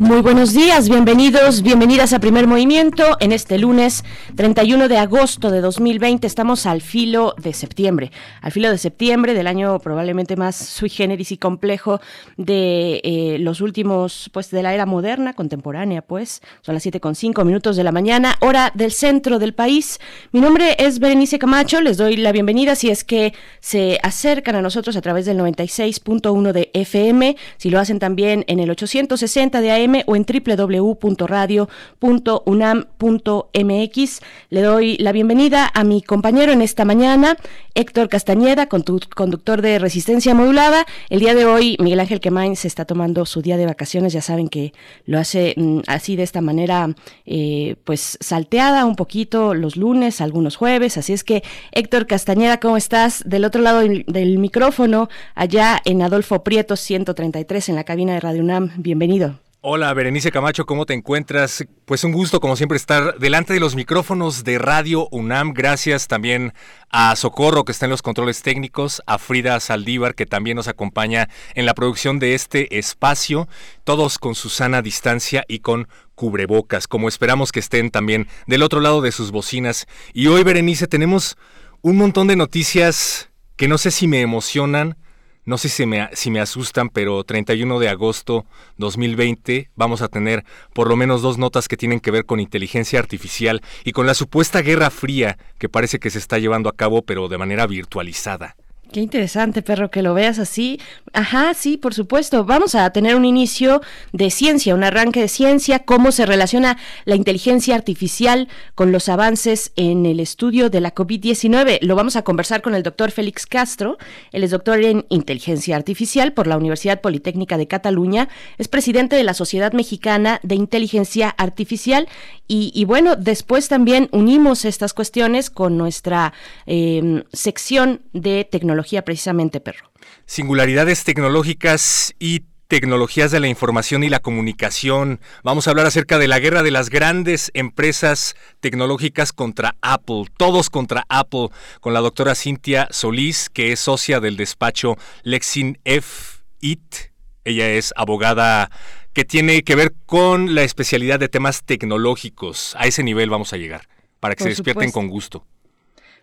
Muy buenos días, bienvenidos, bienvenidas a Primer Movimiento. En este lunes 31 de agosto de 2020 estamos al filo de septiembre, al filo de septiembre del año probablemente más sui generis y complejo de eh, los últimos, pues de la era moderna, contemporánea, pues. Son las 7 con 5 minutos de la mañana, hora del centro del país. Mi nombre es Berenice Camacho, les doy la bienvenida si es que se acercan a nosotros a través del 96.1 de FM, si lo hacen también en el 860 de AM o en www.radio.unam.mx. Le doy la bienvenida a mi compañero en esta mañana, Héctor Castañeda, conductor de Resistencia Modulada. El día de hoy, Miguel Ángel Quemain se está tomando su día de vacaciones. Ya saben que lo hace mm, así de esta manera, eh, pues salteada un poquito los lunes, algunos jueves. Así es que, Héctor Castañeda, ¿cómo estás? Del otro lado del micrófono, allá en Adolfo Prieto 133, en la cabina de Radio UNAM. Bienvenido. Hola, Berenice Camacho, ¿cómo te encuentras? Pues un gusto, como siempre, estar delante de los micrófonos de Radio UNAM. Gracias también a Socorro, que está en los controles técnicos, a Frida Saldívar, que también nos acompaña en la producción de este espacio, todos con su sana distancia y con cubrebocas, como esperamos que estén también del otro lado de sus bocinas. Y hoy, Berenice, tenemos un montón de noticias que no sé si me emocionan, no sé si me, si me asustan, pero 31 de agosto 2020 vamos a tener por lo menos dos notas que tienen que ver con inteligencia artificial y con la supuesta guerra fría que parece que se está llevando a cabo, pero de manera virtualizada. Qué interesante, perro, que lo veas así. Ajá, sí, por supuesto. Vamos a tener un inicio de ciencia, un arranque de ciencia, cómo se relaciona la inteligencia artificial con los avances en el estudio de la COVID-19. Lo vamos a conversar con el doctor Félix Castro. Él es doctor en inteligencia artificial por la Universidad Politécnica de Cataluña. Es presidente de la Sociedad Mexicana de Inteligencia Artificial. Y, bueno, después también unimos estas cuestiones con nuestra em, sección de tecnología precisamente, perro. Singularidades tecnológicas y tecnologías de la información y la comunicación. Vamos a hablar acerca de la guerra de las grandes empresas tecnológicas contra Apple, todos contra Apple, con la doctora Cintia Solís, que es socia del despacho Lexin F. IT. Ella es abogada que tiene que ver con la especialidad de temas tecnológicos. A ese nivel vamos a llegar, para que se despierten con gusto.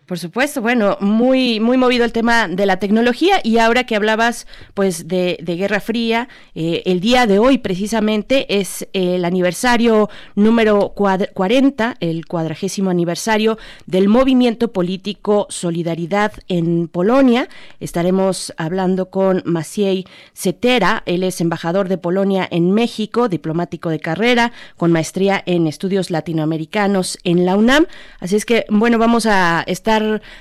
Por supuesto, bueno, muy, muy movido el tema de la tecnología y ahora que hablabas pues de, Guerra Fría, eh, el día de hoy precisamente es el aniversario número 40, el cuadragésimo aniversario del movimiento político Solidaridad en Polonia. Estaremos hablando con Maciej Cetera, él es embajador de Polonia en México, diplomático de carrera, con maestría en estudios latinoamericanos en la UNAM. Así es que, bueno, vamos a estar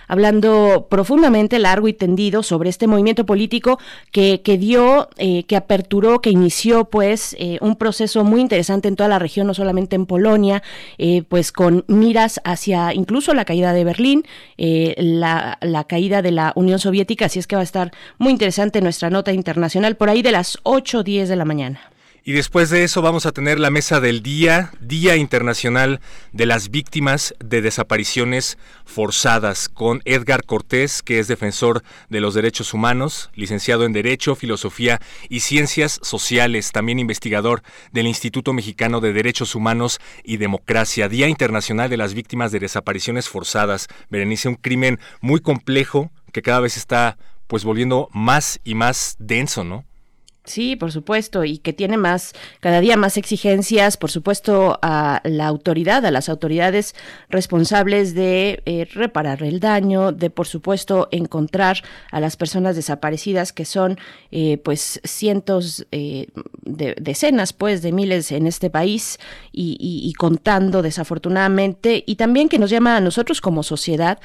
hablando profundamente, largo y tendido, sobre este movimiento político que, que dio, eh, que aperturó, que inició pues eh, un proceso muy interesante en toda la región, no solamente en Polonia, eh, pues con miras hacia incluso la caída de Berlín, la, la caída de la Unión Soviética, así es que va a estar muy interesante nuestra nota internacional por ahí de las 8 o 10 de la mañana. Y después de eso vamos a tener la mesa del día, Día Internacional de las Víctimas de Desapariciones Forzadas, con Edgar Cortés, que es defensor de los derechos humanos, licenciado en Derecho, Filosofía y Ciencias Sociales, también investigador del Instituto Mexicano de Derechos Humanos y Democracia. Día Internacional de las Víctimas de Desapariciones Forzadas. Berenice, un crimen muy complejo que cada vez está pues volviendo más y más denso, ¿no? Sí, por supuesto, y que tiene más, cada día más exigencias, por supuesto, a la autoridad, a las autoridades responsables de eh, reparar el daño, de, por supuesto, encontrar a las personas desaparecidas, que son, eh, pues, cientos, eh, de, decenas, pues, de miles en este país y, y, contando, desafortunadamente, y también que nos llama a nosotros como sociedad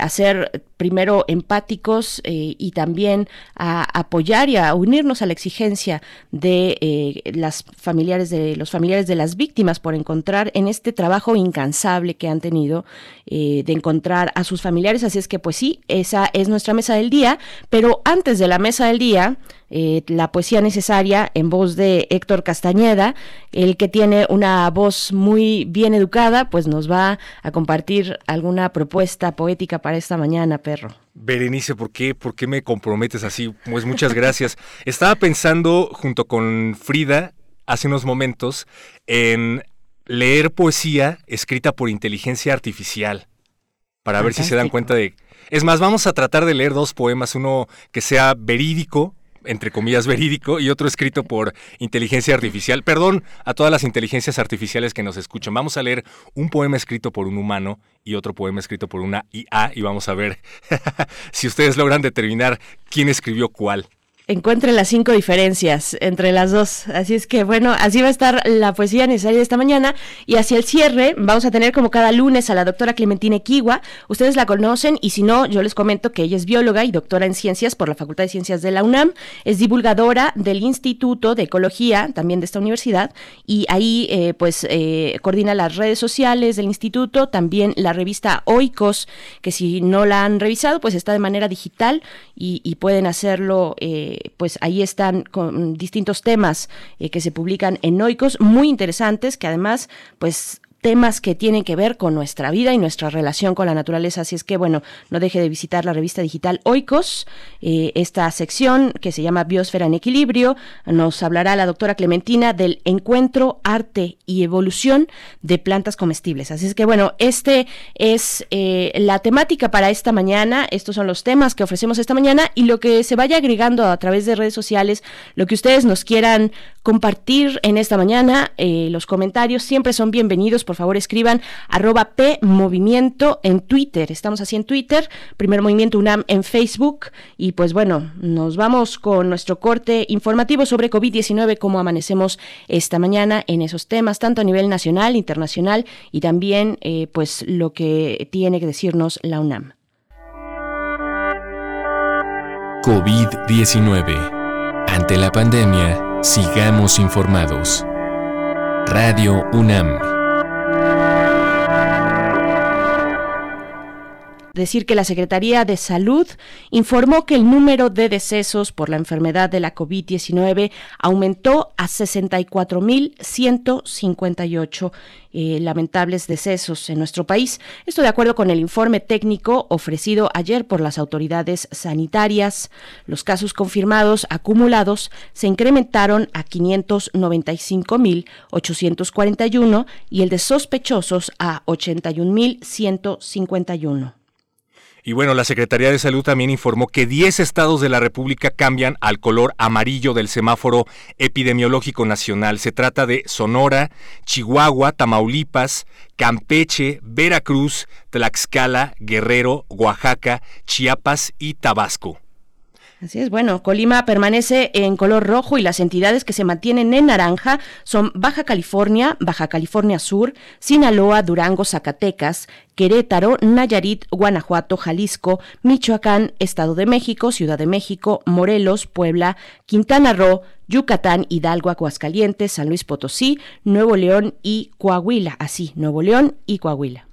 a ser primero empáticos eh, y también a apoyar y a unirnos a la exigencia de eh, las familiares de los familiares de las víctimas por encontrar en este trabajo incansable que han tenido de encontrar a sus familiares. Así es que pues sí, esa es nuestra mesa del día, pero antes de la mesa del día eh, la poesía necesaria en voz de Héctor Castañeda, el que tiene una voz muy bien educada, pues nos va a compartir alguna propuesta poética para esta mañana, perro. Berenice, ¿por qué, ¿por qué me comprometes así? Pues muchas gracias. Estaba pensando junto con Frida hace unos momentos en leer poesía escrita por inteligencia artificial para ver si se dan cuenta de... Es más, vamos a tratar de leer dos poemas, uno que sea verídico entre comillas, verídico y otro escrito por inteligencia artificial. Perdón a todas las inteligencias artificiales que nos escuchan. Vamos a leer un poema escrito por un humano y otro poema escrito por una IA y vamos a ver si ustedes logran determinar quién escribió cuál encuentre las cinco diferencias entre las dos. Así es que bueno, así va a estar la poesía necesaria de esta mañana. Y hacia el cierre vamos a tener como cada lunes a la doctora Clementina Equigua. Ustedes la conocen y si no, yo les comento que ella es bióloga y doctora en ciencias por la Facultad de Ciencias de la UNAM. Es divulgadora del Instituto de Ecología, también de esta universidad. Y ahí eh, pues eh, coordina las redes sociales del instituto, también la revista Oikos, que si no la han revisado, pues está de manera digital y, pueden hacerlo. Eh, pues ahí están con distintos temas eh, que se publican en Oikos, muy interesantes, que además, pues temas que tienen que ver con nuestra vida y nuestra relación con la naturaleza. Así es que, bueno, no deje de visitar la revista digital Oikos, eh, esta sección que se llama Biosfera en Equilibrio. Nos hablará la doctora Clementina del encuentro, arte y evolución de plantas comestibles. Así es que, bueno, este es eh, la temática para esta mañana. Estos son los temas que ofrecemos esta mañana y lo que se vaya agregando a través de redes sociales, lo que ustedes nos quieran compartir en esta mañana, eh, los comentarios siempre son bienvenidos por favor escriban arroba P en Twitter. Estamos así en Twitter, Primer Movimiento UNAM en Facebook. Y pues bueno, nos vamos con nuestro corte informativo sobre COVID-19, cómo amanecemos esta mañana en esos temas, tanto a nivel nacional, internacional y también eh, pues lo que tiene que decirnos la UNAM. COVID-19. Ante la pandemia, sigamos informados. Radio UNAM. Decir que la Secretaría de Salud informó que el número de decesos por la enfermedad de la COVID-19 aumentó a 64.158 eh, lamentables decesos en nuestro país. Esto de acuerdo con el informe técnico ofrecido ayer por las autoridades sanitarias. Los casos confirmados acumulados se incrementaron a 595.841 y el de sospechosos a 81.151. Y bueno, la Secretaría de Salud también informó que 10 estados de la República cambian al color amarillo del semáforo epidemiológico nacional. Se trata de Sonora, Chihuahua, Tamaulipas, Campeche, Veracruz, Tlaxcala, Guerrero, Oaxaca, Chiapas y Tabasco. Así es, bueno, Colima permanece en color rojo y las entidades que se mantienen en naranja son Baja California, Baja California Sur, Sinaloa, Durango, Zacatecas, Querétaro, Nayarit, Guanajuato, Jalisco, Michoacán, Estado de México, Ciudad de México, Morelos, Puebla, Quintana Roo, Yucatán, Hidalgo, Aguascalientes, San Luis Potosí, Nuevo León y Coahuila. Así, Nuevo León y Coahuila.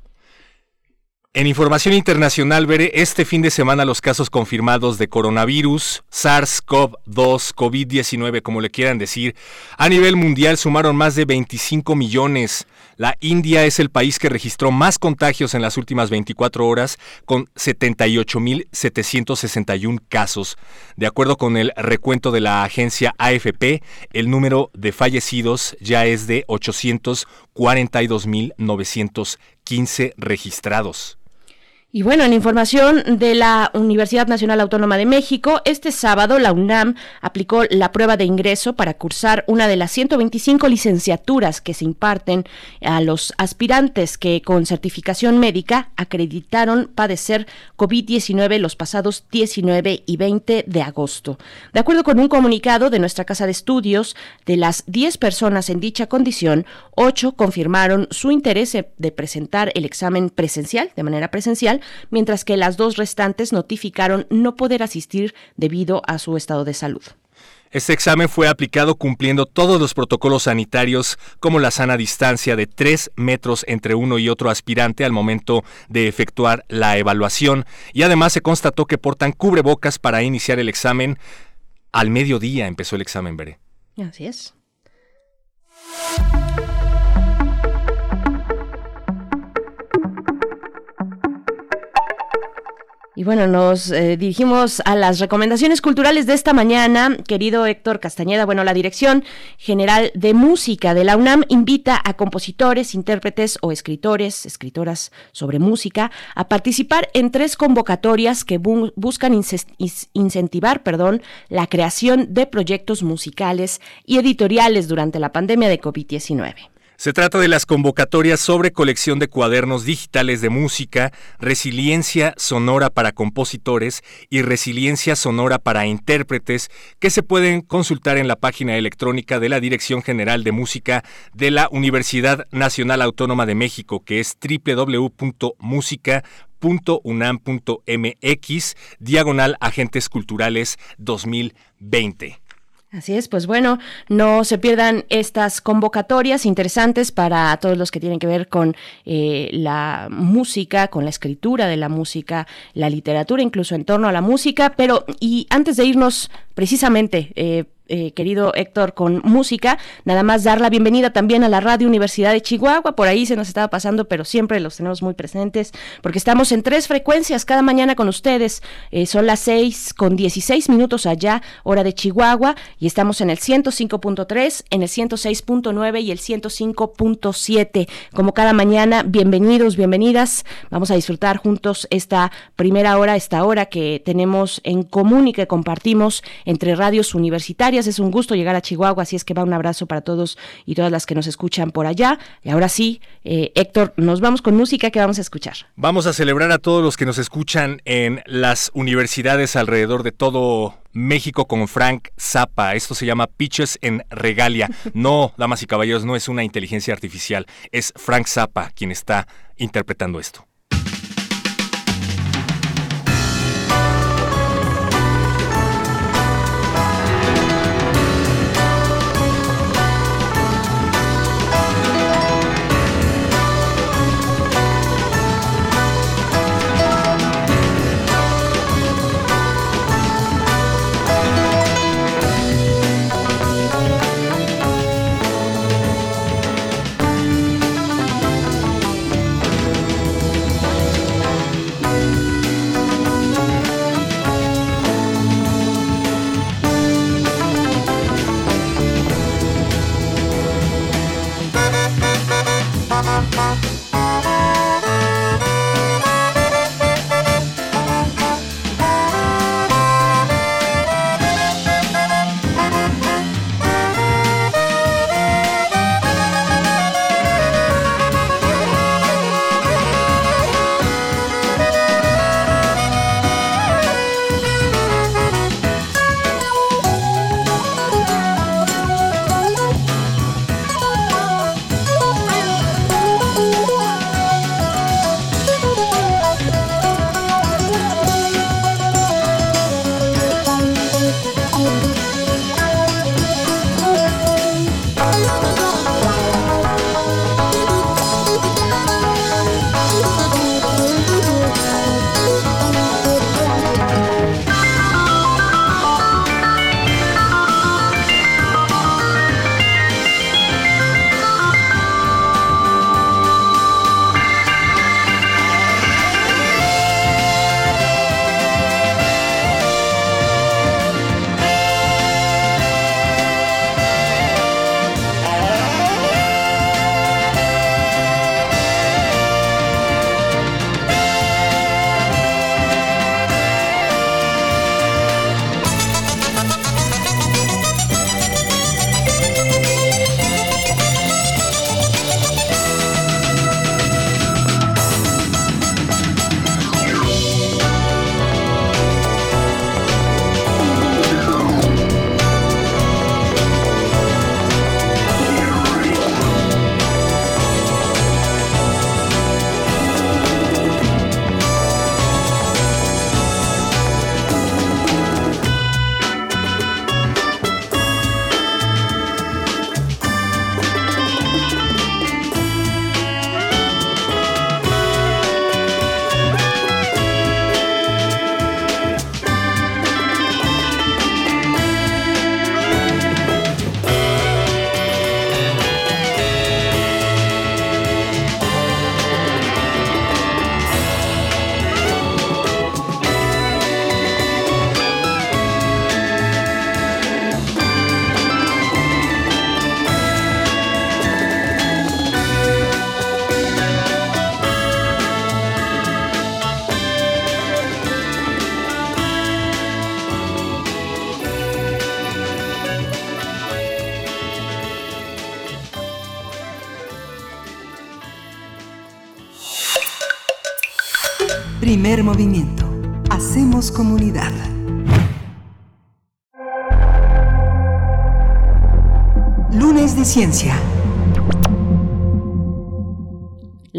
En información internacional, veré este fin de semana los casos confirmados de coronavirus, SARS-CoV-2, COVID-19, como le quieran decir. A nivel mundial sumaron más de 25 millones. La India es el país que registró más contagios en las últimas 24 horas, con 78.761 casos. De acuerdo con el recuento de la agencia AFP, el número de fallecidos ya es de 842.915 registrados. Y bueno, en información de la Universidad Nacional Autónoma de México, este sábado la UNAM aplicó la prueba de ingreso para cursar una de las 125 licenciaturas que se imparten a los aspirantes que con certificación médica acreditaron padecer COVID-19 los pasados 19 y 20 de agosto. De acuerdo con un comunicado de nuestra Casa de Estudios, de las 10 personas en dicha condición, 8 confirmaron su interés de presentar el examen presencial, de manera presencial, nacional, mientras que las dos restantes notificaron no poder asistir debido a su estado de salud. Este examen fue aplicado cumpliendo todos los protocolos sanitarios, como la sana distancia de 3 metros entre uno y otro aspirante al momento de efectuar la evaluación, y además se constató que portan cubrebocas para iniciar el examen. Al mediodía empezó el examen, Veré. Así es. Y bueno, nos eh, dirigimos a las recomendaciones culturales de esta mañana. Querido Héctor Castañeda, bueno, la Dirección General de Música de la UNAM invita a compositores, intérpretes o escritores, escritoras sobre música, a participar en tres convocatorias que buscan incentivar, perdón, la creación de proyectos musicales y editoriales durante la pandemia de COVID-19. Se trata de las convocatorias sobre colección de cuadernos digitales de música, resiliencia sonora para compositores y resiliencia sonora para intérpretes que se pueden consultar en la página electrónica de la Dirección General de Música de la Universidad Nacional Autónoma de México, que es www.musica.unam.mx, diagonal Agentes Culturales 2020. Así es, pues bueno, no se pierdan estas convocatorias interesantes para todos los que tienen que ver con eh, la música, con la escritura de la música, la literatura, incluso en torno a la música. Pero, y antes de irnos precisamente, eh, eh, querido Héctor, con música. Nada más dar la bienvenida también a la Radio Universidad de Chihuahua. Por ahí se nos estaba pasando, pero siempre los tenemos muy presentes porque estamos en tres frecuencias cada mañana con ustedes. Eh, son las seis con 16 minutos allá, hora de Chihuahua, y estamos en el 105.3, en el 106.9 y el 105.7. Como cada mañana, bienvenidos, bienvenidas. Vamos a disfrutar juntos esta primera hora, esta hora que tenemos en común y que compartimos entre radios universitarias es un gusto llegar a Chihuahua, así es que va un abrazo para todos y todas las que nos escuchan por allá. Y ahora sí, eh, Héctor, nos vamos con música que vamos a escuchar. Vamos a celebrar a todos los que nos escuchan en las universidades alrededor de todo México con Frank Zappa. Esto se llama Pitches en Regalia. No, damas y caballeros, no es una inteligencia artificial, es Frank Zappa quien está interpretando esto.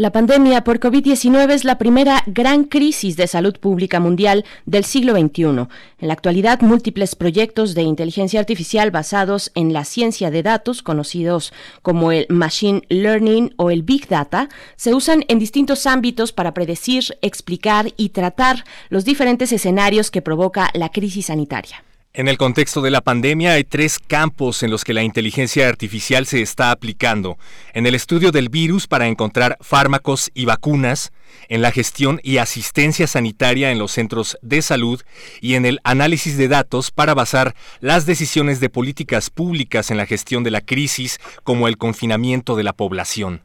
La pandemia por COVID-19 es la primera gran crisis de salud pública mundial del siglo XXI. En la actualidad, múltiples proyectos de inteligencia artificial basados en la ciencia de datos, conocidos como el Machine Learning o el Big Data, se usan en distintos ámbitos para predecir, explicar y tratar los diferentes escenarios que provoca la crisis sanitaria. En el contexto de la pandemia hay tres campos en los que la inteligencia artificial se está aplicando. En el estudio del virus para encontrar fármacos y vacunas, en la gestión y asistencia sanitaria en los centros de salud y en el análisis de datos para basar las decisiones de políticas públicas en la gestión de la crisis como el confinamiento de la población.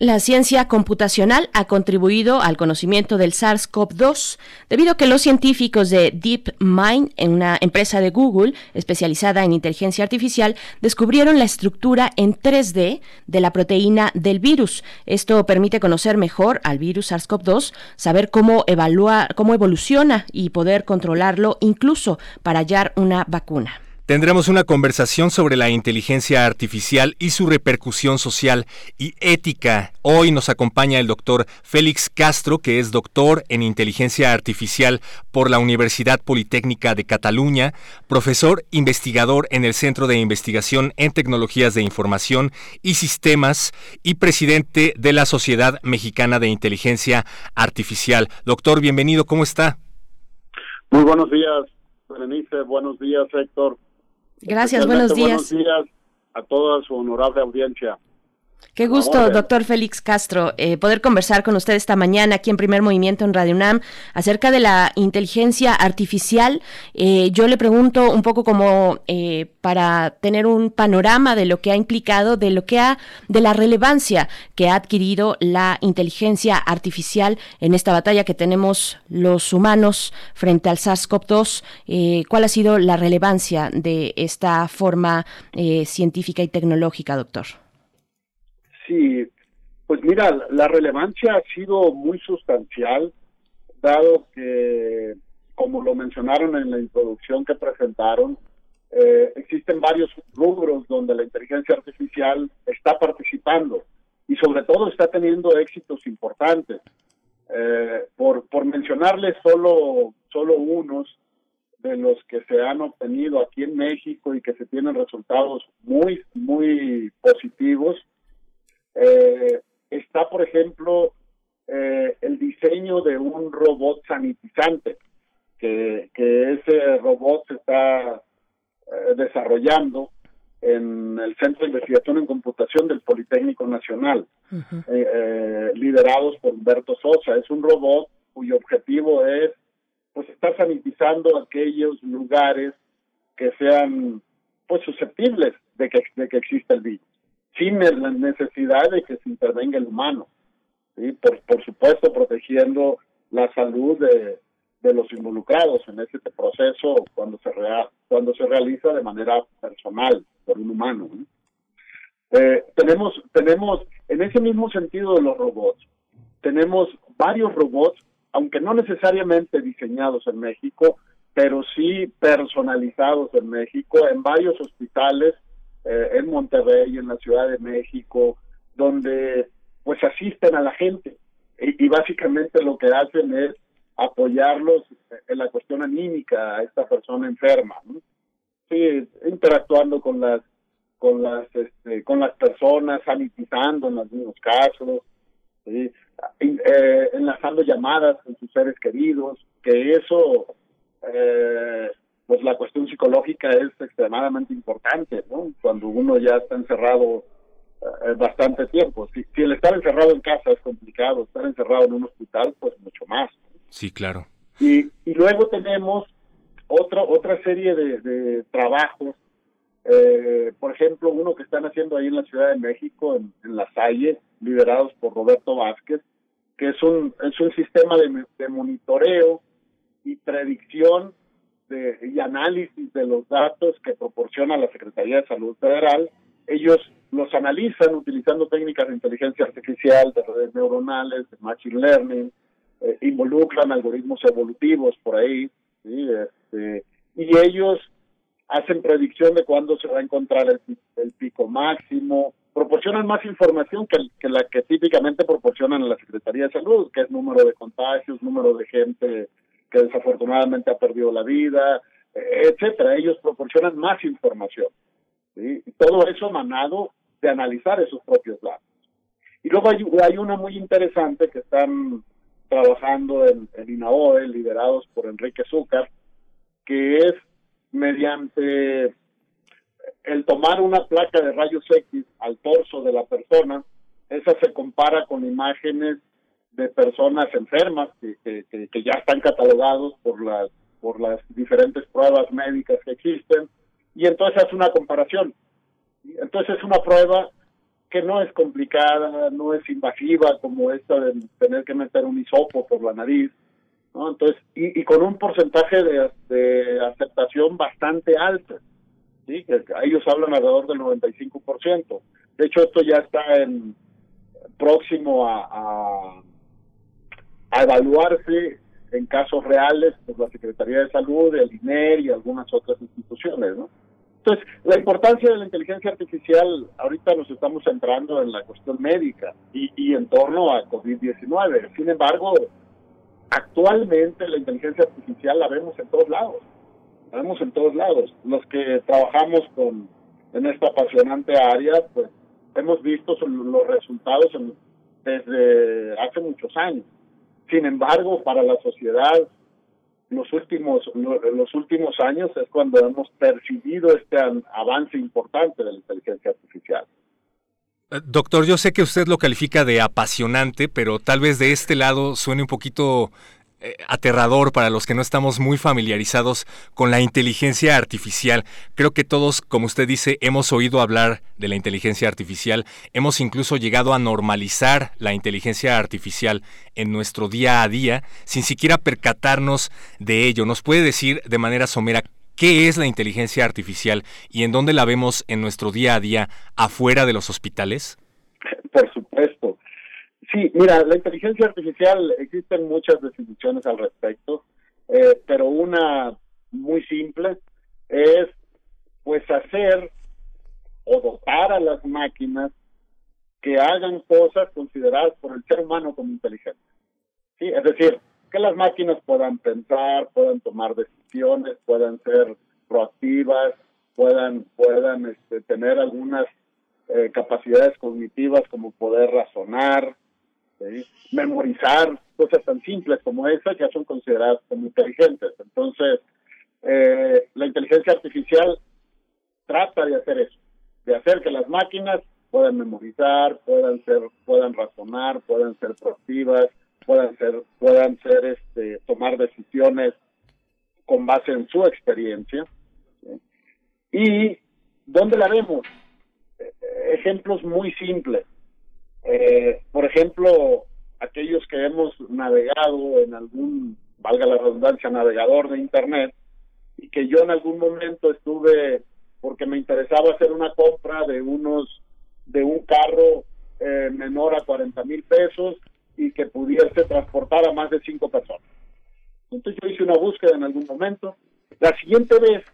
La ciencia computacional ha contribuido al conocimiento del SARS-CoV-2 debido a que los científicos de DeepMind, una empresa de Google especializada en inteligencia artificial, descubrieron la estructura en 3D de la proteína del virus. Esto permite conocer mejor al virus SARS-CoV-2, saber cómo evaluar, cómo evoluciona y poder controlarlo incluso para hallar una vacuna. Tendremos una conversación sobre la inteligencia artificial y su repercusión social y ética. Hoy nos acompaña el doctor Félix Castro, que es doctor en inteligencia artificial por la Universidad Politécnica de Cataluña, profesor investigador en el Centro de Investigación en Tecnologías de Información y Sistemas y presidente de la Sociedad Mexicana de Inteligencia Artificial. Doctor, bienvenido, ¿cómo está? Muy buenos días, Berenice. Buenos días, Héctor. Gracias, buenos días. Buenos días a toda su honorable audiencia. Qué gusto, doctor Félix Castro, eh, poder conversar con usted esta mañana aquí en Primer Movimiento en Radio UNAM acerca de la inteligencia artificial. Eh, yo le pregunto un poco como eh, para tener un panorama de lo que ha implicado, de lo que ha, de la relevancia que ha adquirido la inteligencia artificial en esta batalla que tenemos los humanos frente al SARS-CoV-2. ¿Cuál ha sido la relevancia de esta forma científica y tecnológica, doctor? Sí, pues mira, la relevancia ha sido muy sustancial, dado que, como lo mencionaron en la introducción que presentaron, eh, existen varios rubros donde la inteligencia artificial está participando y sobre todo está teniendo éxitos importantes. Eh, por, por mencionarles solo, solo unos de los que se han obtenido aquí en México y que se tienen resultados muy, muy positivos, eh, está, por ejemplo, eh, el diseño de un robot sanitizante, que, ese robot se está eh, desarrollando en el Centro de Investigación en Computación del Politécnico Nacional, liderados por Humberto Sosa. Es un robot cuyo objetivo es pues estar sanitizando aquellos lugares que sean pues susceptibles de que, de que exista el virus sin la necesidad de que se intervenga el humano. ¿sí? Por, por supuesto, protegiendo la salud de, de los involucrados en este proceso cuando se, cuando se realiza de manera personal por un humano. Eh, tenemos, tenemos, en ese mismo sentido de los robots, tenemos varios robots, aunque no necesariamente diseñados en México, pero sí personalizados en México, en varios hospitales eh, en Monterrey, en la Ciudad de México, donde pues asisten a la gente y, básicamente lo que hacen es apoyarlos en la cuestión anímica a esta persona enferma, sí, interactuando con las con las este, con las personas, sanitizando en mismos casos. Eh, enlazando llamadas con sus seres queridos, que eso eh, pues la cuestión psicológica es extremadamente importante, ¿no? Cuando uno ya está encerrado eh, bastante tiempo. Si, el estar encerrado en casa es complicado, estar encerrado en un hospital, pues mucho más. Sí, claro. Y, y luego tenemos otra otra serie de, trabajos, eh, por ejemplo, uno que están haciendo ahí en la Ciudad de México, en, en La Salle, liderados por Roberto Vázquez, que es un, es un sistema de, de monitoreo y predicción y análisis de los datos que proporciona la Secretaría de Salud Federal. Ellos los analizan utilizando técnicas de inteligencia artificial, de redes neuronales, de machine learning, eh, involucran algoritmos evolutivos por ahí, ¿sí? este, y ellos hacen predicción de cuándo se va a encontrar el, pico máximo, proporcionan más información que, que, la que típicamente proporcionan en la Secretaría de Salud, que es número de contagios, número de gente que desafortunadamente ha perdido la vida, etcétera. Ellos proporcionan más información. ¿sí? todo eso manado de analizar esos propios datos. Y luego hay, hay una muy interesante que están trabajando en, en INAOE, liderados por Enrique Zúcar, que es mediante el tomar una placa de rayos X al torso de la persona, esa se compara con imágenes de personas enfermas que, que, que, ya están catalogados por las por las diferentes pruebas médicas que existen y entonces hace una comparación. Entonces es una prueba que no es complicada, no es invasiva como esta de tener que meter un hisopo por la nariz, ¿no? Entonces, y, y con un porcentaje de, de, aceptación bastante alto, ¿sí? Ellos hablan alrededor del 95%. De hecho, esto ya está en próximo a, a, a evaluarse en casos reales por la Secretaría de Salud, el INER y algunas otras instituciones, ¿no? Entonces, la importancia de la inteligencia artificial, ahorita nos estamos centrando en la cuestión médica y, y en torno a COVID-19. Sin embargo, actualmente la inteligencia artificial la vemos en todos lados. La vemos en todos lados. Los que trabajamos con en esta apasionante área, pues hemos visto los resultados desde hace muchos años. Sin embargo, para la sociedad los últimos los últimos años es cuando hemos percibido este avance importante de la inteligencia artificial. Eh, doctor, yo sé que usted lo califica de apasionante, pero tal vez de este lado suene un poquito eh, aterrador para los que no estamos muy familiarizados con la inteligencia artificial. Creo que todos, como usted dice, hemos oído hablar de la inteligencia artificial, hemos incluso llegado a normalizar la inteligencia artificial en nuestro día a día sin siquiera percatarnos de ello. ¿Nos puede decir de manera somera qué es la inteligencia artificial y en dónde la vemos en nuestro día a día afuera de los hospitales? Por supuesto. Sí, mira, la inteligencia artificial, existen muchas definiciones al respecto, eh, pero una muy simple es pues hacer o dotar a las máquinas que hagan cosas consideradas por el ser humano como inteligentes. ¿Sí? Es decir, que las máquinas puedan pensar, puedan tomar decisiones, puedan ser proactivas, puedan, puedan este, tener algunas eh, capacidades cognitivas como poder razonar, memorizar cosas tan simples como esas ya son consideradas como inteligentes. Entonces, eh, la inteligencia artificial trata de hacer eso, de hacer que las máquinas puedan memorizar, puedan ser, puedan razonar, puedan ser proactivas, puedan ser, puedan ser, este, tomar decisiones con base en su experiencia. Y dónde la vemos, eh, ejemplos muy simples. Eh, por ejemplo, aquellos que hemos navegado en algún, valga la redundancia, navegador de Internet, y que yo en algún momento estuve, porque me interesaba hacer una compra de unos, de un carro eh, menor a 40 mil pesos y que pudiese transportar a más de cinco personas. Entonces yo hice una búsqueda en algún momento. La siguiente vez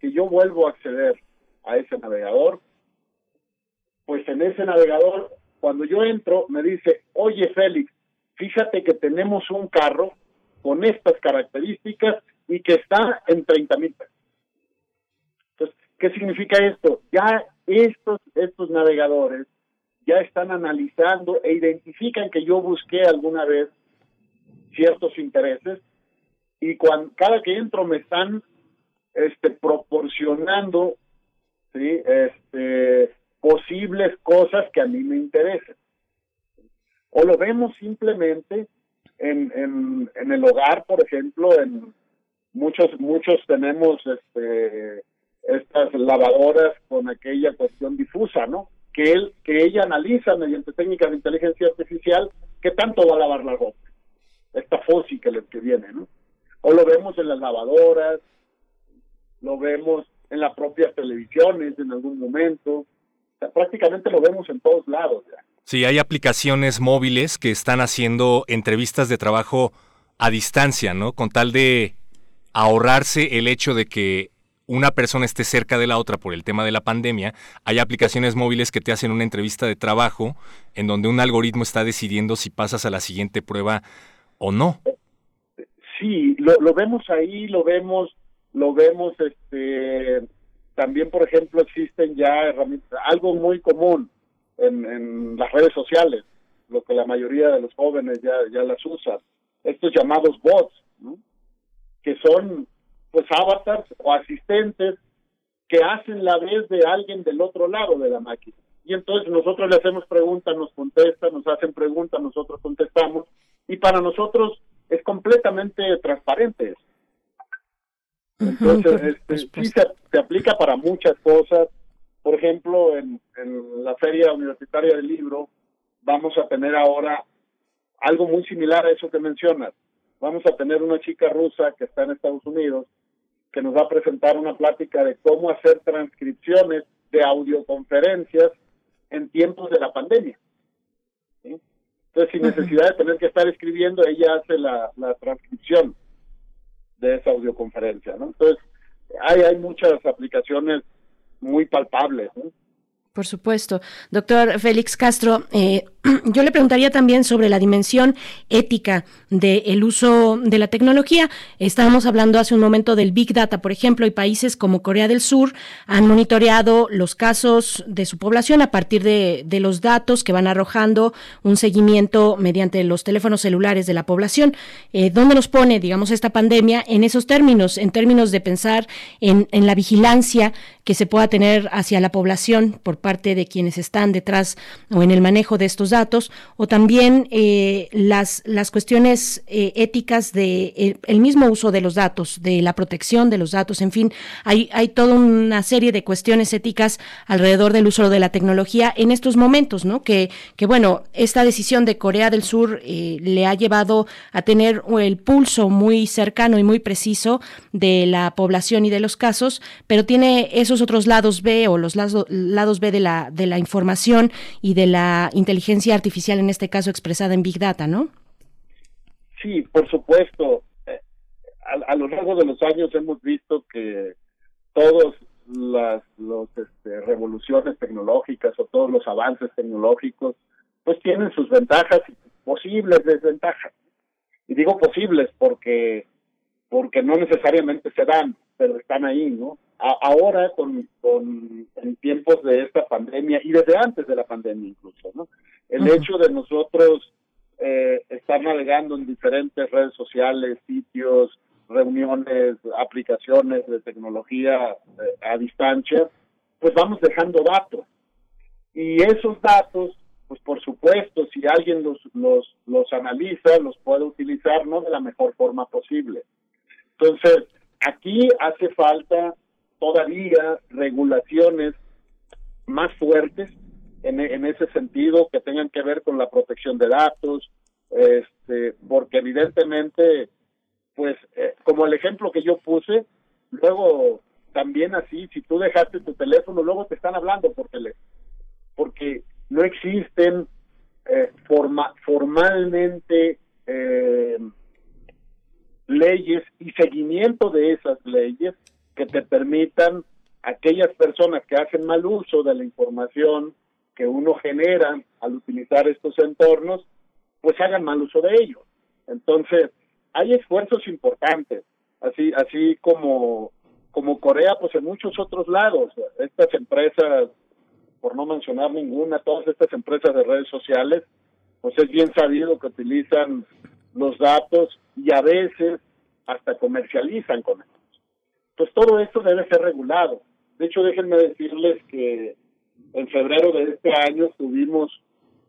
que yo vuelvo a acceder a ese navegador, pues en ese navegador cuando yo entro, me dice, oye Félix, fíjate que tenemos un carro con estas características y que está en 30 mil pesos. Entonces, ¿qué significa esto? Ya estos, estos navegadores ya están analizando e identifican que yo busqué alguna vez ciertos intereses y cuando cada que entro me están este proporcionando sí este posibles cosas que a mí me interesen. O lo vemos simplemente en, en, en el hogar, por ejemplo, en muchos, muchos tenemos este, estas lavadoras con aquella cuestión difusa, ¿no? Que él, que ella analiza mediante técnicas de inteligencia artificial qué tanto va a lavar la ropa, esta fósil que, que viene, ¿no? O lo vemos en las lavadoras, lo vemos en las propias televisiones en algún momento, prácticamente lo vemos en todos lados ya. Sí, hay aplicaciones móviles que están haciendo entrevistas de trabajo a distancia, ¿no? Con tal de ahorrarse el hecho de que una persona esté cerca de la otra por el tema de la pandemia, hay aplicaciones móviles que te hacen una entrevista de trabajo en donde un algoritmo está decidiendo si pasas a la siguiente prueba o no. Sí, lo, lo vemos ahí, lo vemos, lo vemos, este, también por ejemplo existen ya herramientas, algo muy común, en, las redes sociales, lo que la mayoría de los jóvenes ya, ya las usan, estos llamados bots, que son pues avatars o asistentes que hacen la vez de alguien del otro lado de la máquina. Y entonces nosotros le hacemos preguntas, nos contestan, nos hacen preguntas, nosotros contestamos, y para nosotros es completamente transparente eso. Entonces, este, sí se, se, aplica para muchas cosas, por ejemplo, en, la Feria Universitaria del Libro vamos a tener ahora algo muy similar a eso que mencionas. Vamos a tener una chica rusa que está en Estados Unidos que nos va a presentar una plática de cómo hacer transcripciones de audioconferencias en tiempos de la pandemia. Entonces, sin necesidad de tener que estar escribiendo, ella hace la, la transcripción de esa audioconferencia. ¿no? Entonces, hay, hay muchas aplicaciones muy palpable. Por supuesto. Doctor Félix Castro, eh, yo le preguntaría también sobre la dimensión ética del uso de la tecnología. Estábamos hablando hace un momento del Big Data, por ejemplo, y países como Corea del Sur han monitoreado los casos de su población a partir de, los datos que van arrojando un seguimiento mediante los teléfonos celulares de la población. Eh, ¿Dónde nos pone, digamos, esta pandemia en esos términos, en términos de pensar en, en la vigilancia que se pueda tener hacia la población por parte de quienes están detrás o en el manejo de estos datos? Datos o también eh, las, las cuestiones eh, éticas de eh, el mismo uso de los datos, de la protección de los datos, en fin, hay, hay toda una serie de cuestiones éticas alrededor del uso de la tecnología en estos momentos, ¿no? Que, que bueno, esta decisión de Corea del Sur le ha llevado a tener el pulso muy cercano y muy preciso de la población y de los casos, pero tiene esos otros lados B o los lados, lados B de la, de la información y de la inteligencia artificial, en este caso expresada en Big Data, ¿no? Sí, por supuesto. Eh, a, lo largo de los años hemos visto que todas las los, este, revoluciones tecnológicas o todos los avances tecnológicos, pues tienen sus ventajas y posibles desventajas. Y digo posibles porque porque no necesariamente se dan, pero están ahí, ¿no? ahora con, con en tiempos de esta pandemia y desde antes de la pandemia incluso, ¿no? El hecho de nosotros eh, estar navegando en diferentes redes sociales, sitios, reuniones, aplicaciones de tecnología eh, a distancia, pues vamos dejando datos. Y esos datos, pues por supuesto, si alguien los, los, los analiza, los puede utilizar no de la mejor forma posible. Entonces, aquí hace falta todavía regulaciones más fuertes en, ese sentido que tengan que ver con la protección de datos, este, porque evidentemente, pues, eh, como el ejemplo que yo puse, luego también así, si tú dejaste tu teléfono, luego te están hablando por teléfono, porque no existen eh, forma, formalmente eh, leyes y seguimiento de esas leyes que te permitan aquellas personas que hacen mal uso de la información que uno genera al utilizar estos entornos, pues hagan mal uso de ellos. Entonces, hay esfuerzos importantes, así así como como Corea, pues en muchos otros lados, estas empresas, por no mencionar ninguna, todas estas empresas de redes sociales, pues es bien sabido que utilizan los datos y a veces hasta comercializan con ellos pues todo esto debe ser regulado. De hecho, déjenme decirles que en febrero de este año tuvimos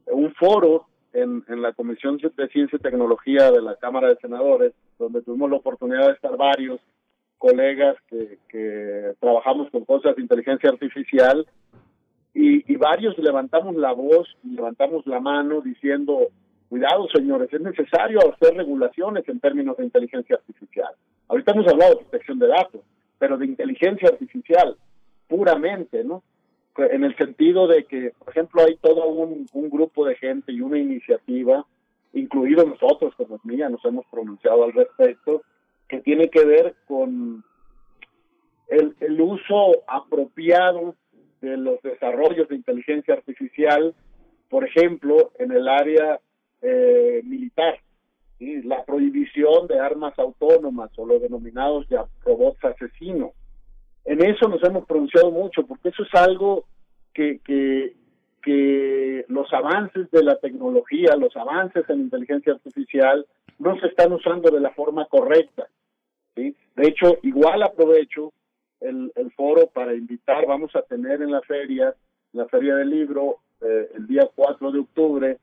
un foro en, en la Comisión de Ciencia y Tecnología de la Cámara de Senadores, donde tuvimos la oportunidad de estar varios colegas que, trabajamos con cosas de inteligencia artificial y, y varios levantamos la voz y levantamos la mano diciendo, cuidado señores, es necesario hacer regulaciones en términos de inteligencia artificial. Ahorita hemos hablado de protección de datos, pero de inteligencia artificial, puramente, ¿no? En el sentido de que, por ejemplo, hay todo un, un grupo de gente y una iniciativa, incluido nosotros como mía, nos hemos pronunciado al respecto, que tiene que ver con el, el uso apropiado de los desarrollos de inteligencia artificial, por ejemplo, en el área eh, militar. La prohibición de armas autónomas o los denominados ya robots asesinos. En eso nos hemos pronunciado mucho, porque eso es algo que, que, los avances de la tecnología, los avances en inteligencia artificial, no se están usando de la forma correcta. ¿sí? De hecho, igual aprovecho el, el foro para invitar, vamos a tener en la feria, la feria del libro, eh, el día 4 de octubre,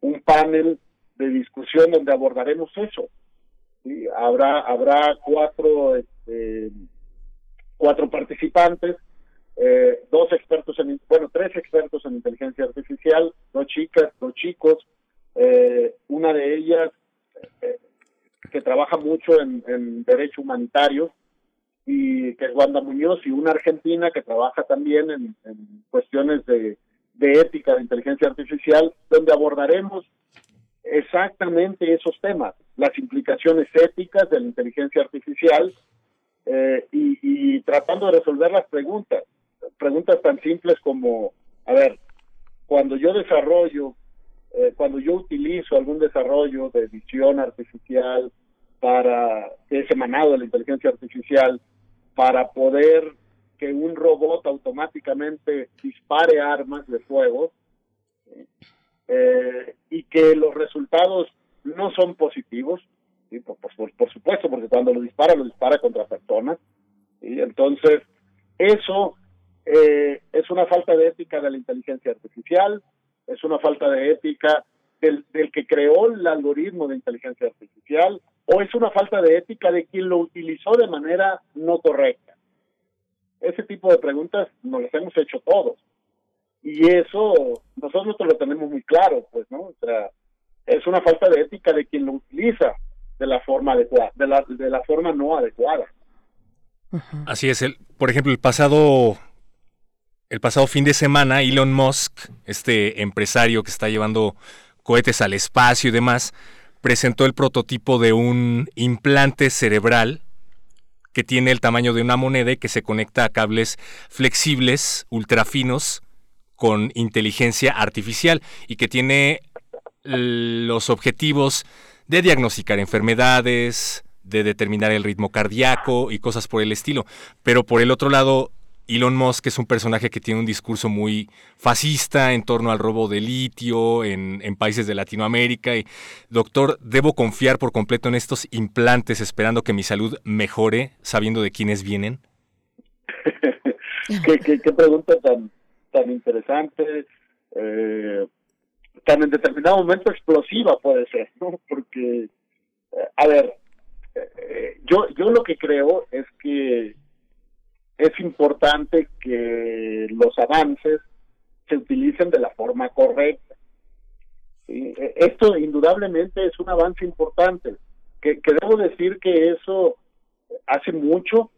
un panel de discusión donde abordaremos eso. ¿sí? Habrá, habrá cuatro, este, cuatro participantes, eh, dos expertos en, bueno, tres expertos en inteligencia artificial, dos chicas, dos chicos, eh, una de ellas eh, que trabaja mucho en, derecho humanitario, y que es Wanda Muñoz, y una argentina que trabaja también en, en cuestiones de, de ética de inteligencia artificial, donde abordaremos exactamente esos temas, las implicaciones éticas de la inteligencia artificial eh, y, tratando de resolver las preguntas, preguntas tan simples como, a ver, cuando yo desarrollo, eh, cuando yo utilizo algún desarrollo de visión artificial para que es emanado de la inteligencia artificial, para poder que un robot automáticamente dispare armas de fuego eh, y que los resultados no son positivos, ¿sí? por, por, supuesto, porque cuando lo dispara, lo dispara contra personas. y Entonces, eso eh, es una falta de ética de la inteligencia artificial, es una falta de ética del, del que creó el algoritmo de inteligencia artificial, o es una falta de ética de quien lo utilizó de manera no correcta. Ese tipo de preguntas nos las hemos hecho todos. Y eso nosotros lo tenemos muy claro, pues, ¿no? O sea, es una falta de ética de quien lo utiliza de la forma adecuada, de la, de la forma no adecuada. Así es, el, por ejemplo, el pasado el pasado fin de semana Elon Musk, este empresario que está llevando cohetes al espacio y demás, presentó el prototipo de un implante cerebral que tiene el tamaño de una moneda y que se conecta a cables flexibles, ultrafinos, con inteligencia artificial y que tiene los objetivos de diagnosticar enfermedades, de determinar el ritmo cardíaco y cosas por el estilo. Pero por el otro lado, Elon Musk es un personaje que tiene un discurso muy fascista en torno al robo de litio en, en, países de Latinoamérica. Y, doctor, ¿debo confiar por completo en estos implantes esperando que mi salud mejore sabiendo de quiénes vienen? ¿Qué, pregunta tan, tan interesante, eh, tan en determinado momento explosiva puede ser, ¿no? Porque, eh, a ver, eh, yo, yo lo que creo es que es importante que los avances se utilicen de la forma correcta. ¿sí? Esto indudablemente es un avance importante, que, que debo decir que eso hace mucho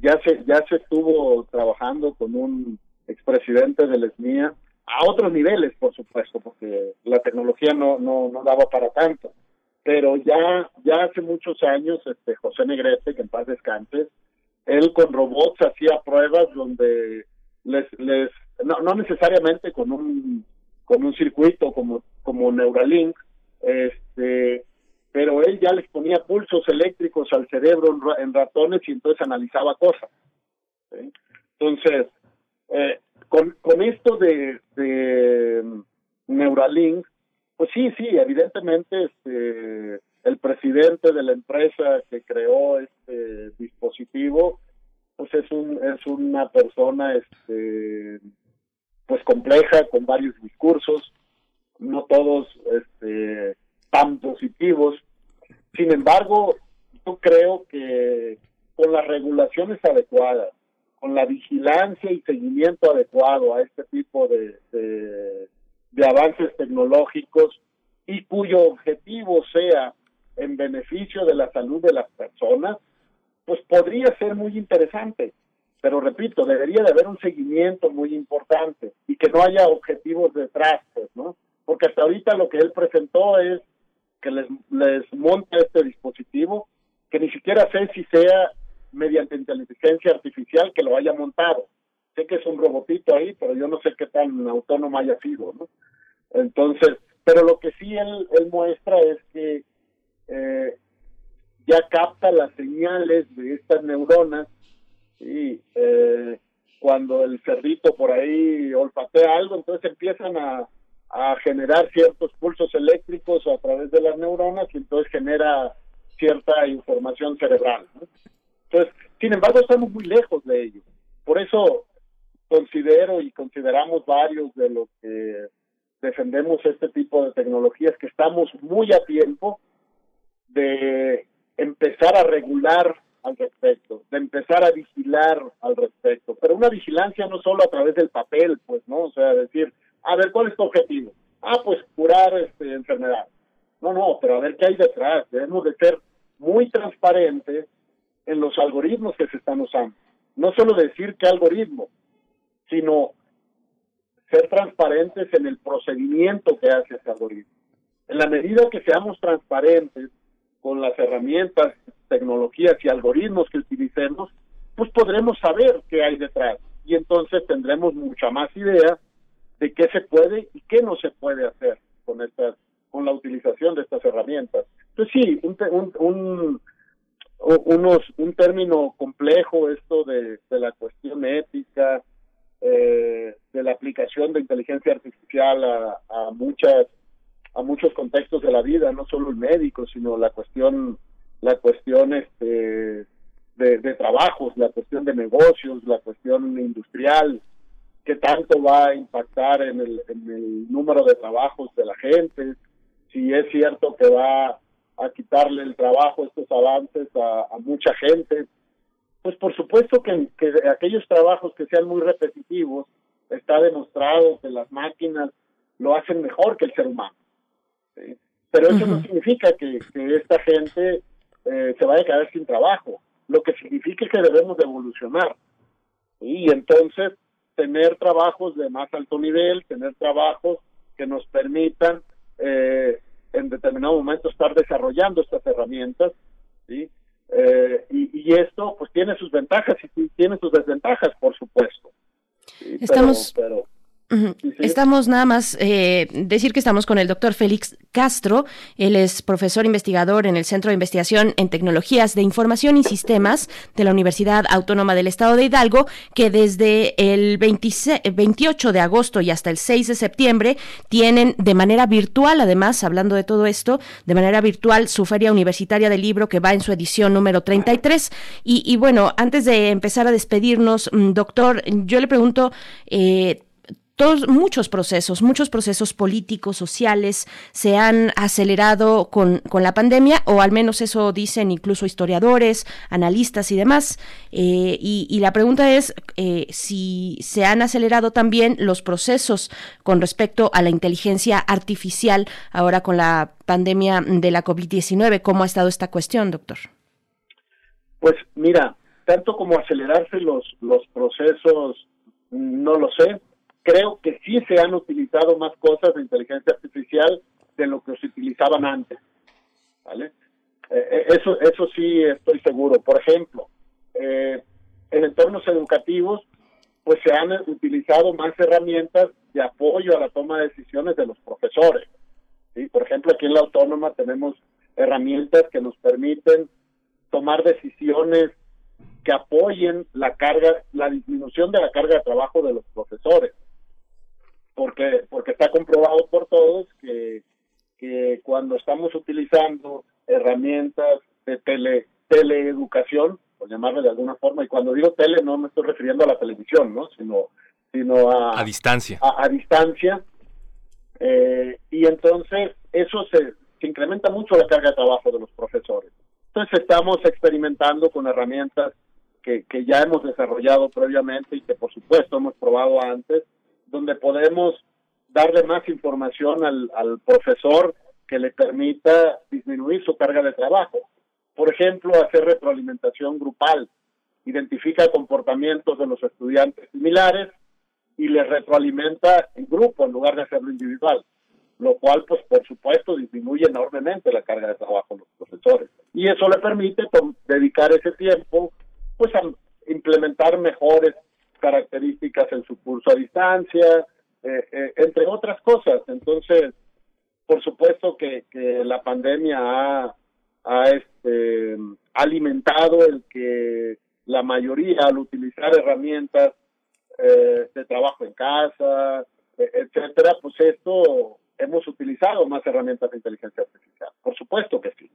ya se ya se estuvo trabajando con un expresidente del ESMIA a otros niveles, por supuesto, porque la tecnología no no no daba para tanto. Pero ya ya hace muchos años este José Negrete, que en paz descanse, él con robots hacía pruebas donde les, no, no necesariamente con un con un circuito como como Neuralink este pero él ya les ponía pulsos eléctricos al cerebro en, ratones y entonces analizaba cosas entonces eh, con con esto de, de Neuralink pues sí sí evidentemente este el presidente de la empresa que creó este dispositivo pues es un es una persona este pues compleja con varios discursos no todos este tan positivos. Sin embargo yo creo que con las regulaciones adecuadas con la vigilancia y seguimiento adecuado a este tipo de, de, de avances tecnológicos y cuyo objetivo sea en beneficio de la salud de las personas, pues podría ser muy interesante. pero repito, debería de haber un seguimiento muy importante y que no haya objetivos detrás, pues, ¿no? Porque hasta ahorita lo que él presentó es que les, les monta este dispositivo, que ni siquiera sé si sea mediante inteligencia artificial que lo haya montado. Sé que es un robotito ahí, pero yo no sé qué tan autónomo haya sido, ¿no? Entonces, pero lo que sí él, muestra es que eh, ya capta las señales de estas neuronas y eh, cuando el cerdito por ahí olfatea algo, entonces empiezan a, a generar ciertos pulsos eléctricos a través de las neuronas y entonces genera cierta información cerebral. Entonces, sin embargo, estamos muy lejos de ello. Por eso considero y consideramos varios de los que defendemos este tipo de tecnologías que estamos muy a tiempo de empezar a regular al respecto, de empezar a vigilar al respecto, pero una vigilancia no solo a través del papel, pues, ¿no? O sea, decir, a ver, ¿cuál es tu objetivo? Ah, pues curar este, enfermedad. No, no, pero a ver qué hay detrás. Debemos de ser muy transparentes en los algoritmos que se están usando. No solo decir qué algoritmo, sino ser transparentes en el procedimiento que hace ese algoritmo. En la medida que seamos transparentes con las herramientas, tecnologías y algoritmos que utilicemos, pues podremos saber qué hay detrás y entonces tendremos mucha más idea de qué se puede y qué no se puede hacer con estas con la utilización de estas herramientas. Entonces sí, un, un, unos, un término complejo esto de, de la cuestión ética, eh, de la aplicación de inteligencia artificial a, a muchas a muchos contextos de la vida, no solo el médico, sino la cuestión, la cuestión este, de, de trabajos, la cuestión de negocios, la cuestión industrial, qué tanto va a impactar en el, en el número de trabajos de la gente, si es cierto que va a quitarle el trabajo, estos avances a, a mucha gente. Pues por supuesto que, que aquellos trabajos que sean muy repetitivos, está demostrado que las máquinas lo hacen mejor que el ser humano. Pero eso no significa que, esta gente eh, se vaya a quedar sin trabajo. Lo que significa es que debemos de evolucionar. Y entonces tener trabajos de más alto nivel, tener trabajos que nos permitan eh, en determinado momento estar desarrollando estas herramientas, ¿sí? Eh, y, esto pues tiene sus ventajas y tiene sus desventajas, por supuesto. Estamos... pero Estamos nada más eh, decir que estamos con el doctor Félix Castro. Él es profesor investigador en el Centro de Investigación en Tecnologías de Información y Sistemas de la Universidad Autónoma del Estado de Hidalgo, que desde el 28 de agosto y hasta el 6 de septiembre tienen de manera virtual, además, hablando de todo esto, de manera virtual su feria universitaria del libro que va en su edición número 33. Y, y bueno, antes de empezar a despedirnos, mm, doctor, yo le pregunto, eh, muchos procesos, muchos procesos políticos, sociales se han acelerado con, con, la pandemia, o al menos eso dicen incluso historiadores, analistas y demás. Eh, y, la pregunta es eh, si se han acelerado también los procesos con respecto a la inteligencia artificial ahora con la pandemia de la COVID-19. ¿Cómo ha estado esta cuestión, doctor? Pues mira, tanto como acelerarse los, los procesos, no lo sé creo que sí se han utilizado más cosas de inteligencia artificial de lo que se utilizaban antes. ¿Vale? Eh, eh, eso, eso sí estoy seguro. Por ejemplo, eh, en entornos educativos, pues se han utilizado más herramientas de apoyo a la toma de decisiones de los profesores. ¿sí? Por ejemplo, aquí en la autónoma tenemos herramientas que nos permiten tomar decisiones que apoyen la carga, la disminución de la carga de trabajo de los profesores porque porque está comprobado por todos que, que cuando estamos utilizando herramientas de tele teleeducación, por llamarle de alguna forma, y cuando digo tele no me estoy refiriendo a la televisión, ¿no? sino sino a, a distancia. A, distancia. Eh, y entonces eso se, se incrementa mucho la carga de trabajo de los profesores. Entonces estamos experimentando con herramientas que, que ya hemos desarrollado previamente y que por supuesto hemos probado antes, donde podemos darle más información al, al profesor que le permita disminuir su carga de trabajo. Por ejemplo, hacer retroalimentación grupal. identifica comportamientos de los estudiantes similares y les retroalimenta en grupo en lugar de hacerlo individual, lo cual, pues, por supuesto, disminuye enormemente la carga de trabajo de los profesores. Y eso le permite dedicar ese tiempo, pues, a implementar mejores características en su curso a distancia, eh, eh, entre otras cosas. Entonces, por supuesto que, la pandemia ha, este, alimentado el que la mayoría al utilizar herramientas eh, de trabajo en casa, etcétera, pues esto hemos utilizado más herramientas de inteligencia artificial. Por supuesto que sí.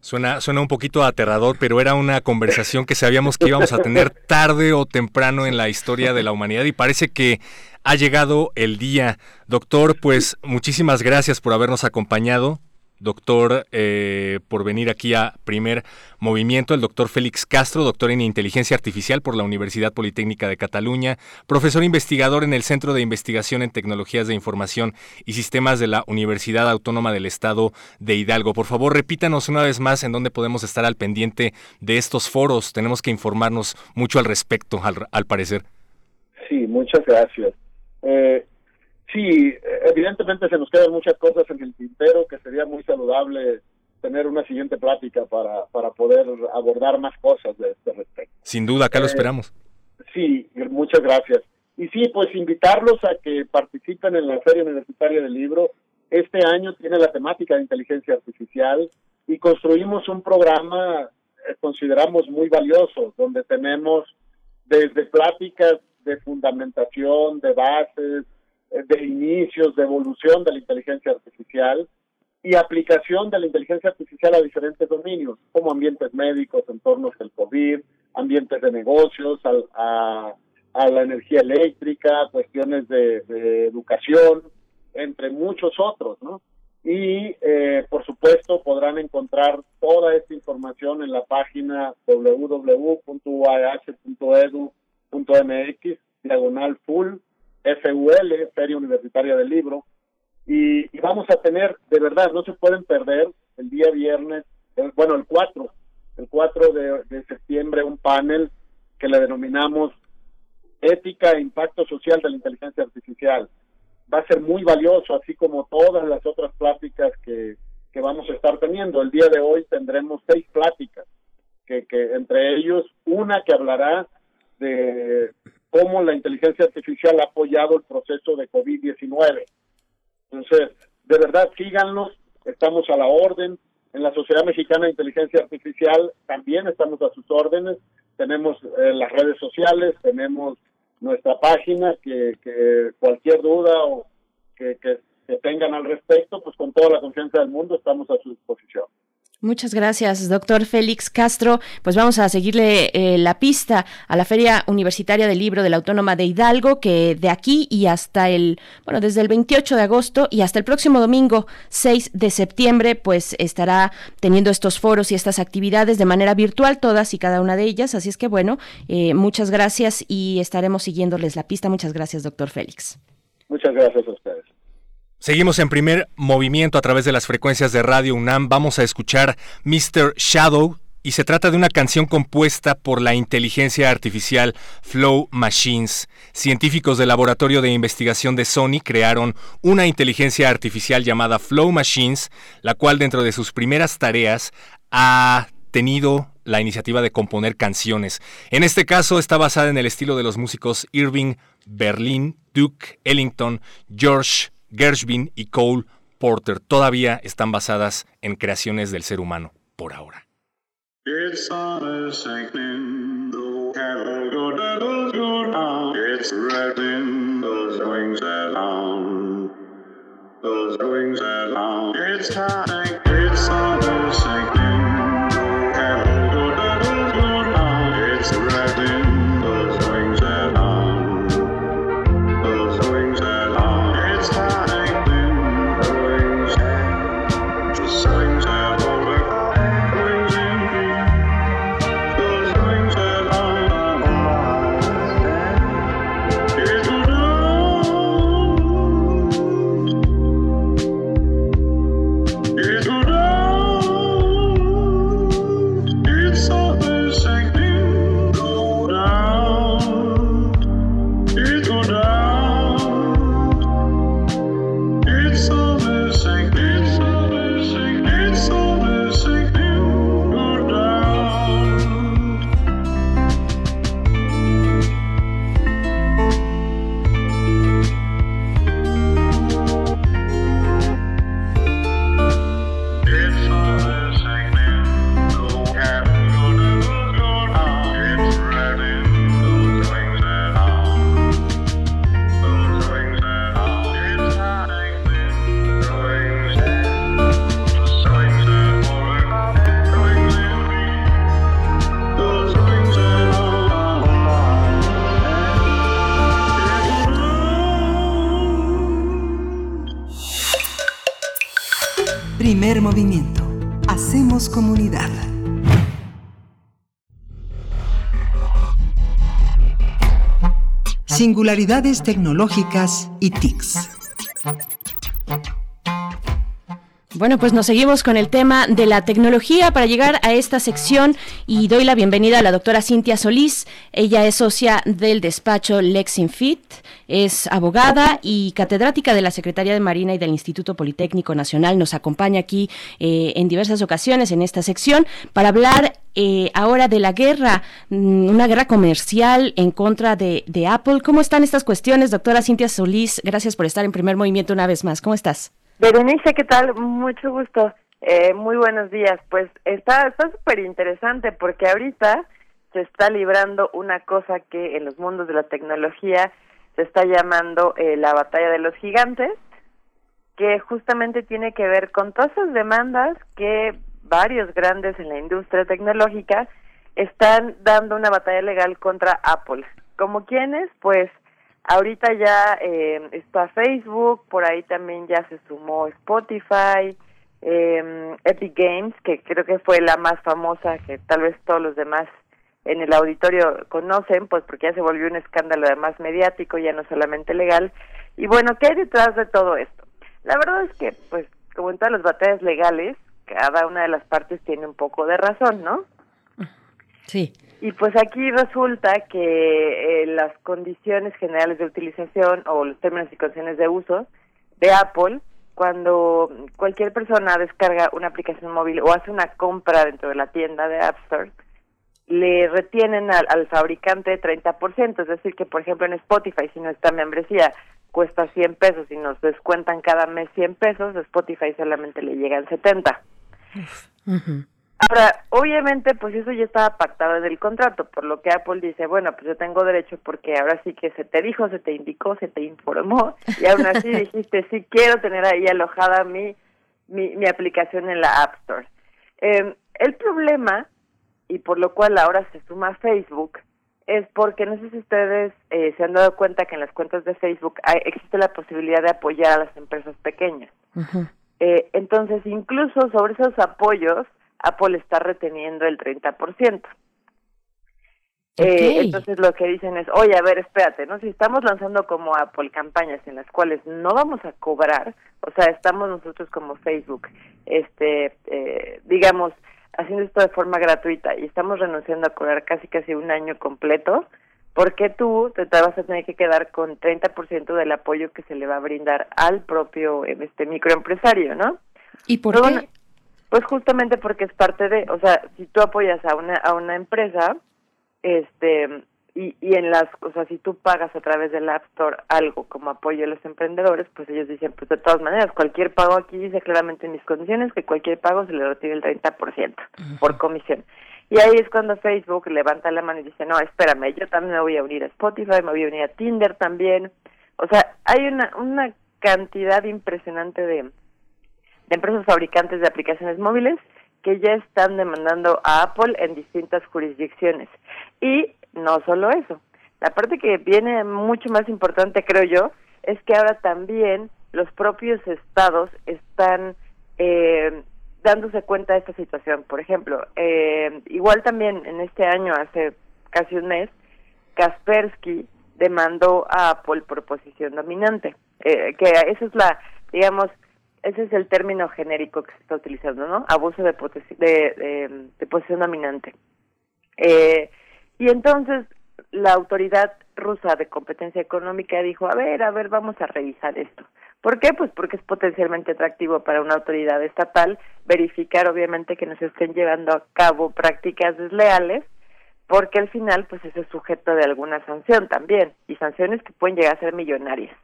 Suena, suena un poquito aterrador, pero era una conversación que sabíamos que íbamos a tener tarde o temprano en la historia de la humanidad y parece que ha llegado el día. Doctor, pues muchísimas gracias por habernos acompañado doctor, eh, por venir aquí a primer movimiento, el doctor Félix Castro, doctor en inteligencia artificial por la Universidad Politécnica de Cataluña, profesor investigador en el Centro de Investigación en Tecnologías de Información y Sistemas de la Universidad Autónoma del Estado de Hidalgo. Por favor, repítanos una vez más en dónde podemos estar al pendiente de estos foros. Tenemos que informarnos mucho al respecto, al, parecer. Sí, muchas gracias. Eh, Sí, evidentemente se nos quedan muchas cosas en el tintero que sería muy saludable tener una siguiente plática para, para poder abordar más cosas de este respecto. Sin duda, acá lo eh, esperamos. Sí, muchas gracias. Y sí, pues invitarlos a que participen en la Feria Universitaria del Libro. Este año tiene la temática de inteligencia artificial y construimos un programa, eh, consideramos muy valioso, donde tenemos desde pláticas de fundamentación, de bases, de inicios, de evolución de la inteligencia artificial y aplicación de la inteligencia artificial a diferentes dominios, como ambientes médicos, entornos del COVID, ambientes de negocios, a, la energía eléctrica, cuestiones de, educación, entre muchos otros, ¿no? Y, eh, por supuesto, podrán encontrar toda esta información en la página www.uah.edu.mx, diagonal full FUL, Feria Universitaria del Libro, y, vamos a tener, de verdad, no se pueden perder el día viernes, bueno, el 4, el 4 de, septiembre, un panel que le denominamos Ética e Impacto Social de la Inteligencia Artificial. Va a ser muy valioso, así como todas las otras pláticas que, que vamos a estar teniendo. El día de hoy tendremos seis pláticas, que entre ellos una que hablará de cómo la inteligencia artificial ha apoyado el proceso de COVID-19. Entonces, de verdad, síganos, estamos a la orden. En la Sociedad Mexicana de Inteligencia Artificial también estamos a sus órdenes. Tenemos eh, las redes sociales, tenemos nuestra página, que, cualquier duda o que tengan al respecto, pues con toda la confianza del mundo estamos a su disposición. Muchas gracias, doctor Félix Castro. Pues vamos a seguirle eh, la pista a la Feria Universitaria del Libro de la Autónoma de Hidalgo, que de aquí y hasta el, bueno, desde el 28 de agosto y hasta el próximo domingo 6 de septiembre, pues estará teniendo estos foros y estas actividades de manera virtual, todas y cada una de ellas. Así es que, bueno, eh, muchas gracias y estaremos siguiéndoles la pista. Muchas gracias, doctor Félix. Muchas gracias a ustedes. Seguimos en primer movimiento a través de las frecuencias de Radio UNAM. Vamos a escuchar Mr. Shadow y se trata de una canción compuesta por la inteligencia artificial Flow Machines. Científicos del Laboratorio de Investigación de Sony crearon una inteligencia artificial llamada Flow Machines, la cual dentro de sus primeras tareas ha tenido la iniciativa de componer canciones. En este caso está basada en el estilo de los músicos Irving Berlin, Duke Ellington, George Gershwin y Cole Porter todavía están basadas en creaciones del ser humano, por ahora. Singularidades tecnológicas y TICs. Bueno, pues nos seguimos con el tema de la tecnología para llegar a esta sección y doy la bienvenida a la doctora Cintia Solís. Ella es socia del despacho Lexinfit, es abogada y catedrática de la Secretaría de Marina y del Instituto Politécnico Nacional. Nos acompaña aquí eh, en diversas ocasiones en esta sección para hablar eh, ahora de la guerra, mm, una guerra comercial en contra de, de Apple. ¿Cómo están estas cuestiones, doctora Cintia Solís? Gracias por estar en primer movimiento una vez más. ¿Cómo estás? Berenice, ¿qué tal? Mucho gusto. Eh, muy buenos días. Pues está está súper interesante porque ahorita se está librando una cosa que en los mundos de la tecnología se está llamando eh, la batalla de los gigantes, que justamente tiene que ver con todas esas demandas que varios grandes en la industria tecnológica están dando una batalla legal contra Apple. ¿Como quiénes? Pues Ahorita ya eh, está Facebook, por ahí también ya se sumó Spotify, eh, Epic Games, que creo que fue la más famosa que tal vez todos los demás en el auditorio conocen, pues porque ya se volvió un escándalo además mediático, ya no solamente legal. Y bueno, ¿qué hay detrás de todo esto? La verdad es que, pues, como en todas las batallas legales, cada una de las partes tiene un poco de razón, ¿no? Sí. Y pues aquí resulta que eh, las condiciones generales de utilización o los términos y condiciones de uso de Apple, cuando cualquier persona descarga una aplicación móvil o hace una compra dentro de la tienda de App Store, le retienen al, al fabricante 30%, es decir, que por ejemplo en Spotify, si nuestra membresía cuesta 100 pesos y nos descuentan cada mes 100 pesos, Spotify solamente le llegan 70. Ahora, obviamente, pues eso ya estaba pactado en el contrato, por lo que Apple dice, bueno, pues yo tengo derecho porque ahora sí que se te dijo, se te indicó, se te informó, y aún así dijiste, sí quiero tener ahí alojada mi, mi, mi aplicación en la App Store. Eh, el problema, y por lo cual ahora se suma Facebook, es porque no sé si ustedes eh, se han dado cuenta que en las cuentas de Facebook hay, existe la posibilidad de apoyar a las empresas pequeñas. eh, entonces, incluso sobre esos apoyos, Apple está reteniendo el 30%. Eh, entonces lo que dicen es, oye, a ver, espérate, ¿no? Si estamos lanzando como Apple campañas en las cuales no vamos a cobrar, o sea, estamos nosotros como Facebook, este, eh, digamos, haciendo esto de forma gratuita y estamos renunciando a cobrar casi casi un año completo, ¿por qué tú te vas a tener que quedar con 30% del apoyo que se le va a brindar al propio este microempresario, ¿no? ¿Y por qué? Pues justamente porque es parte de, o sea, si tú apoyas a una a una empresa, este y, y en las, o sea, si tú pagas a través del App Store algo como apoyo a los emprendedores, pues ellos dicen, pues de todas maneras, cualquier pago aquí dice claramente en mis condiciones que cualquier pago se le retire el 30% por comisión. Y ahí es cuando Facebook levanta la mano y dice, no, espérame, yo también me voy a unir a Spotify, me voy a unir a Tinder también. O sea, hay una, una cantidad impresionante de, de empresas fabricantes de aplicaciones móviles que ya están demandando a Apple en distintas jurisdicciones. Y no solo eso, la parte que viene mucho más importante, creo yo, es que ahora también los propios estados están eh, dándose cuenta de esta situación. Por ejemplo, eh, igual también en este año, hace casi un mes, Kaspersky demandó a Apple por posición dominante, eh, que esa es la, digamos, ese es el término genérico que se está utilizando, ¿no? Abuso de, de, de, posición dominante. Eh, y entonces la autoridad rusa de competencia económica dijo, a ver, a ver, vamos a revisar esto. ¿Por qué? Pues porque es potencialmente atractivo para una autoridad estatal verificar, obviamente, que no se estén llevando a cabo prácticas desleales, porque al final, pues, es sujeto de alguna sanción también, y sanciones que pueden llegar a ser millonarias.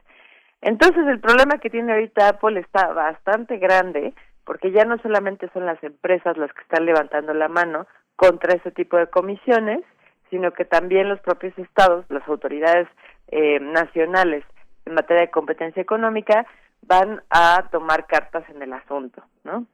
Entonces el problema que tiene ahorita Apple está bastante grande porque ya no solamente son las empresas las que están levantando la mano contra ese tipo de comisiones, sino que también los propios estados, las autoridades eh, nacionales en materia de competencia económica van a tomar cartas en el asunto, ¿no?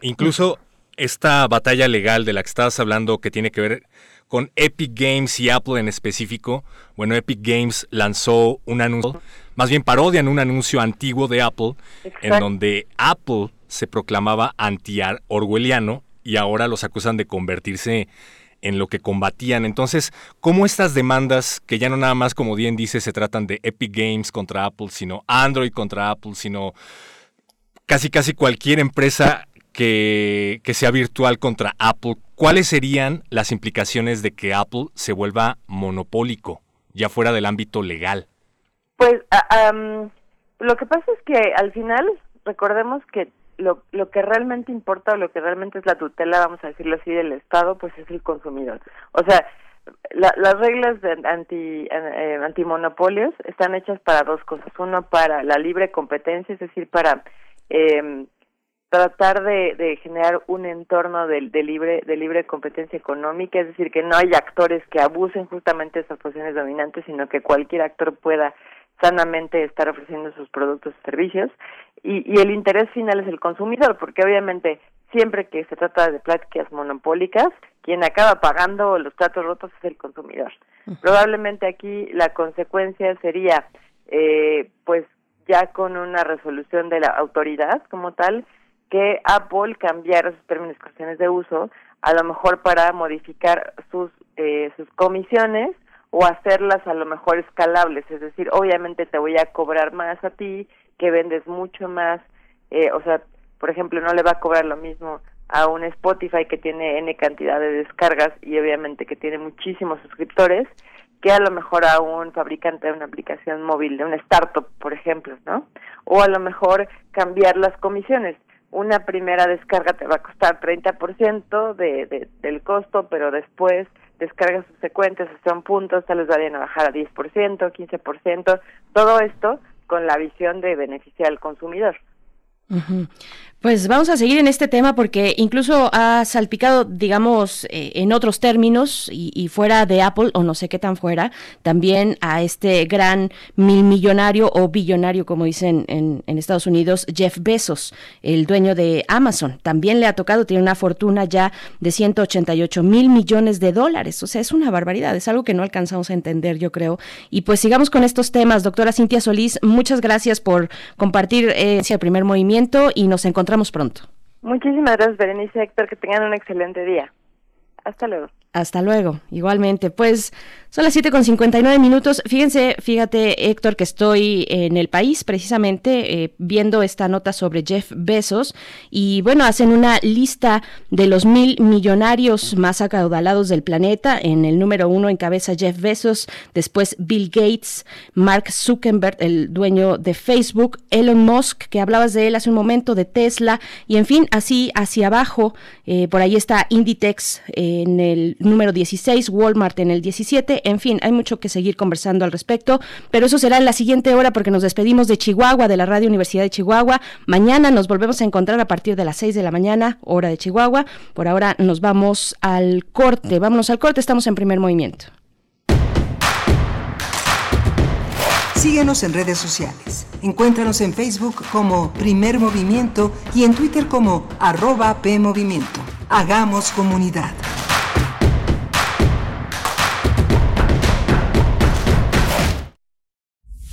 Incluso esta batalla legal de la que estabas hablando que tiene que ver con Epic Games y Apple en específico, bueno, Epic Games lanzó un anuncio más bien parodian un anuncio antiguo de Apple en donde Apple se proclamaba anti-orwelliano y ahora los acusan de convertirse en lo que combatían. Entonces, ¿cómo estas demandas, que ya no nada más, como bien dice, se tratan de Epic Games contra Apple, sino Android contra Apple, sino casi casi cualquier empresa que, que sea virtual contra Apple, ¿cuáles serían las implicaciones de que Apple se vuelva monopólico, ya fuera del ámbito legal? Pues lo que pasa es que al final recordemos que lo, lo que realmente importa o lo que realmente es la tutela, vamos a decirlo así, del Estado, pues es el consumidor. O sea, las reglas de anti, eh, antimonopolios están hechas para dos cosas. Uno, para la libre competencia, es decir, para eh, tratar de, de, generar un entorno de, de, libre de libre competencia económica, es decir, que no haya actores que abusen justamente de esas posiciones dominantes, sino que cualquier actor pueda sanamente estar ofreciendo sus productos y servicios. Y, y el interés final es el consumidor porque obviamente siempre que se trata de prácticas monopólicas quien acaba pagando los platos rotos es el consumidor. Probablemente aquí la consecuencia sería eh, pues ya con una resolución de la autoridad como tal que Apple cambiara sus términos y condiciones de uso a lo mejor para modificar sus eh, sus comisiones o hacerlas a lo mejor escalables, es decir, obviamente te voy a cobrar más a ti, que vendes mucho más, eh, o sea, por ejemplo, no le va a cobrar lo mismo a un Spotify que tiene N cantidad de descargas y obviamente que tiene muchísimos suscriptores, que a lo mejor a un fabricante de una aplicación móvil, de una startup, por ejemplo, ¿no? O a lo mejor cambiar las comisiones. Una primera descarga te va a costar 30% de, de, del costo, pero después descargas subsecuentes son puntos, tal vez vayan a bajar a 10%, 15%, todo esto con la visión de beneficiar al consumidor. Pues vamos a seguir en este tema porque incluso ha salpicado, digamos, eh, en otros términos y, fuera de Apple, o no sé qué tan fuera, también a este gran mil millonario o billonario, como dicen en, Estados Unidos, Jeff Bezos, el dueño de Amazon. También le ha tocado, tiene una fortuna ya de 188 mil millones de dólares. O sea, es una barbaridad, es algo que no alcanzamos a entender, yo creo. Y pues sigamos con estos temas. Doctora Cintia Solís, muchas gracias por compartir eh, el primer movimiento y nos encontramos pronto. Muchísimas gracias, Berenice Héctor. Que tengan un excelente día. Hasta luego. Hasta luego, igualmente. Pues son las 7 con 59 minutos. Fíjense, fíjate, Héctor, que estoy en el país precisamente eh, viendo esta nota sobre Jeff Bezos y bueno, hacen una lista de los mil millonarios más acaudalados del planeta. En el número uno encabeza Jeff Bezos, después Bill Gates, Mark Zuckerberg, el dueño de Facebook, Elon Musk, que hablabas de él hace un momento, de Tesla, y en fin, así hacia abajo, eh, por ahí está Inditex en el número 16, Walmart en el 17 en fin, hay mucho que seguir conversando al respecto, pero eso será en la siguiente hora porque nos despedimos de Chihuahua, de la Radio Universidad de Chihuahua. Mañana nos volvemos a encontrar a partir de las 6 de la mañana, hora de Chihuahua. Por ahora nos vamos al corte. Vámonos al corte, estamos en primer movimiento. Síguenos en redes sociales. Encuéntranos en Facebook como Primer Movimiento y en Twitter como arroba PMovimiento. Hagamos comunidad.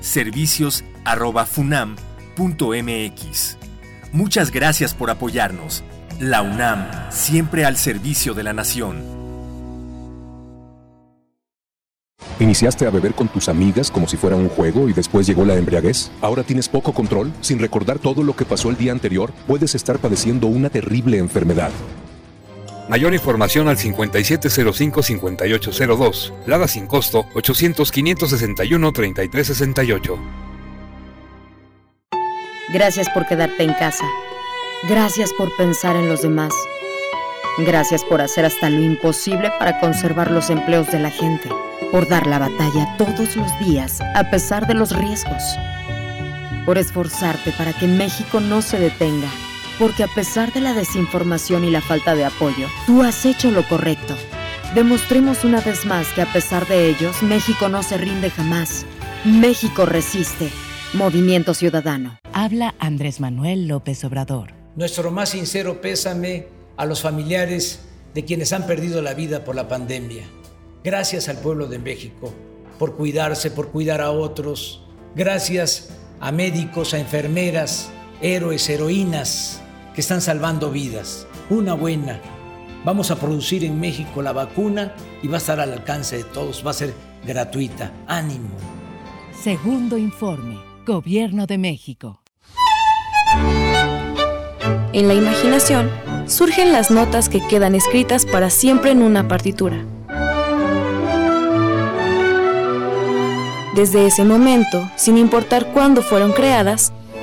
servicios@funam.mx. Muchas gracias por apoyarnos. La UNAM, siempre al servicio de la nación. ¿Iniciaste a beber con tus amigas como si fuera un juego y después llegó la embriaguez? ¿Ahora tienes poco control? Sin recordar todo lo que pasó el día anterior, puedes estar padeciendo una terrible enfermedad. Mayor información al 5705-5802. Lada sin costo 800-561-3368. Gracias por quedarte en casa. Gracias por pensar en los demás. Gracias por hacer hasta lo imposible para conservar los empleos de la gente por dar la batalla todos los días a pesar de los riesgos, por esforzarte para que México no se detenga, porque a pesar de la desinformación y la falta de apoyo, tú has hecho lo correcto. Demostremos una vez más que a pesar de ellos, México no se rinde jamás. México resiste. Movimiento Ciudadano. Habla Andrés Manuel López Obrador. Nuestro más sincero pésame a los familiares de quienes han perdido la vida por la pandemia Gracias al pueblo de México por cuidarse, por cuidar a otros. Gracias a médicos, a enfermeras, héroes, heroínas que están salvando vidas. Una buena. Vamos a producir en México la vacuna y va a estar al alcance de todos. Va a ser gratuita. Ánimo. Segundo informe. Gobierno de México. En la imaginación surgen las notas que quedan escritas para siempre en una partitura Desde ese momento, sin importar cuándo fueron creadas,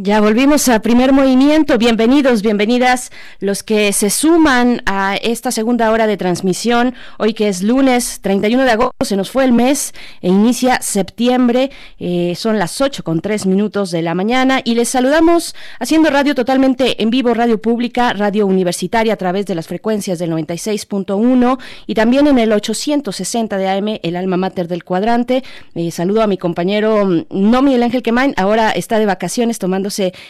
Ya volvimos a primer movimiento. Bienvenidos, bienvenidas los que se suman a esta segunda hora de transmisión. Hoy que es lunes 31 de agosto, se nos fue el mes e inicia septiembre. Eh, son las 8 con 3 minutos de la mañana y les saludamos haciendo radio totalmente en vivo, radio pública, radio universitaria a través de las frecuencias del 96.1 y también en el 860 de AM, el alma mater del cuadrante. Eh, saludo a mi compañero, mm, no Miguel Ángel Quemain, ahora está de vacaciones tomando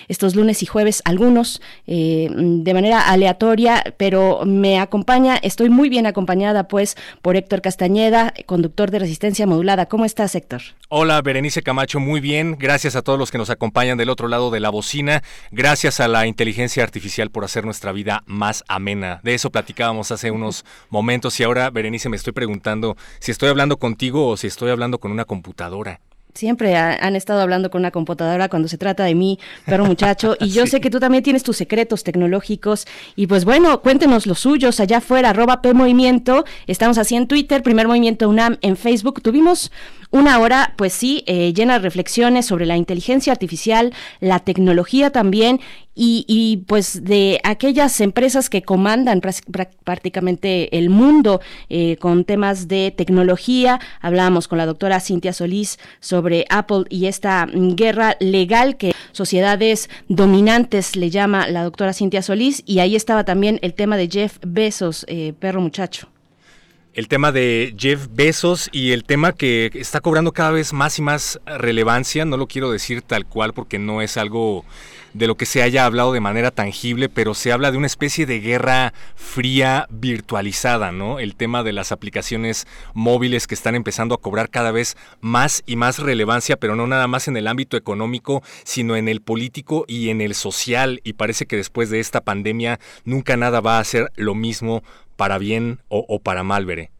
estos lunes y jueves, algunos eh, de manera aleatoria, pero me acompaña, estoy muy bien acompañada pues por Héctor Castañeda, conductor de Resistencia Modulada. ¿Cómo estás, Héctor? Hola, Berenice Camacho, muy bien. Gracias a todos los que nos acompañan del otro lado de la bocina. Gracias a la inteligencia artificial por hacer nuestra vida más amena. De eso platicábamos hace unos momentos y ahora, Berenice, me estoy preguntando si estoy hablando contigo o si estoy hablando con una computadora siempre han estado hablando con una computadora cuando se trata de mí, perro muchacho, y yo sé que tú también tienes tus secretos tecnológicos, y pues bueno, cuéntenos los suyos allá afuera, arroba P Movimiento, estamos así en Twitter, Primer Movimiento UNAM en Facebook, tuvimos una hora, pues sí, eh, llena de reflexiones sobre la inteligencia artificial, la tecnología también y, pues de aquellas empresas que comandan prácticamente el mundo eh, con temas de tecnología. Hablábamos con la doctora Cintia Solís sobre Apple y esta guerra legal que sociedades dominantes le llama la doctora Cintia Solís y ahí estaba también el tema de Jeff Bezos, eh, perro muchacho el tema de Jeff Bezos y el tema que está cobrando cada vez más y más relevancia. No lo quiero decir tal cual porque no es algo de lo que se haya hablado de manera tangible, pero se habla de una especie de guerra fría virtualizada, ¿no? El tema de las aplicaciones móviles que están empezando a cobrar cada vez más y más relevancia, pero no nada más en el ámbito económico, sino en el político y en el social. Y parece que después de esta pandemia nunca nada va a ser lo mismo para bien o, para mal, veré.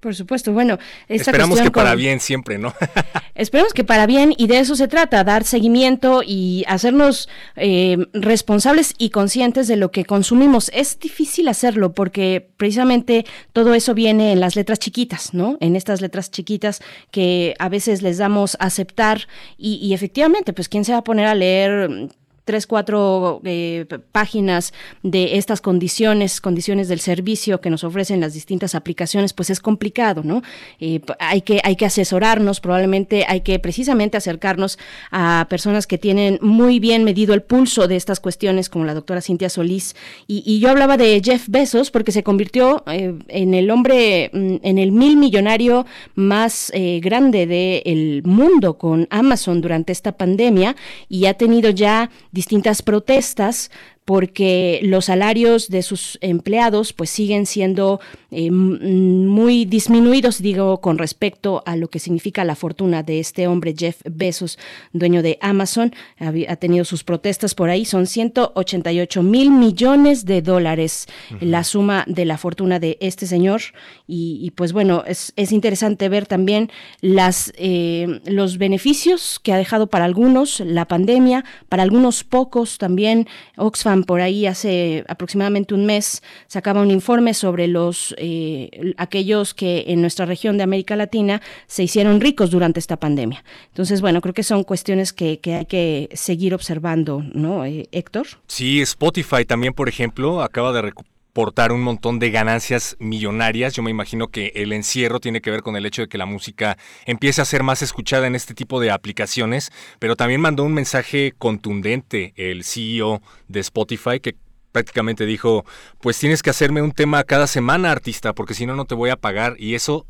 Por supuesto, bueno, esperamos que para bien siempre, ¿no? esperemos que para bien y de eso se trata, dar seguimiento y hacernos eh, responsables y conscientes de lo que consumimos. Es difícil hacerlo porque precisamente todo eso viene en las letras chiquitas, ¿no? En estas letras chiquitas que a veces les damos a aceptar y, y efectivamente, pues quién se va a poner a leer tres, cuatro eh, páginas de estas condiciones, condiciones del servicio que nos ofrecen las distintas aplicaciones, pues es complicado, ¿no? Eh, hay, que, hay que asesorarnos, probablemente hay que precisamente acercarnos a personas que tienen muy bien medido el pulso de estas cuestiones, como la doctora Cintia Solís. Y, yo hablaba de Jeff Bezos porque se convirtió eh, en el hombre, mm, en el mil millonario más grande del mundo con Amazon durante esta pandemia y ha tenido ya distintas protestas porque los salarios de sus empleados pues siguen siendo eh, muy disminuidos, digo, con respecto a lo que significa la fortuna de este hombre, Jeff Bezos, dueño de Amazon. Ha, tenido sus protestas por ahí, son 188 mil millones de dólares la suma de la fortuna de este señor. Y, pues bueno, es, interesante ver también las, eh, los beneficios que ha dejado para algunos la pandemia, para algunos pocos también. Oxfam por ahí hace aproximadamente un mes sacaba un informe sobre los eh, aquellos que en nuestra región de América Latina se hicieron ricos durante esta pandemia. Entonces, bueno, creo que son cuestiones que, hay que seguir observando, ¿no, eh, Héctor? Sí, Spotify también, por ejemplo, acaba de recuperar portar un montón de ganancias millonarias. Yo me imagino que el encierro tiene que ver con el hecho de que la música empiece a ser más escuchada en este tipo de aplicaciones, pero también mandó un mensaje contundente el CEO de Spotify que prácticamente dijo, pues tienes que hacerme un tema cada semana, artista, porque si no, no te voy a pagar. Y eso,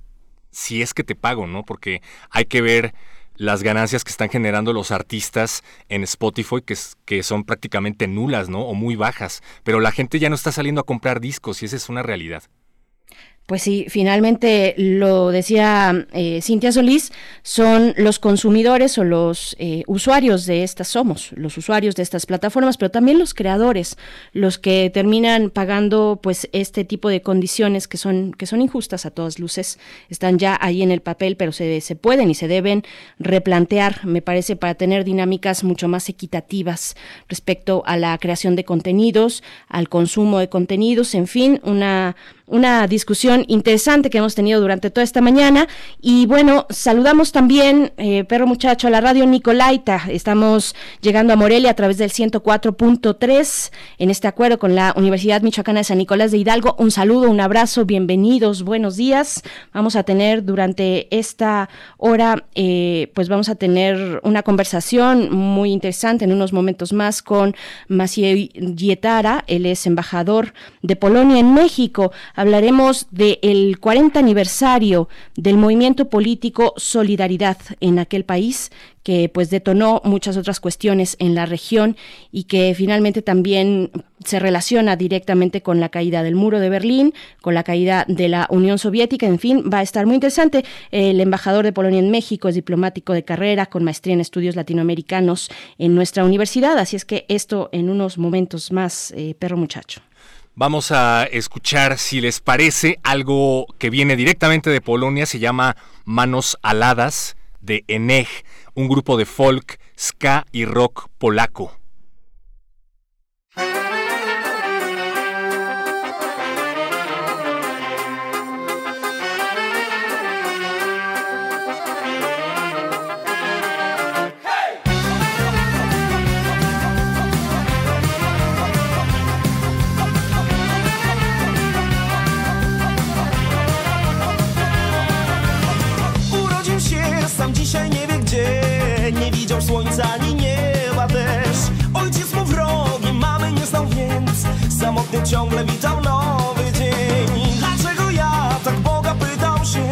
si es que te pago, ¿no? Porque hay que ver las ganancias que están generando los artistas en Spotify, que, son prácticamente nulas, ¿no? O muy bajas. Pero la gente ya no está saliendo a comprar discos y esa es una realidad. Pues sí, finalmente lo decía eh, Cintia Solís, son los consumidores o los eh, usuarios de estas, somos los usuarios de estas plataformas, pero también los creadores, los que terminan pagando pues este tipo de condiciones que son, que son injustas a todas luces, están ya ahí en el papel, pero se, se pueden y se deben replantear, me parece, para tener dinámicas mucho más equitativas respecto a la creación de contenidos, al consumo de contenidos, en fin, una una discusión interesante que hemos tenido durante toda esta mañana. Y bueno, saludamos también, eh, perro muchacho, a la radio Nicolaita. Estamos llegando a Morelia a través del 104.3 en este acuerdo con la Universidad Michoacana de San Nicolás de Hidalgo. Un saludo, un abrazo, bienvenidos, buenos días. Vamos a tener durante esta hora, eh, pues vamos a tener una conversación muy interesante en unos momentos más con Maciej Gietara, él es embajador de Polonia en México hablaremos del 40 aniversario del movimiento político Solidaridad en aquel país que pues detonó muchas otras cuestiones en la región y que finalmente también se relaciona directamente con la caída del muro de Berlín, con la caída de la Unión Soviética, en fin, va a estar muy interesante. El embajador de Polonia en México es diplomático de carrera con maestría en estudios latinoamericanos en nuestra universidad, así es que esto en unos momentos más, eh, perro muchacho. Vamos a escuchar, si les parece, algo que viene directamente de Polonia, se llama Manos Aladas de Eneg, un grupo de folk, ska y rock polaco. Witał nowy dzień. Dlaczego ja tak Boga pytał się?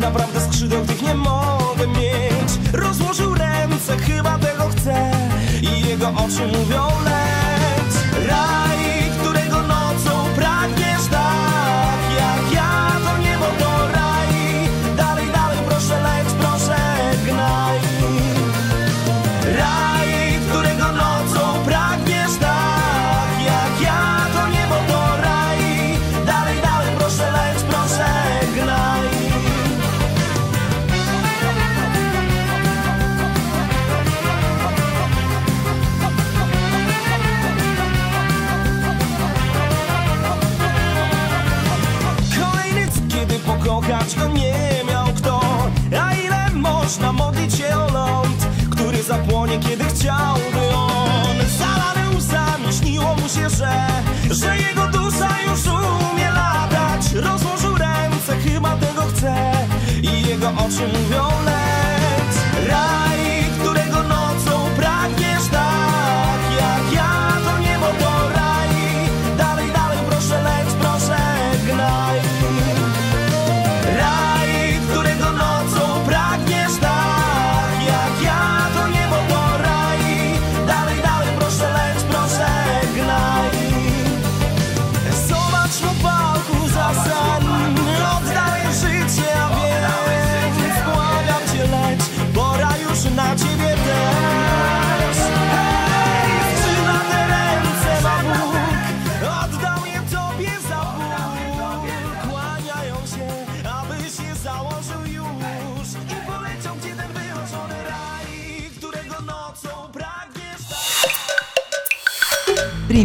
Naprawdę skrzydeł tych nie mogę mieć. Rozłożył ręce, chyba tego chce I jego oczy mówią leć 我却。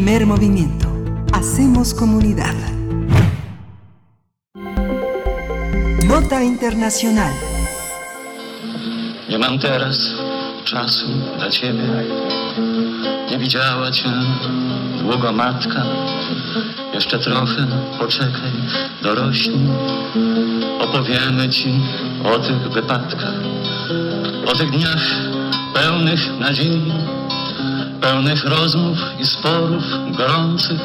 Primer movimiento. Hacemos comunidad. Nota Internacional. Nie mam teraz czasu dla ciebie. Nie widziała cię długo matka. Jeszcze trochę poczekaj, dorośnij. Opowiemy ci o tych wypadkach, o tych dniach pełnych nadziei, pełnych rozmów i sporów gorących,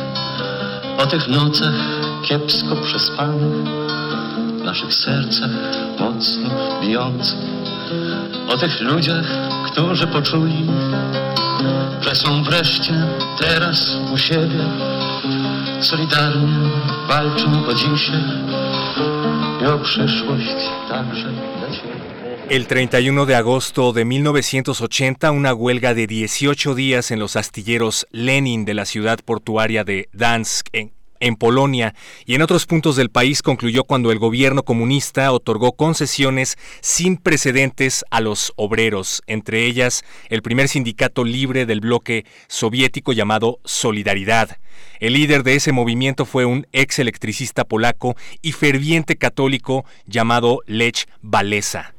o tych nocach kiepsko przespanych, w naszych sercach mocno bijących, o tych ludziach, którzy poczuli, że są wreszcie teraz u siebie, solidarnie walczą o dzisiaj i o przyszłość także. El 31 de agosto de 1980, una huelga de 18 días en los astilleros Lenin de la ciudad portuaria de Dansk, en, Polonia y en otros puntos del país concluyó cuando el gobierno comunista otorgó concesiones sin precedentes a los obreros, entre ellas el primer sindicato libre del bloque soviético llamado Solidaridad. El líder de ese movimiento fue un ex electricista polaco y ferviente católico llamado Lech Walesa.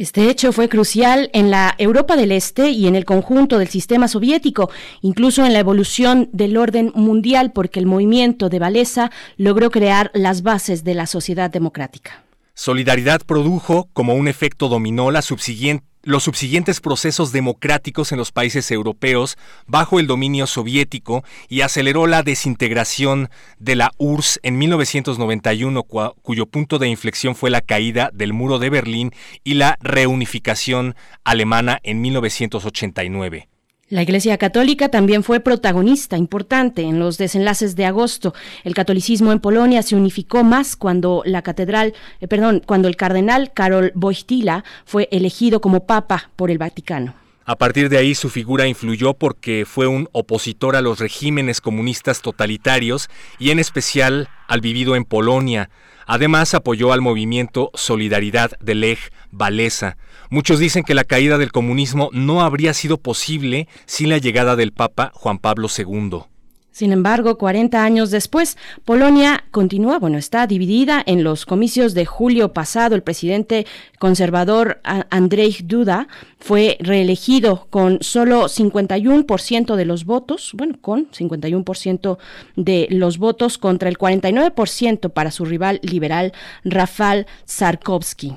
Este hecho fue crucial en la Europa del Este y en el conjunto del sistema soviético, incluso en la evolución del orden mundial, porque el movimiento de Valesa logró crear las bases de la sociedad democrática. Solidaridad produjo, como un efecto dominó, la subsiguiente los subsiguientes procesos democráticos en los países europeos bajo el dominio soviético y aceleró la desintegración de la URSS en 1991, cuyo punto de inflexión fue la caída del muro de Berlín y la reunificación alemana en 1989. La Iglesia Católica también fue protagonista importante en los desenlaces de agosto. El catolicismo en Polonia se unificó más cuando la catedral, eh, perdón, cuando el cardenal Karol Wojtyla fue elegido como papa por el Vaticano. A partir de ahí su figura influyó porque fue un opositor a los regímenes comunistas totalitarios y en especial al vivido en Polonia. Además apoyó al movimiento Solidaridad de Lech Walesa. Muchos dicen que la caída del comunismo no habría sido posible sin la llegada del Papa Juan Pablo II. Sin embargo, 40 años después, Polonia continúa, bueno, está dividida. En los comicios de julio pasado, el presidente conservador Andrzej Duda fue reelegido con solo 51% de los votos, bueno, con 51% de los votos contra el 49% para su rival liberal Rafal Sarkovsky.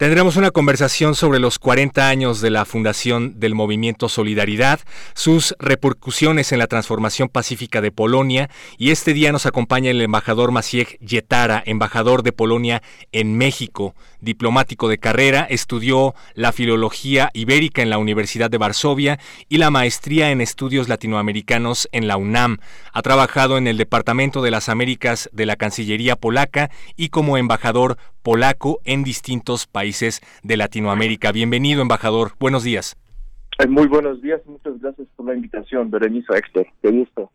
Tendremos una conversación sobre los 40 años de la fundación del movimiento Solidaridad, sus repercusiones en la transformación pacífica de Polonia y este día nos acompaña el embajador Maciej Yetara, embajador de Polonia en México, diplomático de carrera, estudió la filología ibérica en la Universidad de Varsovia y la maestría en estudios latinoamericanos en la UNAM. Ha trabajado en el Departamento de las Américas de la Cancillería polaca y como embajador polaco en distintos países de Latinoamérica. Bienvenido, embajador. Buenos días. Muy buenos días, muchas gracias por la invitación, Berenice Héctor. Qué gusto.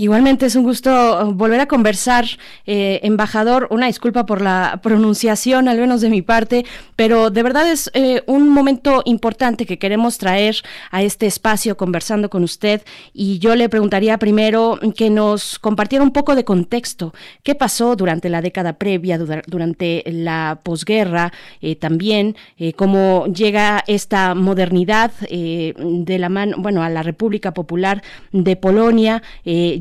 Igualmente es un gusto volver a conversar, eh, embajador. Una disculpa por la pronunciación, al menos de mi parte, pero de verdad es eh, un momento importante que queremos traer a este espacio conversando con usted. Y yo le preguntaría primero que nos compartiera un poco de contexto. ¿Qué pasó durante la década previa, durante la posguerra? Eh, también cómo llega esta modernidad de la mano, bueno, a la República Popular de Polonia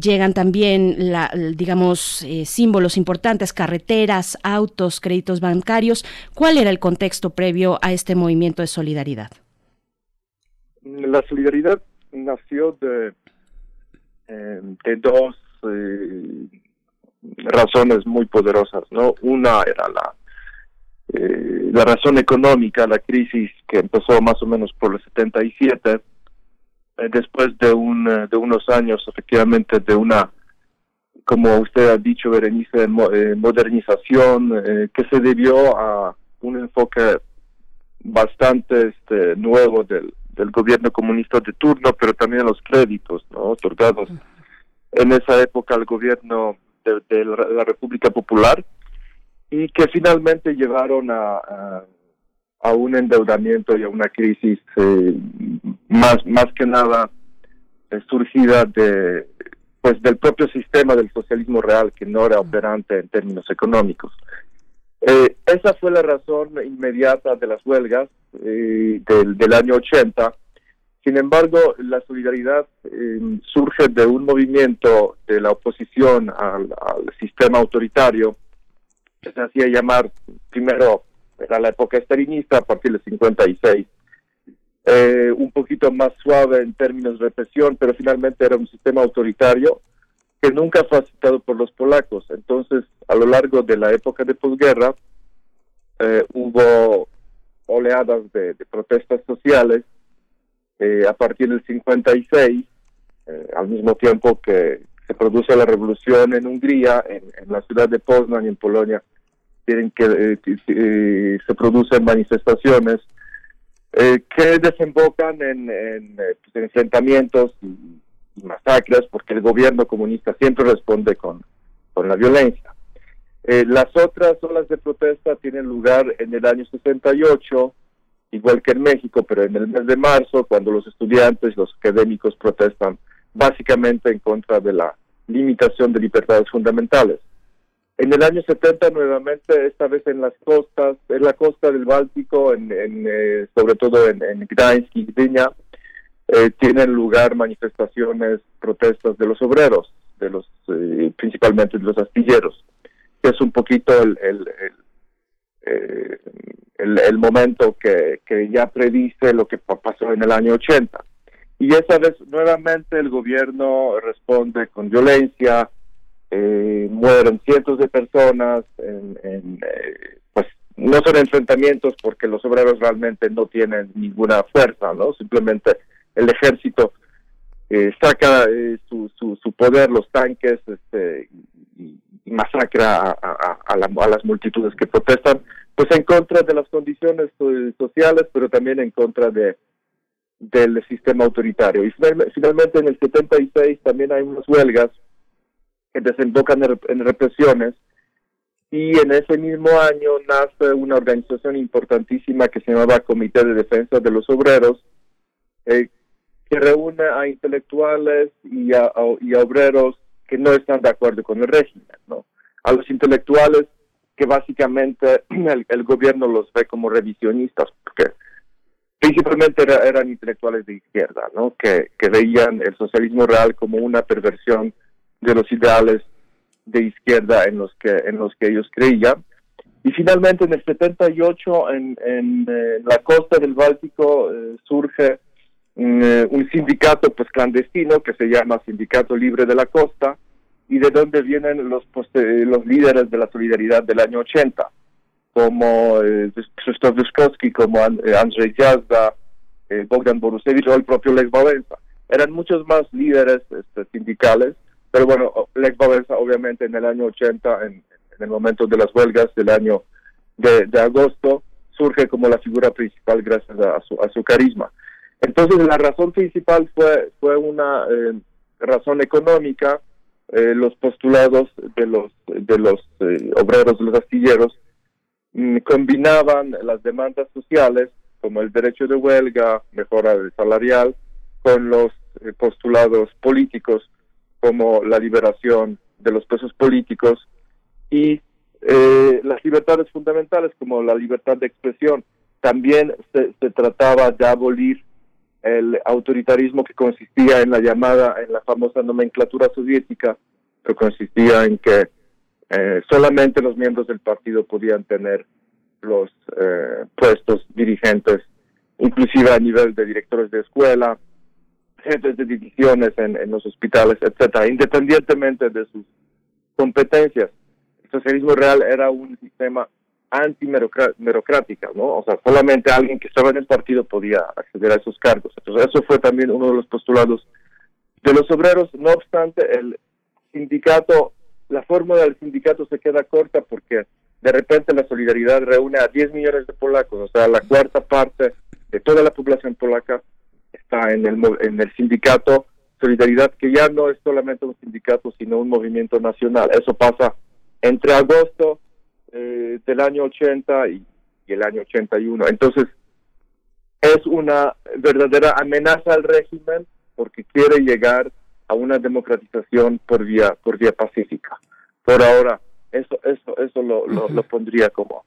llegan también, la, digamos, eh, símbolos importantes, carreteras, autos, créditos bancarios. ¿Cuál era el contexto previo a este movimiento de solidaridad? La solidaridad nació de, eh, dos eh, razones muy poderosas, ¿no? Una era la la razón económica, la crisis que empezó más o menos por el 77 eh, después de, un, eh, de unos años, efectivamente, de una, como usted ha dicho, Berenice, eh, modernización que se debió a un enfoque bastante este, nuevo del, del gobierno comunista de turno, pero también los créditos ¿no? otorgados en esa época al gobierno de, la República Popular y que finalmente llevaron a a un endeudamiento y a una crisis eh, más más que nada eh, surgida de pues del propio sistema del socialismo real que no era operante en términos económicos eh, esa fue la razón inmediata de las huelgas del, del año 80 sin embargo la solidaridad surge de un movimiento de la oposición al, al sistema autoritario que se hacía llamar primero era la época estalinista a partir del 56. Eh, un poquito más suave en términos de represión, pero finalmente era un sistema autoritario que nunca fue aceptado por los polacos. Entonces, a lo largo de la época de posguerra, eh, hubo oleadas de, protestas sociales eh, a partir del 56, al mismo tiempo que se produce la revolución en Hungría, en, en la ciudad de Poznan en Polonia quieren que eh, eh, se producen manifestaciones eh, que desembocan en, pues, enfrentamientos y, masacres porque el gobierno comunista siempre responde con, con la violencia. las otras olas de protesta tienen lugar en el año 68, igual que en México, pero en el mes de marzo, cuando los estudiantes y los académicos protestan básicamente en contra de la limitación de libertades fundamentales. En el año 70 nuevamente, esta vez en las costas, en la costa del Báltico, en, eh, sobre todo en, en Gdańsk y Gdynia, eh, tienen lugar manifestaciones, protestas de los obreros, de los eh, principalmente de los astilleros, es un poquito el, el momento que, que ya predice lo que pasó en el año 80. Y esa vez nuevamente el gobierno responde con violencia, eh, mueren cientos de personas, en, eh, pues no son enfrentamientos porque los obreros realmente no tienen ninguna fuerza, ¿no? Simplemente el ejército eh, saca eh, su, su, poder, los tanques, este, y, masacra a, a, las multitudes que protestan, pues en contra de las condiciones sociales, pero también en contra de del sistema autoritario. Y finalmente en el 76 también hay unas huelgas que desembocan en represiones. Y en ese mismo año nace una organización importantísima que se llamaba Comité de Defensa de los Obreros, eh, que reúne a intelectuales y a, obreros que no están de acuerdo con el régimen, ¿no? A los intelectuales que básicamente el, gobierno los ve como revisionistas, porque principalmente eran intelectuales de izquierda, ¿no? Que veían el socialismo real como una perversión de los ideales de izquierda en los que en los que ellos creían y finalmente en el 78 en, en, eh, la costa del Báltico eh, surge mm, eh, un sindicato pues clandestino que se llama Sindicato Libre de la Costa y de donde vienen los los líderes de la solidaridad del año 80 como Krzysztof Wyszkowski, como Andrzej Jazda, Bogdan Borusewicz o el propio Lech Wałęsa. Eran muchos más líderes este, sindicales pero bueno, Lech Wałęsa obviamente en el año 80, en, el momento de las huelgas del año de, agosto, surge como la figura principal gracias a, su, a su carisma. Entonces la razón principal fue, fue una eh, razón económica eh, los postulados de los de los eh, obreros, de los astilleros, mm, combinaban las demandas sociales como el derecho de huelga, mejora salarial, con los postulados políticos como la liberación de los presos políticos y las libertades fundamentales como la libertad de expresión. También se, se trataba de abolir el autoritarismo que consistía en la llamada, en la famosa nomenclatura soviética, que consistía en que eh, solamente los miembros del partido podían tener los eh, puestos dirigentes, inclusive a nivel de directores de escuela, de divisiones en, en los hospitales, etcétera, independientemente de sus competencias. El socialismo real era un sistema anti-merocrática, ¿no? O sea, solamente alguien que estaba en el partido podía acceder a esos cargos. Entonces, eso fue también uno de los postulados de los obreros. No obstante, el sindicato, la fórmula del sindicato se queda corta porque de repente la solidaridad reúne a 10 millones de polacos, o sea, la cuarta parte de toda la población polaca está en el, en el sindicato Solidaridad, que ya no es solamente un sindicato, sino un movimiento nacional. Eso pasa entre agosto eh, del año 80 y, el año 81. Entonces, es una verdadera amenaza al régimen porque quiere llegar a una democratización por vía por vía pacífica. Por ahora, eso eso eso lo, lo, pondría como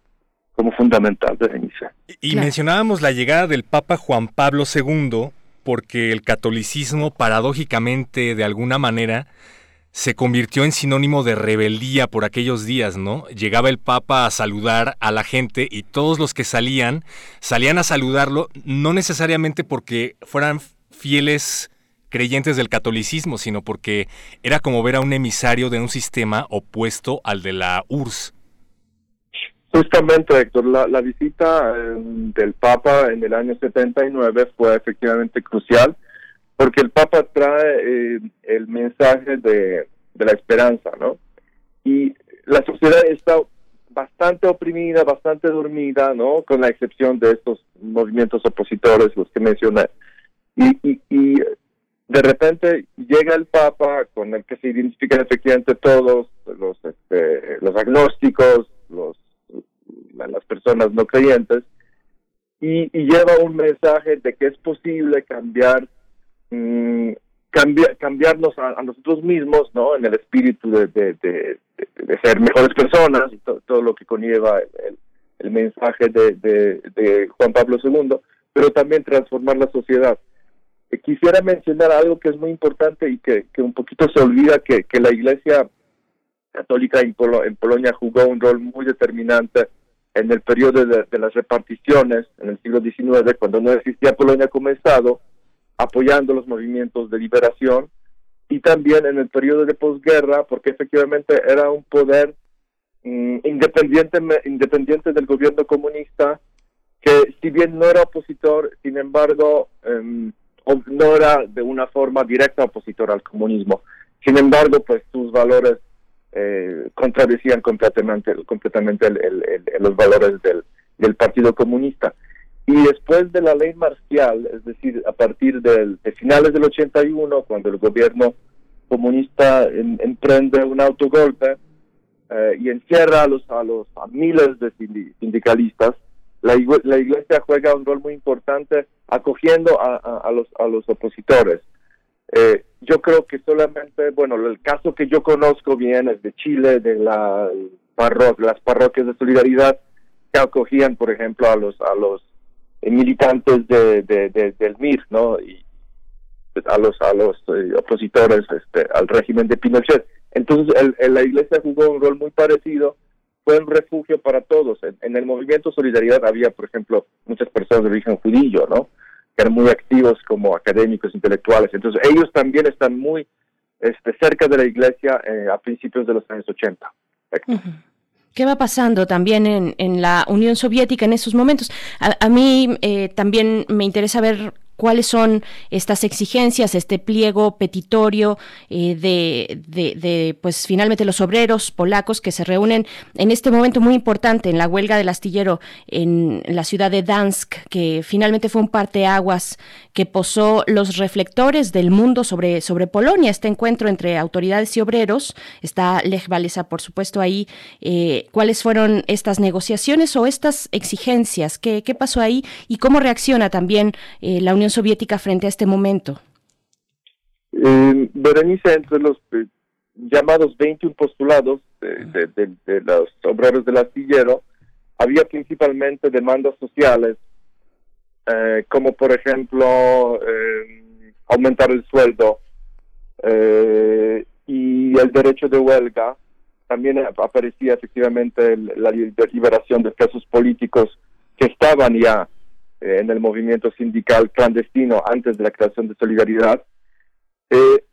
como fundamental desde inicio. Y mencionábamos la llegada del Papa Juan Pablo II porque el catolicismo paradójicamente de alguna manera se convirtió en sinónimo de rebeldía por aquellos días, ¿no? Llegaba el Papa a saludar a la gente y todos los que salían, salían a saludarlo, no necesariamente porque fueran fieles creyentes del catolicismo, sino porque era como ver a un emisario de un sistema opuesto al de la URSS. Justamente, Héctor, la, visita eh, del Papa en el año 79 fue efectivamente crucial porque el Papa trae eh, el mensaje de, la esperanza, ¿no? Y la sociedad está bastante oprimida, bastante dormida, ¿no? Con la excepción de estos movimientos opositores, los que mencioné. Y, y, de repente llega el Papa con el que se identifican efectivamente todos los, este, los agnósticos, los, las personas no creyentes, y, lleva un mensaje de que es posible cambiar Mm, cambiarnos a, nosotros mismos, ¿no? En el espíritu de, ser mejores personas y todo lo que conlleva el, mensaje de, Juan Pablo II, pero también transformar la sociedad. Eh, quisiera mencionar algo que es muy importante y que, un poquito se olvida, que, que la Iglesia Católica en, en Polonia jugó un rol muy determinante en el periodo de, de, las reparticiones, en el siglo XIX, cuando no existía Polonia como Estado, apoyando los movimientos de liberación y también en el periodo de posguerra, porque efectivamente era un poder mm, independiente, independiente del gobierno comunista, que si bien no era opositor, sin embargo, em, no era de una forma directa opositor al comunismo. Sin embargo, pues sus valores eh, contradecían completamente, completamente los valores del, del Partido Comunista. Y después de la ley marcial, es decir, a partir de finales del 81, cuando el gobierno comunista emprende un autogolpe eh, y encierra a los a los a miles de sindicalistas, la, la iglesia juega un rol muy importante acogiendo a, los a los opositores. Eh, yo creo que solamente, bueno, el caso que yo conozco bien es de Chile, de la las parroquias de solidaridad que acogían, por ejemplo, a los a los militantes de, del MIR, ¿no? Y a los a los eh, opositores este, al régimen de Pinochet. Entonces, el, la Iglesia jugó un rol muy parecido, fue un refugio para todos. En, el movimiento Solidaridad había, por ejemplo, muchas personas de origen judío, ¿no? Muy activos como académicos, intelectuales. Entonces, ellos también están muy este, cerca de la Iglesia eh, a principios de los años 80. ¿Qué va pasando también en, en, la Unión Soviética en esos momentos? A, mí eh, también me interesa ver cuáles son estas exigencias, este pliego petitorio eh, de, de, pues finalmente los obreros polacos que se reúnen en este momento muy importante en la huelga del astillero en la ciudad de Dansk, que finalmente fue un parteaguas que posó los reflectores del mundo sobre, sobre Polonia. Este encuentro entre autoridades y obreros, está Lech Walesa, por supuesto, ahí. Eh, ¿Cuáles fueron estas negociaciones o estas exigencias? ¿Qué, qué pasó ahí? ¿Y cómo reacciona también eh, la Unión Soviética frente a este momento? Eh, Berenice, entre los eh, llamados 21 postulados de, de, los obreros del astillero, había principalmente demandas sociales, eh, como por ejemplo aumentar el sueldo y el derecho de huelga. También aparecía efectivamente la liberación de presos políticos que estaban ya en el movimiento sindical clandestino antes de la creación de Solidaridad. Eh,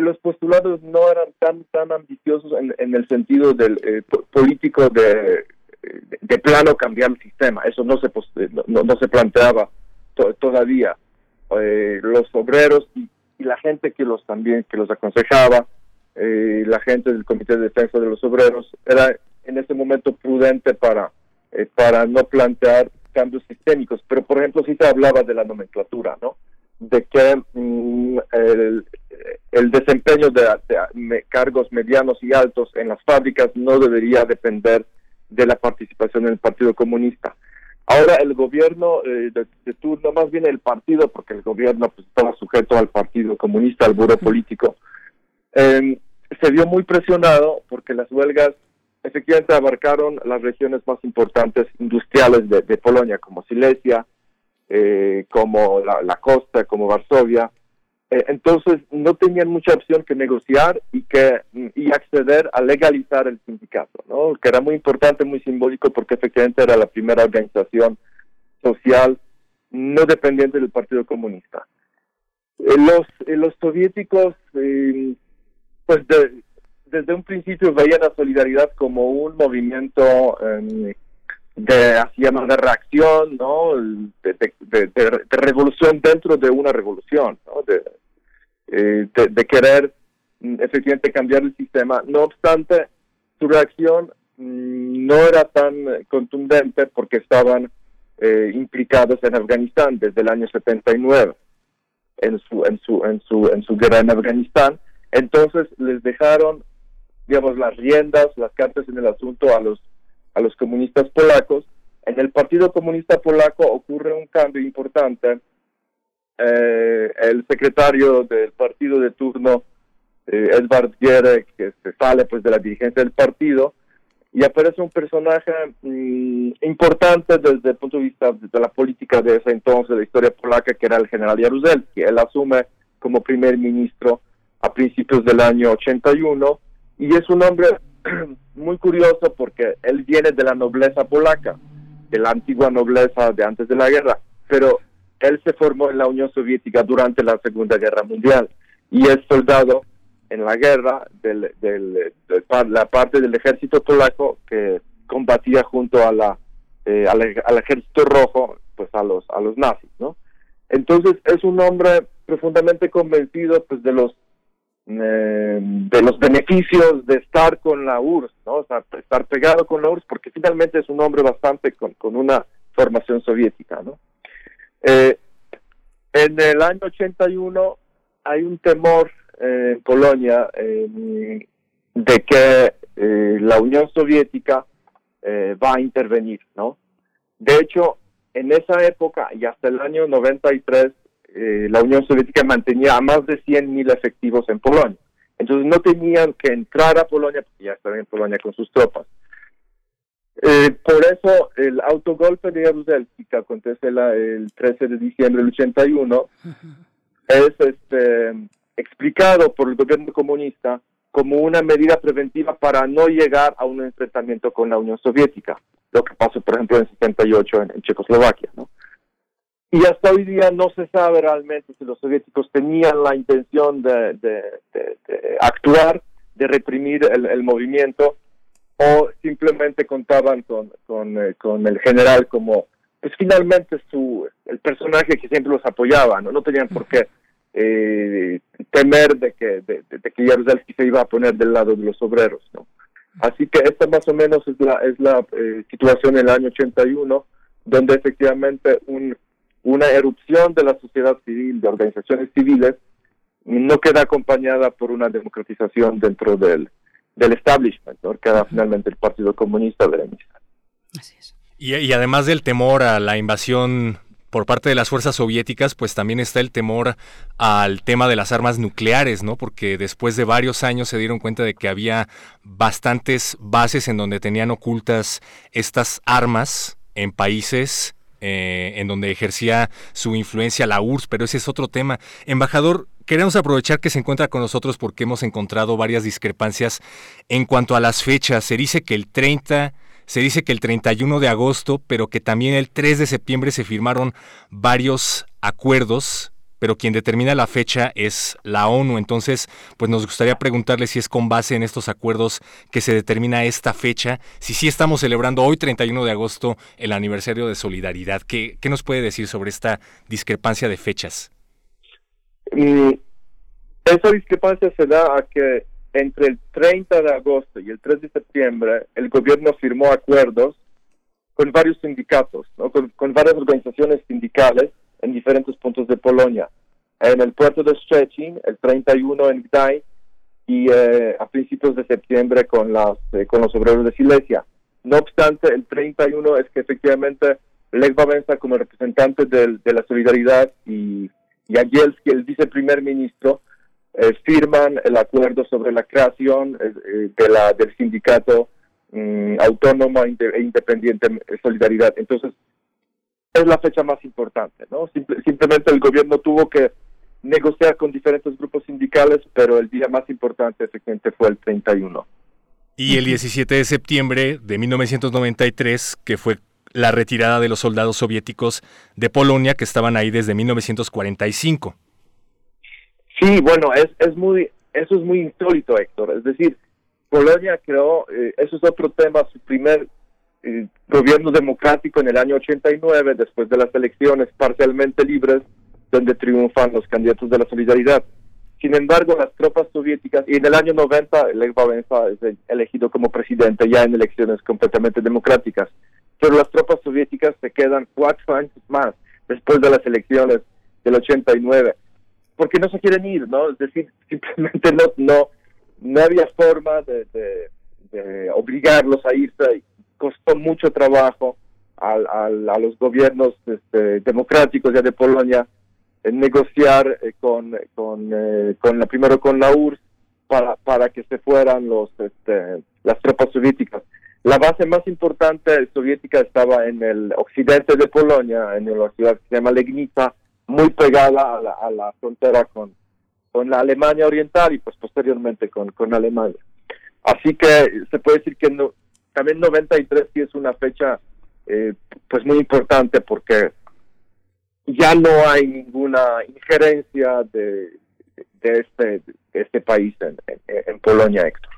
los postulados no eran tan tan ambiciosos en, el sentido del eh, político de, de, plano cambiar el sistema. Eso no se no, se planteaba todavía. Eh, los obreros y, la gente que los también que los aconsejaba, eh, la gente del Comité de Defensa de los Obreros era en ese momento prudente para para no plantear cambios sistémicos, pero por ejemplo sí se hablaba de la nomenclatura, ¿no? De que mm, el, desempeño de, cargos medianos y altos en las fábricas no debería depender de la participación en el Partido Comunista. Ahora el gobierno eh, de, turno, más bien el partido, porque el gobierno pues, estaba sujeto al Partido Comunista, al buro político, eh, se vio muy presionado porque las huelgas efectivamente abarcaron las regiones más importantes industriales de, Polonia, como Silesia, eh, como la, costa, como Varsovia. Eh, entonces no tenían mucha opción que negociar y que y acceder a legalizar el sindicato, ¿no? que era muy importante, muy simbólico, porque efectivamente era la primera organización social no dependiente del Partido Comunista. Eh, los, los soviéticos, pues de, desde un principio veían la solidaridad como un movimiento de, así de reacción, ¿no? De, revolución dentro de una revolución, ¿no? De, eh, querer mm, efectivamente cambiar el sistema. No obstante, su reacción mm, no era tan contundente porque estaban eh, implicados en Afganistán desde el año 79 en su en su en su en su guerra en Afganistán entonces les dejaron digamos, las riendas, las cartas en el asunto a los, a los comunistas polacos. En el Partido Comunista Polaco ocurre un cambio importante. Eh, el secretario del partido de turno, eh, Edvard Gierek, que se sale pues de la dirigencia del partido, y aparece un personaje mm, importante desde el punto de vista de la política de ese entonces, de la historia polaca, que era el general Jaruzelski. Él asume como primer ministro a principios del año 81 y es un hombre muy curioso porque él viene de la nobleza polaca, de la antigua nobleza de antes de la guerra, pero él se formó en la Unión Soviética durante la Segunda Guerra Mundial. Y es soldado en la guerra del, del, la parte del ejército polaco que combatía junto a la eh, al, al, ejército rojo pues a los a los nazis no entonces es un hombre profundamente convencido pues de los eh, de los beneficios de estar con la URSS, ¿no? O sea, estar pegado con la URSS, porque finalmente es un hombre bastante con, una formación soviética, ¿no? Eh, en el año 81 hay un temor eh, en Polonia de que la Unión Soviética va a intervenir, ¿no? De hecho, en esa época y hasta el año 93 eh, la Unión Soviética mantenía a más de 100.000 efectivos en Polonia. Entonces no tenían que entrar a Polonia porque ya estaban en Polonia con sus tropas. Eh, por eso el autogolpe de Jaruzelski que acontece el 13 de diciembre del 81 es este, explicado por el gobierno comunista como una medida preventiva para no llegar a un enfrentamiento con la Unión Soviética, lo que pasó por ejemplo en el 78 en, en Checoslovaquia. ¿no? Y hasta hoy día no se sabe realmente si los soviéticos tenían la intención de, actuar, de reprimir el, movimiento, o simplemente contaban con, eh, con, el general como pues finalmente su el personaje que siempre los apoyaba, no, no tenían por qué eh, temer de que de, de, que Jaruzelski se iba a poner del lado de los obreros, ¿no? Así que esta más o menos es la es la eh, situación en el año 81, donde efectivamente un, una erupción de la sociedad civil, de organizaciones civiles, no queda acompañada por una democratización dentro del, del establishment, ¿no? queda finalmente el Partido Comunista de la Así es. Y, y, además del temor a la invasión por parte de las fuerzas soviéticas, pues también está el temor al tema de las armas nucleares, ¿no? Porque después de varios años se dieron cuenta de que había bastantes bases en donde tenían ocultas estas armas en países eh, en donde ejercía su influencia la URSS, pero ese es otro tema. Embajador, queremos aprovechar que se encuentra con nosotros porque hemos encontrado varias discrepancias en cuanto a las fechas. Se dice que el 30 se dice que el 31 de agosto, pero que también el 3 de septiembre se firmaron varios acuerdos, pero quien determina la fecha es la ONU. Entonces, pues nos gustaría preguntarle si es con base en estos acuerdos que se determina esta fecha, si sí estamos celebrando hoy 31 de agosto el aniversario de solidaridad. ¿Qué, qué nos puede decir sobre esta discrepancia de fechas? Mm, esa discrepancia se da a que entre el 30 de agosto y el 3 de septiembre, el gobierno firmó acuerdos con varios sindicatos, con, varias organizaciones sindicales en diferentes puntos de Polonia. En el puerto de Szczecin, el 31 en Gdańsk y eh, a principios de septiembre con, las, eh, con los obreros de Silesia. No obstante, el 31 es que efectivamente Lech Wałęsa como representante de la solidaridad y, y Agielski, el viceprimer ministro, eh, firman el acuerdo sobre la creación eh, eh, de la, del sindicato mm, autónomo e independiente Solidaridad. Entonces, es la fecha más importante, ¿no? simplemente el gobierno tuvo que negociar con diferentes grupos sindicales, pero el día más importante efectivamente fue el 31. Y el 17 de septiembre de 1993, que fue la retirada de los soldados soviéticos de Polonia que estaban ahí desde 1945. Sí, bueno, es, es muy, eso es muy insólito, Héctor. Es decir, Polonia creó, eh, eso es otro tema, su primer gobierno democrático en el año 89, después de las elecciones parcialmente libres, donde triunfan los candidatos de la solidaridad. Sin embargo, las tropas soviéticas, y en el año 90, Lech Wałęsa es elegido como presidente ya en elecciones completamente democráticas, pero las tropas soviéticas se quedan cuatro años más después de las elecciones del 89 porque no se quieren ir, ¿no? Es decir, simplemente no no no había forma de, obligarlos a irse. Costó mucho trabajo al, a los gobiernos este, democráticos ya de Polonia en negociar eh, con eh, con la primero con la URSS para que se fueran los este, las tropas soviéticas. La base más importante soviética estaba en el occidente de Polonia, en la ciudad que se llama Legnica, muy pegada a la, frontera con, con la Alemania Oriental y pues posteriormente con, con Alemania. Así que se puede decir que no, también 93 sí es una fecha eh, pues muy importante porque ya no hay ninguna injerencia de, de, este, este país en, Polonia, Héctor.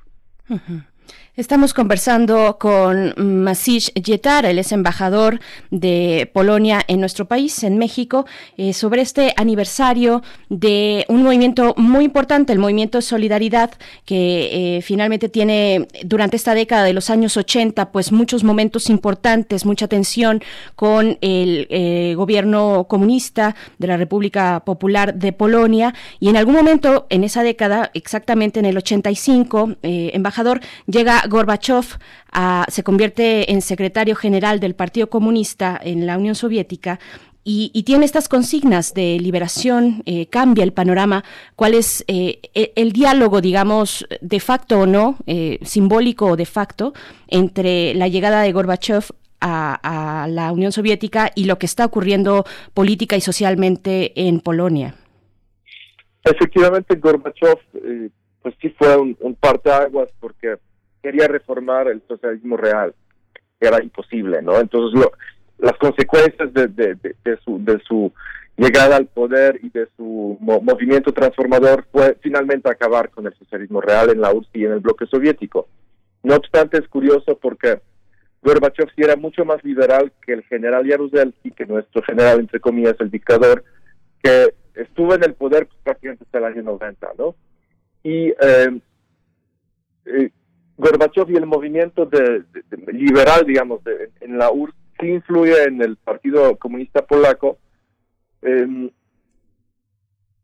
Estamos conversando con Masish Yetar, él es embajador de Polonia en nuestro país, en México, eh, sobre este aniversario de un movimiento muy importante, el movimiento Solidaridad, que eh, finalmente tiene durante esta década de los años 80, pues muchos momentos importantes, mucha tensión con el eh, gobierno comunista de la República Popular de Polonia. Y en algún momento en esa década, exactamente en el 85, embajador, llega Gorbachev se convierte en secretario general del Partido Comunista en la Unión Soviética y, tiene estas consignas de liberación, eh, cambia el panorama, cuál es eh, e, el diálogo, digamos, de facto o no, eh, simbólico o de facto, entre la llegada de Gorbachev a, a, la Unión Soviética y lo que está ocurriendo política y socialmente en Polonia. Efectivamente, Gorbachev, pues sí fue un, un parteaguas porque quería reformar el socialismo real. Era imposible, ¿no? Entonces, lo, las consecuencias de, su, llegada al poder y de su movimiento transformador fue finalmente acabar con el socialismo real en la URSS y en el bloque soviético. No obstante, es curioso porque Gorbachev sí era mucho más liberal que el general Jaruzelski, que nuestro general, entre comillas, el dictador, que estuvo en el poder prácticamente hasta el año 90, ¿no? Y eh, eh, Gorbachev y el movimiento de, liberal, digamos, en la URSS, sí influye en el Partido Comunista Polaco, em,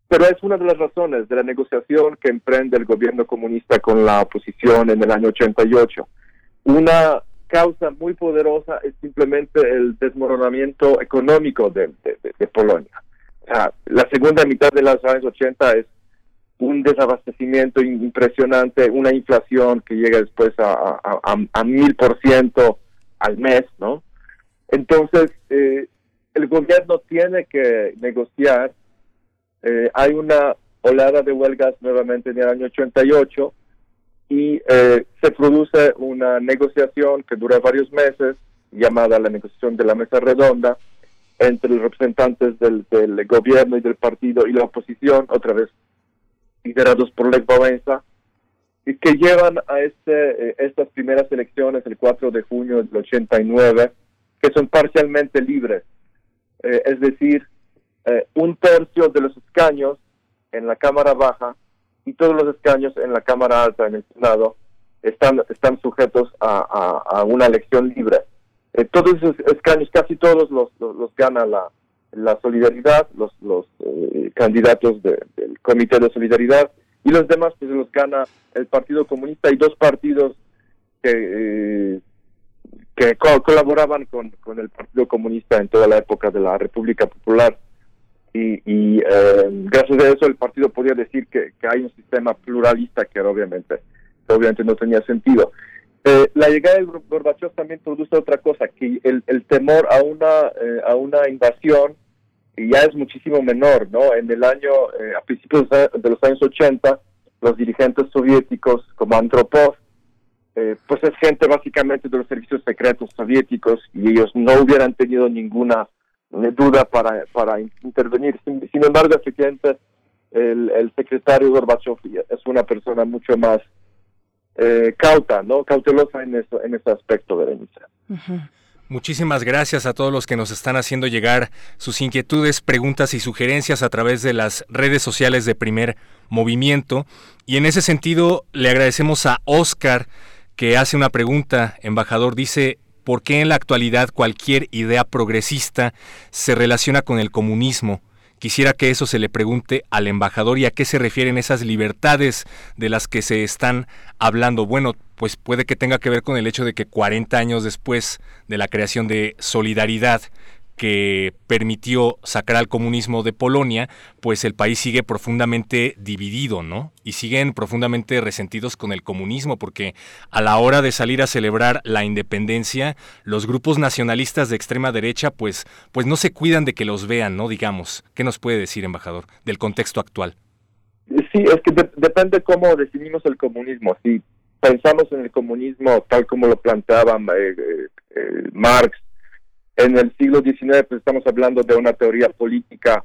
pero es una de las razones de la negociación que emprende el gobierno comunista con la oposición en el año 88. Una causa muy poderosa es simplemente el desmoronamiento económico de, Polonia. la segunda mitad de los años 80 es un desabastecimiento impresionante, una inflación que llega después a mil por ciento al mes, ¿no? Entonces, eh, el gobierno tiene que negociar. Eh, hay una olada de huelgas nuevamente en el año 88 y eh, se produce una negociación que dura varios meses, llamada la negociación de la mesa redonda, entre los representantes del, gobierno y del partido y la oposición, otra vez liderados por Lech Wałęsa, y que llevan a este, estas primeras elecciones el 4 de junio del 89 que son parcialmente libres, eh, es decir, eh, un tercio de los escaños en la Cámara Baja y todos los escaños en la Cámara Alta, en el Senado, están, están sujetos a, una elección libre. Eh, todos esos escaños, casi todos los, los, gana la, la solidaridad, los, los candidatos del Comité de Solidaridad, y los demás pues los gana el Partido Comunista y dos partidos que que colaboraban con, con, el Partido Comunista en toda la época de la República Popular. Y, y eh, gracias a eso el partido podía decir que, que, hay un sistema pluralista que obviamente, obviamente no tenía sentido. Eh, la llegada de Gorbachev también produce otra cosa, que el, el temor a una, eh, a una invasión ya es muchísimo menor, ¿no? En el año, a principios de los años 80, los dirigentes soviéticos como Andropov eh, pues es gente básicamente de los servicios secretos soviéticos y ellos no hubieran tenido ninguna eh, duda para, para intervenir. Sin, embargo, efectivamente, el, el, secretario Gorbachev es una persona mucho más eh, cauta, ¿no? Cautelosa en, eso, en ese aspecto, de Uh Muchísimas gracias a todos los que nos están haciendo llegar sus inquietudes, preguntas y sugerencias a través de las redes sociales de Primer Movimiento. Y en ese sentido, le agradecemos a Oscar que hace una pregunta, embajador, dice, ¿por qué en la actualidad cualquier idea progresista se relaciona con el comunismo? Quisiera que eso se le pregunte al embajador y a qué se refieren esas libertades de las que se están hablando. Bueno, pues puede que tenga que ver con el hecho de que 40 años después de la creación de Solidaridad, que permitió sacar al comunismo de Polonia, pues el país sigue profundamente dividido, ¿no? Y siguen profundamente resentidos con el comunismo, porque a la hora de salir a celebrar la independencia, los grupos nacionalistas de extrema derecha, pues, pues no se cuidan de que los vean, ¿no? Digamos. ¿Qué nos puede decir, embajador, del contexto actual? Sí, es que depende cómo definimos el comunismo. Si pensamos en el comunismo tal como lo planteaban eh, eh, eh, Marx, en el siglo XIX pues estamos hablando de una teoría política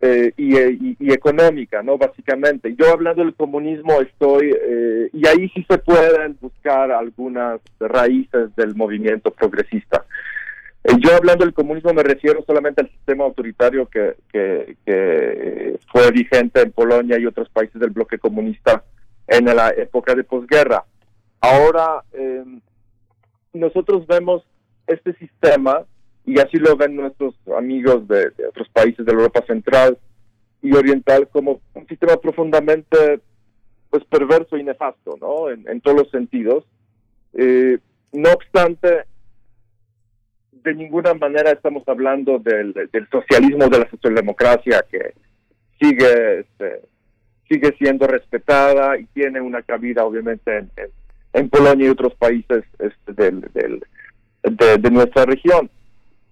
eh, y, económica, ¿no? Básicamente. Yo hablando del comunismo estoy, eh, y ahí sí se pueden buscar algunas raíces del movimiento progresista. Eh, yo hablando del comunismo me refiero solamente al sistema autoritario que, que, que fue vigente en Polonia y otros países del bloque comunista en la época de posguerra. Ahora, nosotros vemos este sistema, y así lo ven nuestros amigos de, otros países de la Europa Central y Oriental, como un sistema profundamente pues perverso y nefasto, ¿no? En, todos los sentidos. Eh, no obstante, de ninguna manera estamos hablando del, socialismo de la socialdemocracia que sigue este, sigue siendo respetada y tiene una cabida obviamente en, Polonia y otros países este, del, de, nuestra región.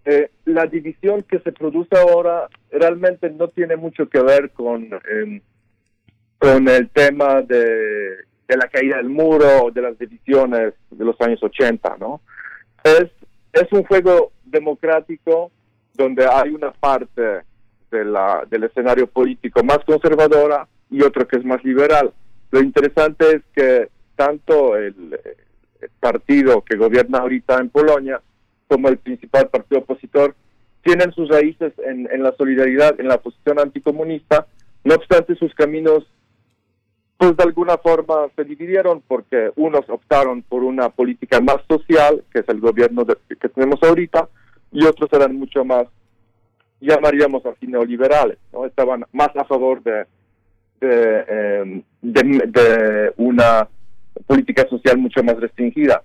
Eh, la división que se produce ahora realmente no tiene mucho que ver con, em, con el tema de, la caída del muro o de las divisiones de los años 80, ¿no? Es, es un juego democrático donde hay una parte de la, del escenario político más conservadora y otra que es más liberal. Lo interesante es que tanto el, partido que gobierna ahorita en Polonia como el principal partido opositor, tienen sus raíces en, la solidaridad, en la posición anticomunista, no obstante sus caminos pues de alguna forma se dividieron porque unos optaron por una política más social, que es el gobierno que tenemos ahorita, y otros eran mucho más, llamaríamos así, neoliberales, estaban más a favor de, de, de, una política social mucho más restringida.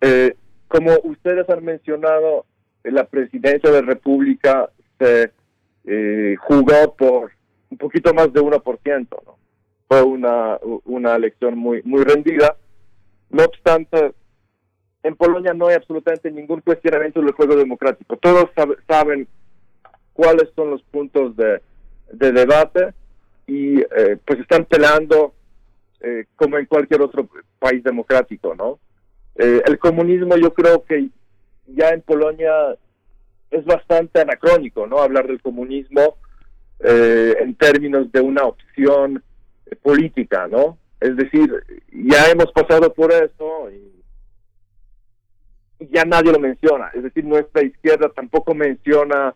Eh, como ustedes han mencionado, la presidencia de la República se eh, jugó por un poquito más de 1%, ¿no? Fue una, una elección muy, muy rendida. No obstante, en Polonia no hay absolutamente ningún cuestionamiento del juego democrático. Todos saben cuáles son los puntos de, de debate y eh, pues están peleando eh, como en cualquier otro país democrático, ¿no? Eh, el comunismo yo creo que ya en Polonia es bastante anacrónico, ¿no? Hablar del comunismo en términos de una opción política, ¿no? Es decir, ya hemos pasado por eso y ya nadie lo menciona. Es decir, nuestra izquierda tampoco menciona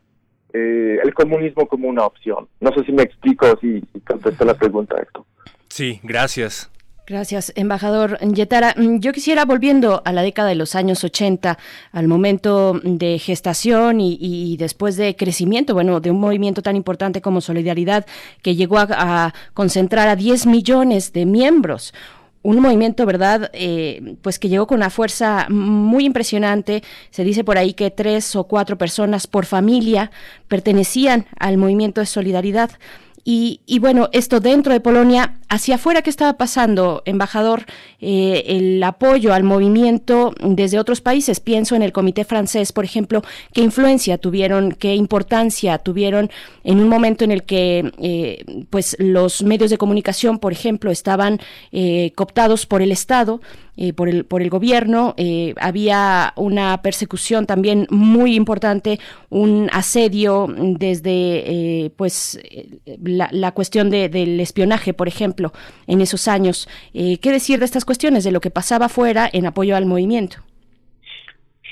eh, el comunismo como una opción. No sé si me explico, si, si contesté la pregunta, esto. Sí, gracias. Gracias, embajador Yetara. Mm, yo quisiera, volviendo a la década de los años 80, al momento de gestación y, después de crecimiento, bueno, de un movimiento tan importante como Solidaridad, que llegó a, a concentrar a 10 millones de miembros un movimiento, ¿verdad? Eh, pues que llegó con una fuerza muy impresionante. Se dice por ahí que tres o cuatro personas por familia pertenecían al movimiento de solidaridad. Y, y, bueno, esto dentro de Polonia, hacia afuera, ¿qué estaba pasando, embajador? Eh, el apoyo al movimiento desde otros países. Pienso en el Comité francés, por ejemplo, qué influencia tuvieron, qué importancia tuvieron en un momento en el que eh, pues los medios de comunicación, por ejemplo, estaban eh, cooptados por el Estado eh, por, el, por el gobierno. Eh, había una persecución también muy importante, un asedio desde eh, pues la, la cuestión de, del espionaje, por ejemplo, en esos años. ¿Qué decir de estas cuestiones, de lo que pasaba afuera en apoyo al movimiento?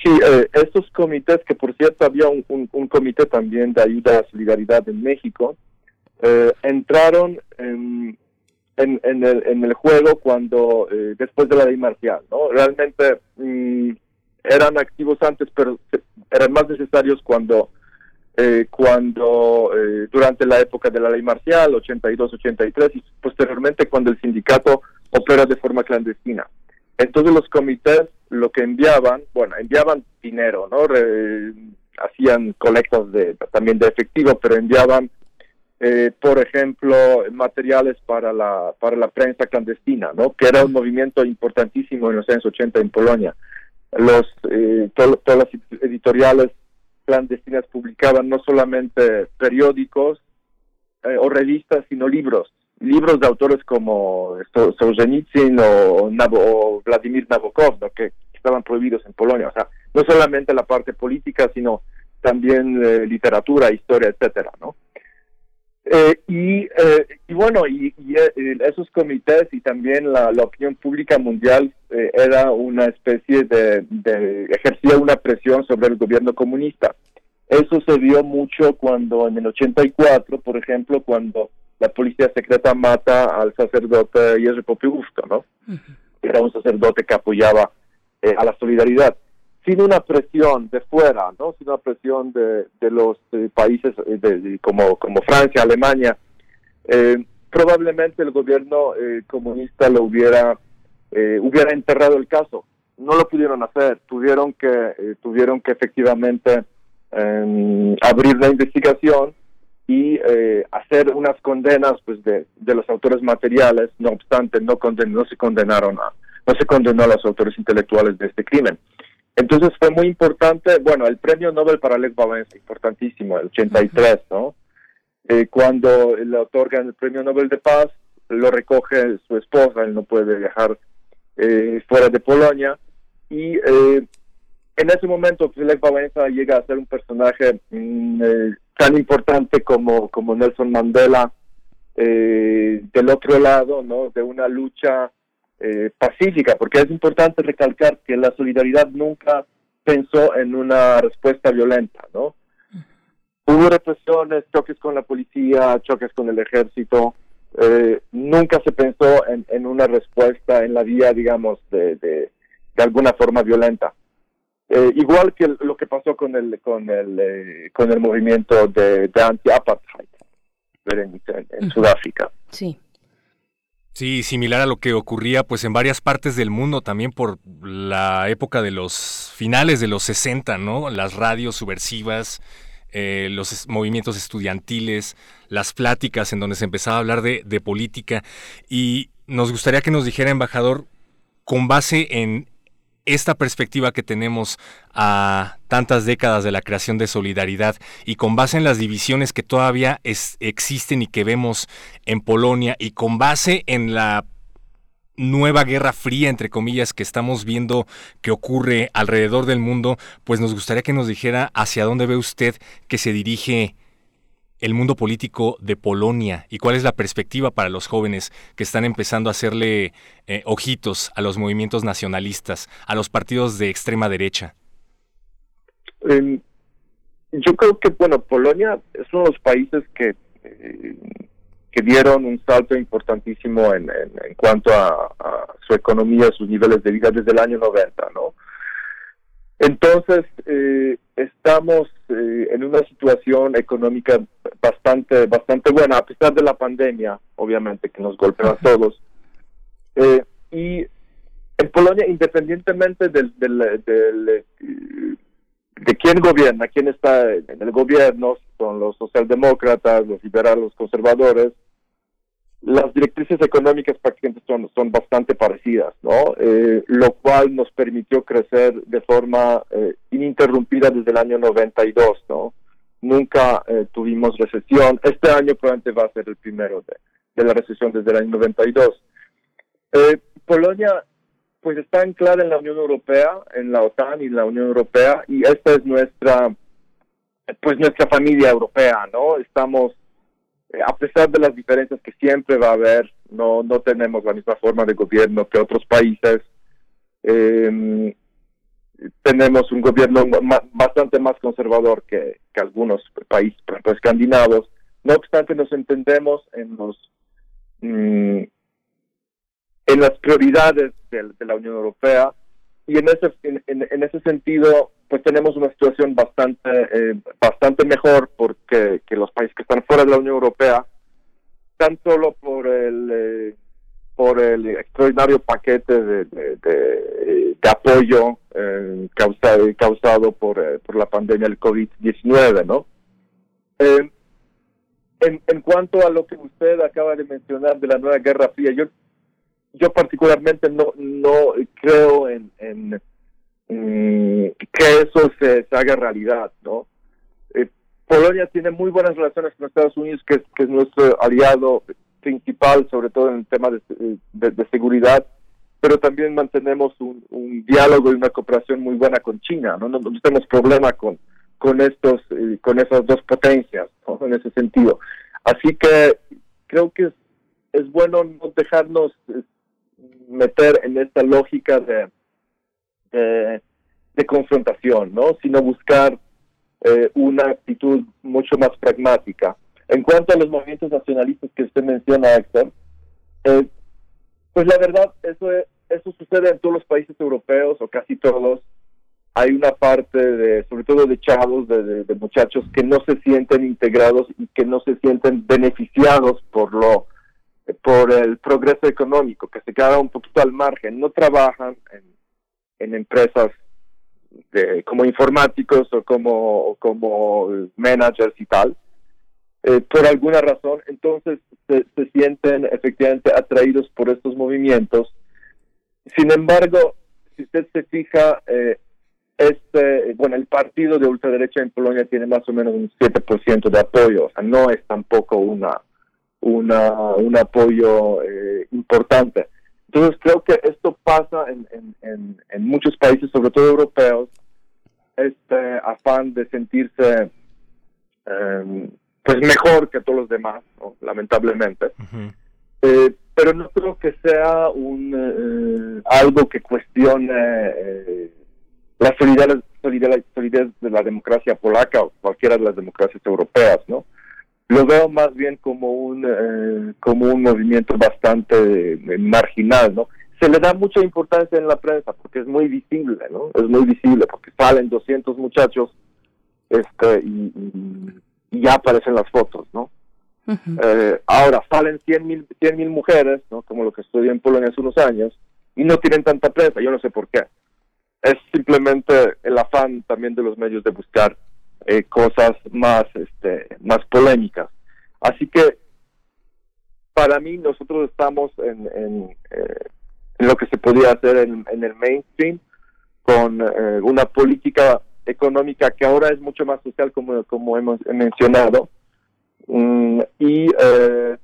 Sí, estos comités, que por cierto había un, comité también de ayuda a solidaridad en México, entraron en, en, en, el, en el juego cuando eh, después de la ley marcial, ¿no? Realmente mm, eran activos antes, pero eran más necesarios cuando eh, cuando eh, durante la época de la ley marcial, 82-83, y posteriormente cuando el sindicato opera de forma clandestina. Entonces los comités lo que enviaban, bueno, enviaban dinero, ¿no? hacían colectas de, también de efectivo, pero enviaban eh, por ejemplo, materiales para la, para la prensa clandestina, ¿no? que era un movimiento importantísimo en los años 80 en Polonia. Los, eh, todas las editoriales clandestinas publicaban no solamente periódicos eh, o revistas, sino libros. Libros de autores como Solzhenitsyn o, o Vladimir Nabokov, ¿no? que estaban prohibidos en Polonia. O sea, no solamente la parte política, sino también literatura, historia, etcétera, ¿no? Eh, y, eh, y, bueno, y, eh, esos comités y también la, opinión pública mundial era una especie de, de, ejercía una presión sobre el gobierno comunista. Eso se vio mucho cuando en el 84, por ejemplo, cuando la policía secreta mata al sacerdote Jerzy Popiełuszko, ¿no? Era un sacerdote que apoyaba a la solidaridad sin una presión de fuera, ¿no? Sin una presión de, de los eh, países eh, de, como, como Francia, Alemania, eh, probablemente el gobierno comunista lo hubiera hubiera enterrado el caso. No lo pudieron hacer, tuvieron que tuvieron que efectivamente em, abrir la investigación y hacer unas condenas pues de, de los autores materiales. No obstante, no conden no se condenaron a no se condenó a los autores intelectuales de este crimen. Entonces fue muy importante, bueno, el premio Nobel para Lech Wałęsa, importantísimo, el 83, ¿no? Eh, cuando le otorgan el premio Nobel de Paz, lo recoge su esposa, él no puede viajar eh, fuera de Polonia, y eh, en ese momento pues, Lech Wałęsa llega a ser un personaje mm, tan importante como, como Nelson Mandela, del otro lado, ¿no? De una lucha eh, pacífica, porque es importante recalcar que la solidaridad nunca pensó en una respuesta violenta, ¿no? Hubo represiones, choques con la policía, choques con el ejército, eh, nunca se pensó en, en, una respuesta en la vía, digamos, de, de, de alguna forma violenta. Eh, igual que lo que pasó con el con el eh, con el movimiento de, de anti-apartheid en, en Sudáfrica. Sí. Sí, similar a lo que ocurría pues en varias partes del mundo también por la época de los finales de los 60, ¿no? Las radios subversivas, eh, los movimientos estudiantiles, las pláticas en donde se empezaba a hablar de, de política. Y nos gustaría que nos dijera, embajador, con base en esta perspectiva que tenemos a tantas décadas de la creación de solidaridad y con base en las divisiones que todavía existen y que vemos en Polonia y con base en la nueva guerra fría, entre comillas, que estamos viendo que ocurre alrededor del mundo, pues nos gustaría que nos dijera hacia dónde ve usted que se dirige el mundo político de Polonia y cuál es la perspectiva para los jóvenes que están empezando a hacerle eh, ojitos a los movimientos nacionalistas, a los partidos de extrema derecha? Eh, yo creo que, bueno, Polonia es uno de los países que, eh, que dieron un salto importantísimo en, cuanto a, a, su economía, sus niveles de vida desde el año 90, ¿no? Entonces, eh, estamos eh, en una situación económica bastante bastante buena, a pesar de la pandemia, obviamente, que nos golpea a todos. Eh, y en Polonia, independientemente del, del, del, eh, de quién gobierna, quién está en el gobierno, son los socialdemócratas, los liberales, los conservadores, las directrices económicas prácticamente son, son bastante parecidas, ¿no? Eh, lo cual nos permitió crecer de forma eh, ininterrumpida desde el año 92, ¿no? Nunca eh, tuvimos recesión. Este año probablemente va a ser el primero de, de la recesión desde el año 92. Eh, Polonia, pues está anclada en la Unión Europea, en la OTAN y la Unión Europea, y esta es nuestra, pues nuestra familia europea, ¿no? Estamos eh, a pesar de las diferencias que siempre va a haber, no, no tenemos la misma forma de gobierno que otros países. Eh, tenemos un gobierno bastante más conservador que, que algunos países, por ejemplo, escandinavos. No obstante, nos entendemos en los mmm, en las prioridades de, de, la Unión Europea y en ese en ese sentido pues tenemos una situación bastante eh, bastante mejor porque que los países que están fuera de la Unión Europea tan solo por el eh, por el extraordinario paquete de, de, apoyo eh, causado, causado por, eh, por la pandemia del COVID-19, ¿no? En, en cuanto a lo que usted acaba de mencionar de la nueva Guerra Fría, yo yo particularmente no no creo en que eso se, haga realidad, ¿no? Eh, Polonia tiene muy buenas relaciones con Estados Unidos, que es, nuestro aliado principal, sobre todo en el tema de, seguridad, pero también mantenemos un, diálogo y una cooperación muy buena con China, ¿no? No, tenemos problema con, con estos, eh, con esas dos potencias, ¿no? En ese sentido. Así que creo que es, es bueno no dejarnos eh, meter en esta lógica de eh, de confrontación, ¿no? Sino buscar eh, una actitud mucho más pragmática. En cuanto a los movimientos nacionalistas que usted menciona, Héctor, eh, pues la verdad, eso, es, eso sucede en todos los países europeos, o casi todos. Hay una parte, de, sobre todo de chavos, de, de, de muchachos, que no se sienten integrados y que no se sienten beneficiados por lo por el progreso económico, que se queda un poquito al margen, no trabajan en en empresas de, como informáticos o como, como managers y tal, eh, por alguna razón, entonces se, se, sienten efectivamente atraídos por estos movimientos. Sin embargo, si usted se fija, eh, este, bueno, el partido de ultraderecha en Polonia tiene más o menos un 7% de apoyo, no es tampoco una, una, un apoyo eh, importante. Entonces creo que esto pasa en, en, en, en muchos países, sobre todo europeos, este afán de sentirse eh, pues mejor que todos los demás, ¿no? lamentablemente. Uh -huh. Eh, pero no creo que sea un eh, algo que cuestione eh, la solidaridad, solidez de la democracia polaca o cualquiera de las democracias europeas, ¿no? Lo veo más bien como un eh, como un movimiento bastante marginal, ¿no? Se le da mucha importancia en la prensa porque es muy visible, ¿no? Es muy visible porque salen 200 muchachos este y, y ya aparecen las fotos, ¿no? Eh, ahora salen 100 mil mil mujeres, ¿no? como lo que estudié en Polonia hace unos años, y no tienen tanta prensa, yo no sé por qué. Es simplemente el afán también de los medios de buscar eh, cosas más, este, más polémicas. Así que para mí nosotros estamos en, en, eh, lo que se podía hacer en, el mainstream con una política económica que ahora es mucho más social como, como hemos mencionado, Mm, y, eh,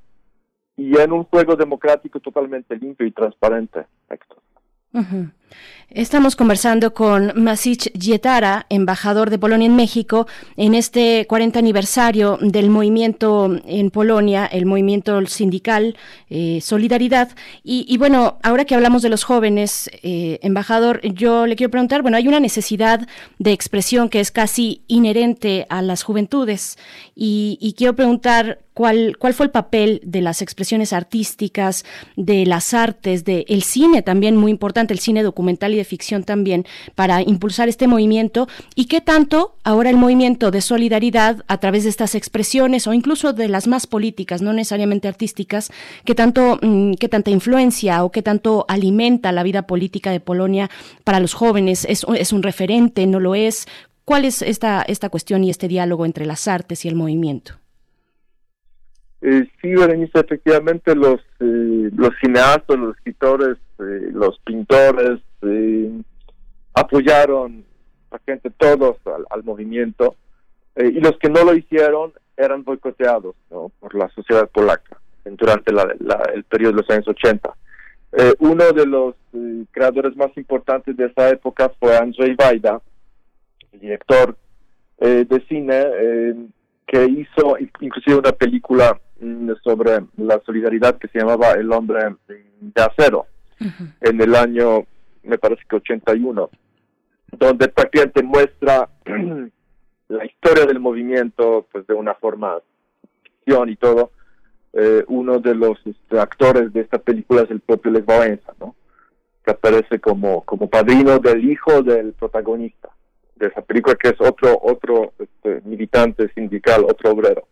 y en un juego democrático totalmente limpio y transparente. Estamos conversando con Masich Yetara, embajador de Polonia en México, en este 40 aniversario del movimiento en Polonia, el movimiento sindical eh, Solidaridad. Y, bueno, ahora que hablamos de los jóvenes, eh, embajador, yo le quiero preguntar, bueno, hay una necesidad de expresión que es casi inherente a las juventudes y, y quiero preguntar cuál, cuál fue el papel de las expresiones artísticas, de las artes, del cine también muy importante, el cine documental y de ficción también, para impulsar este movimiento y qué tanto ahora el movimiento de solidaridad a través de estas expresiones o incluso de las más políticas, no necesariamente artísticas, qué tanto, mm, qué tanta influencia o qué tanto alimenta la vida política de Polonia para los jóvenes, es, es un referente, no lo es, ¿Cuál es esta, esta cuestión y este diálogo entre las artes y el movimiento? Eh, sí, Berenice, efectivamente los, eh, cineastas, los escritores, eh, los pintores eh, apoyaron a gente, todos al, movimiento, y los que no lo hicieron eran boicoteados por la sociedad polaca durante el periodo de los años 80. uno de los creadores más importantes de esa época fue Andrzej Wajda, el director de cine, que hizo inclusive una película sobre la solidaridad que se llamaba El hombre de acero en el año, me parece que 81, donde prácticamente muestra la historia del movimiento pues de una forma y todo. Eh, uno de los este, actores de esta película es el propio Lech Wałęsa, ¿no? que aparece como, como padrino del hijo del protagonista de esa película, que es otro, otro este, militante sindical, otro obrero.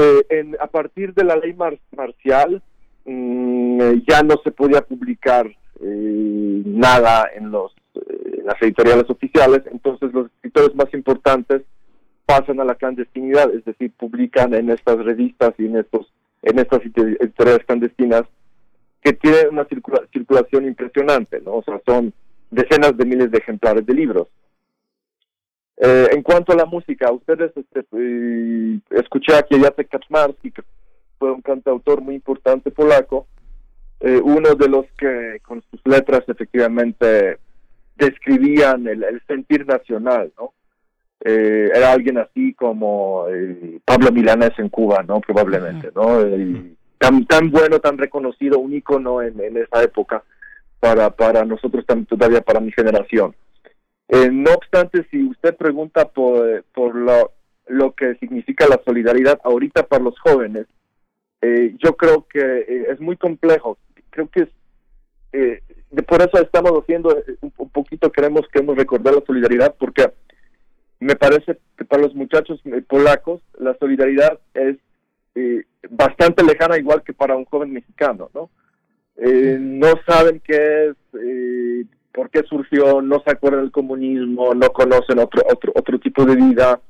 Eh, en, a partir de la ley marcial, mm, ya no se podía publicar eh, nada en, los, eh, las editoriales oficiales, entonces los escritores más importantes pasan a la clandestinidad, es decir, publican en estas revistas y en estos en estas editoriales clandestinas que tienen una circulación impresionante, ¿no? O sea, son decenas de miles de ejemplares de libros. Eh, en cuanto a la música, ustedes este, eh, escuché aquí a Jacek Kaczmarski, que fue un cantautor muy importante polaco, eh, uno de los que con sus letras efectivamente describían el, sentir nacional, ¿no? era alguien así como Pablo Milanés en Cuba, ¿no? Probablemente, ¿no? tan, tan bueno, tan reconocido, un ícono en, en esa época para, para nosotros, también, todavía para mi generación. Eh, no obstante, si usted pregunta por, por lo, lo que significa la solidaridad ahorita para los jóvenes, eh, yo creo que eh, es muy complejo. Creo que es, por eso estamos haciendo un, poquito, queremos, queremos recordar la solidaridad, porque me parece que para los muchachos polacos la solidaridad es bastante lejana, igual que para un joven mexicano, ¿no? no saben qué es por qué surgió, no se acuerdan del comunismo, no conocen otro, otro, otro tipo de vida,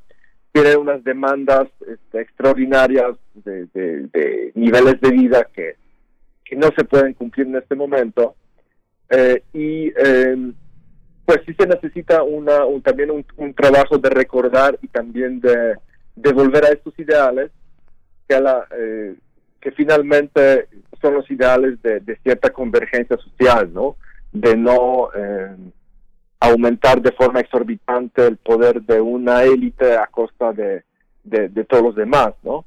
tienen unas demandas este, extraordinarias de, niveles de vida que, no se pueden cumplir en este momento. Eh, y em, pues sí se necesita una, también un, trabajo de recordar y también de, de volver a estos ideales que, la, eh, que finalmente son los ideales de, de cierta convergencia social, ¿no? De no eh, aumentar de forma exorbitante el poder de una élite a costa de, de, todos los demás, ¿no?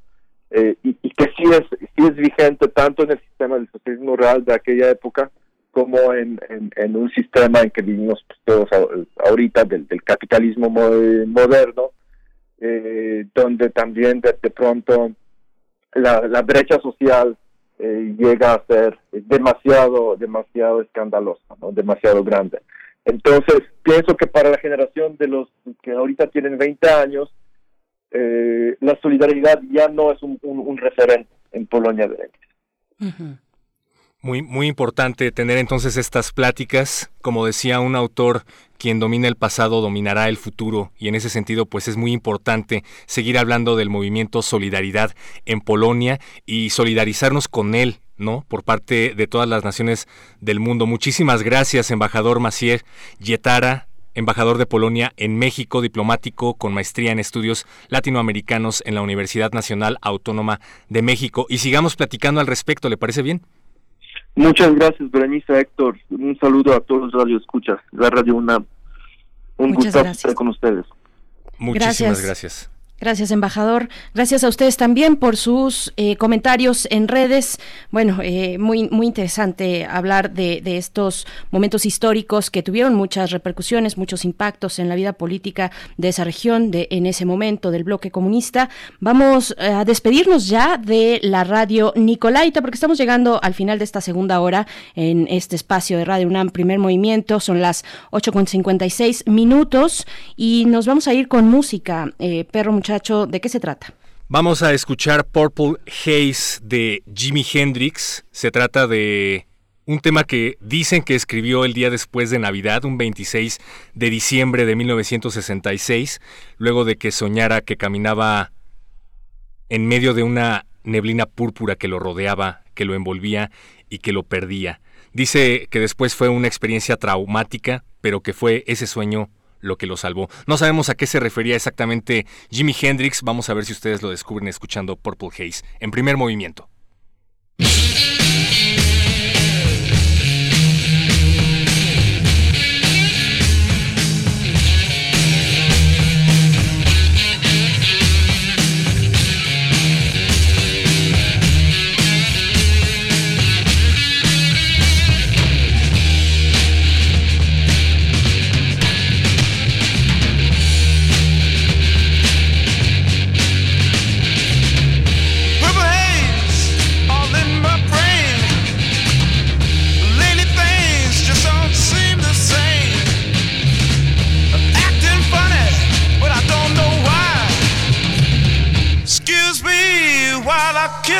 eh, y, que sí es, sí es vigente tanto en el sistema del socialismo real de aquella época como en, en, un sistema en que vivimos todos ahorita del, capitalismo moderno, eh, donde también de, pronto la, brecha social eh, llega a ser demasiado, demasiado escandalosa, ¿no? demasiado grande. Entonces, pienso que para la generación de los que ahorita tienen 20 años, eh, la solidaridad ya no es un, referente en Polonia de Muy, muy importante tener entonces estas pláticas. Como decía un autor, quien domina el pasado dominará el futuro y en ese sentido pues es muy importante seguir hablando del movimiento Solidaridad en Polonia y solidarizarnos con él, ¿no? Por parte de todas las naciones del mundo. Muchísimas gracias, embajador Macier Yetara, embajador de Polonia en México, diplomático con maestría en estudios latinoamericanos en la Universidad Nacional Autónoma de México. Y sigamos platicando al respecto, ¿le parece bien? Muchas gracias, Berenice Héctor. Un saludo a todos los radioescuchas, la Radio UNAM. Un gusto estar con ustedes. Muchísimas gracias. Gracias, embajador. Gracias a ustedes también por sus eh, comentarios en redes. Bueno, eh, muy, muy interesante hablar de, estos momentos históricos que tuvieron muchas repercusiones, muchos impactos en la vida política de esa región, de, en ese momento del bloque comunista. Vamos eh, a despedirnos ya de la radio Nicolaita, porque estamos llegando al final de esta segunda hora en este espacio de Radio UNAM, primer movimiento. Son las 8.56 minutos y nos vamos a ir con música. perro ¿de qué se trata? Vamos a escuchar Purple Haze de Jimi Hendrix. Se trata de un tema que dicen que escribió el día después de Navidad, un 26 de diciembre de 1966, luego de que soñara que caminaba en medio de una neblina púrpura que lo rodeaba, que lo envolvía y que lo perdía. Dice que después fue una experiencia traumática, pero que fue ese sueño lo que lo salvó. No sabemos a qué se refería exactamente Jimi Hendrix, vamos a ver si ustedes lo descubren escuchando Purple Haze en primer movimiento.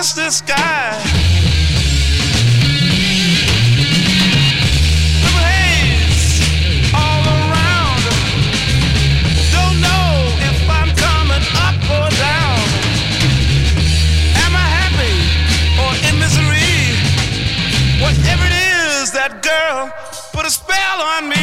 is the sky? The haze all around. Don't know if I'm coming up or down. Am I happy or in misery? Whatever it is, that girl put a spell on me.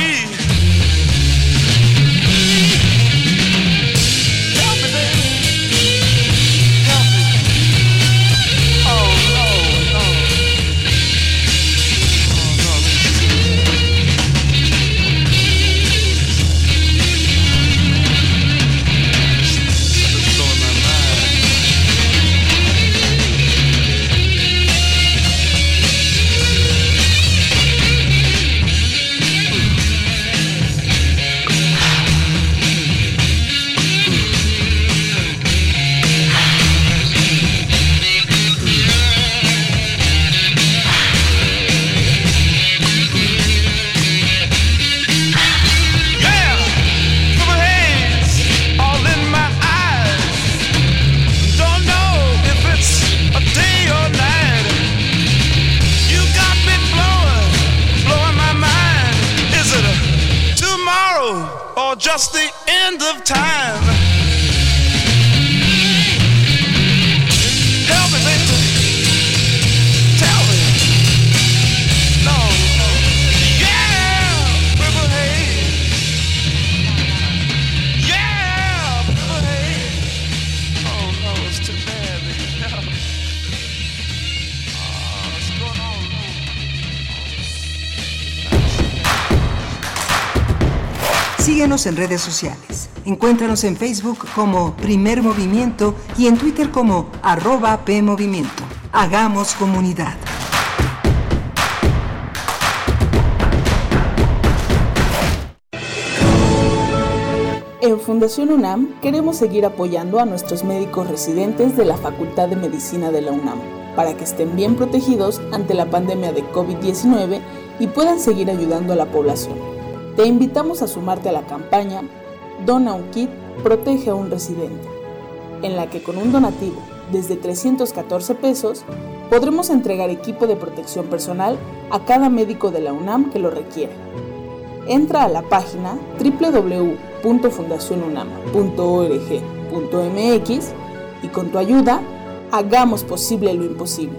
Just the end of time. Síguenos en redes sociales. Encuéntranos en Facebook como Primer Movimiento y en Twitter como arroba PMovimiento. Hagamos comunidad. En Fundación UNAM queremos seguir apoyando a nuestros médicos residentes de la Facultad de Medicina de la UNAM para que estén bien protegidos ante la pandemia de COVID-19 y puedan seguir ayudando a la población. Te invitamos a sumarte a la campaña Dona un kit, protege a un residente, en la que con un donativo desde 314 pesos podremos entregar equipo de protección personal a cada médico de la UNAM que lo requiera. Entra a la página www.fundacionunam.org.mx y con tu ayuda hagamos posible lo imposible.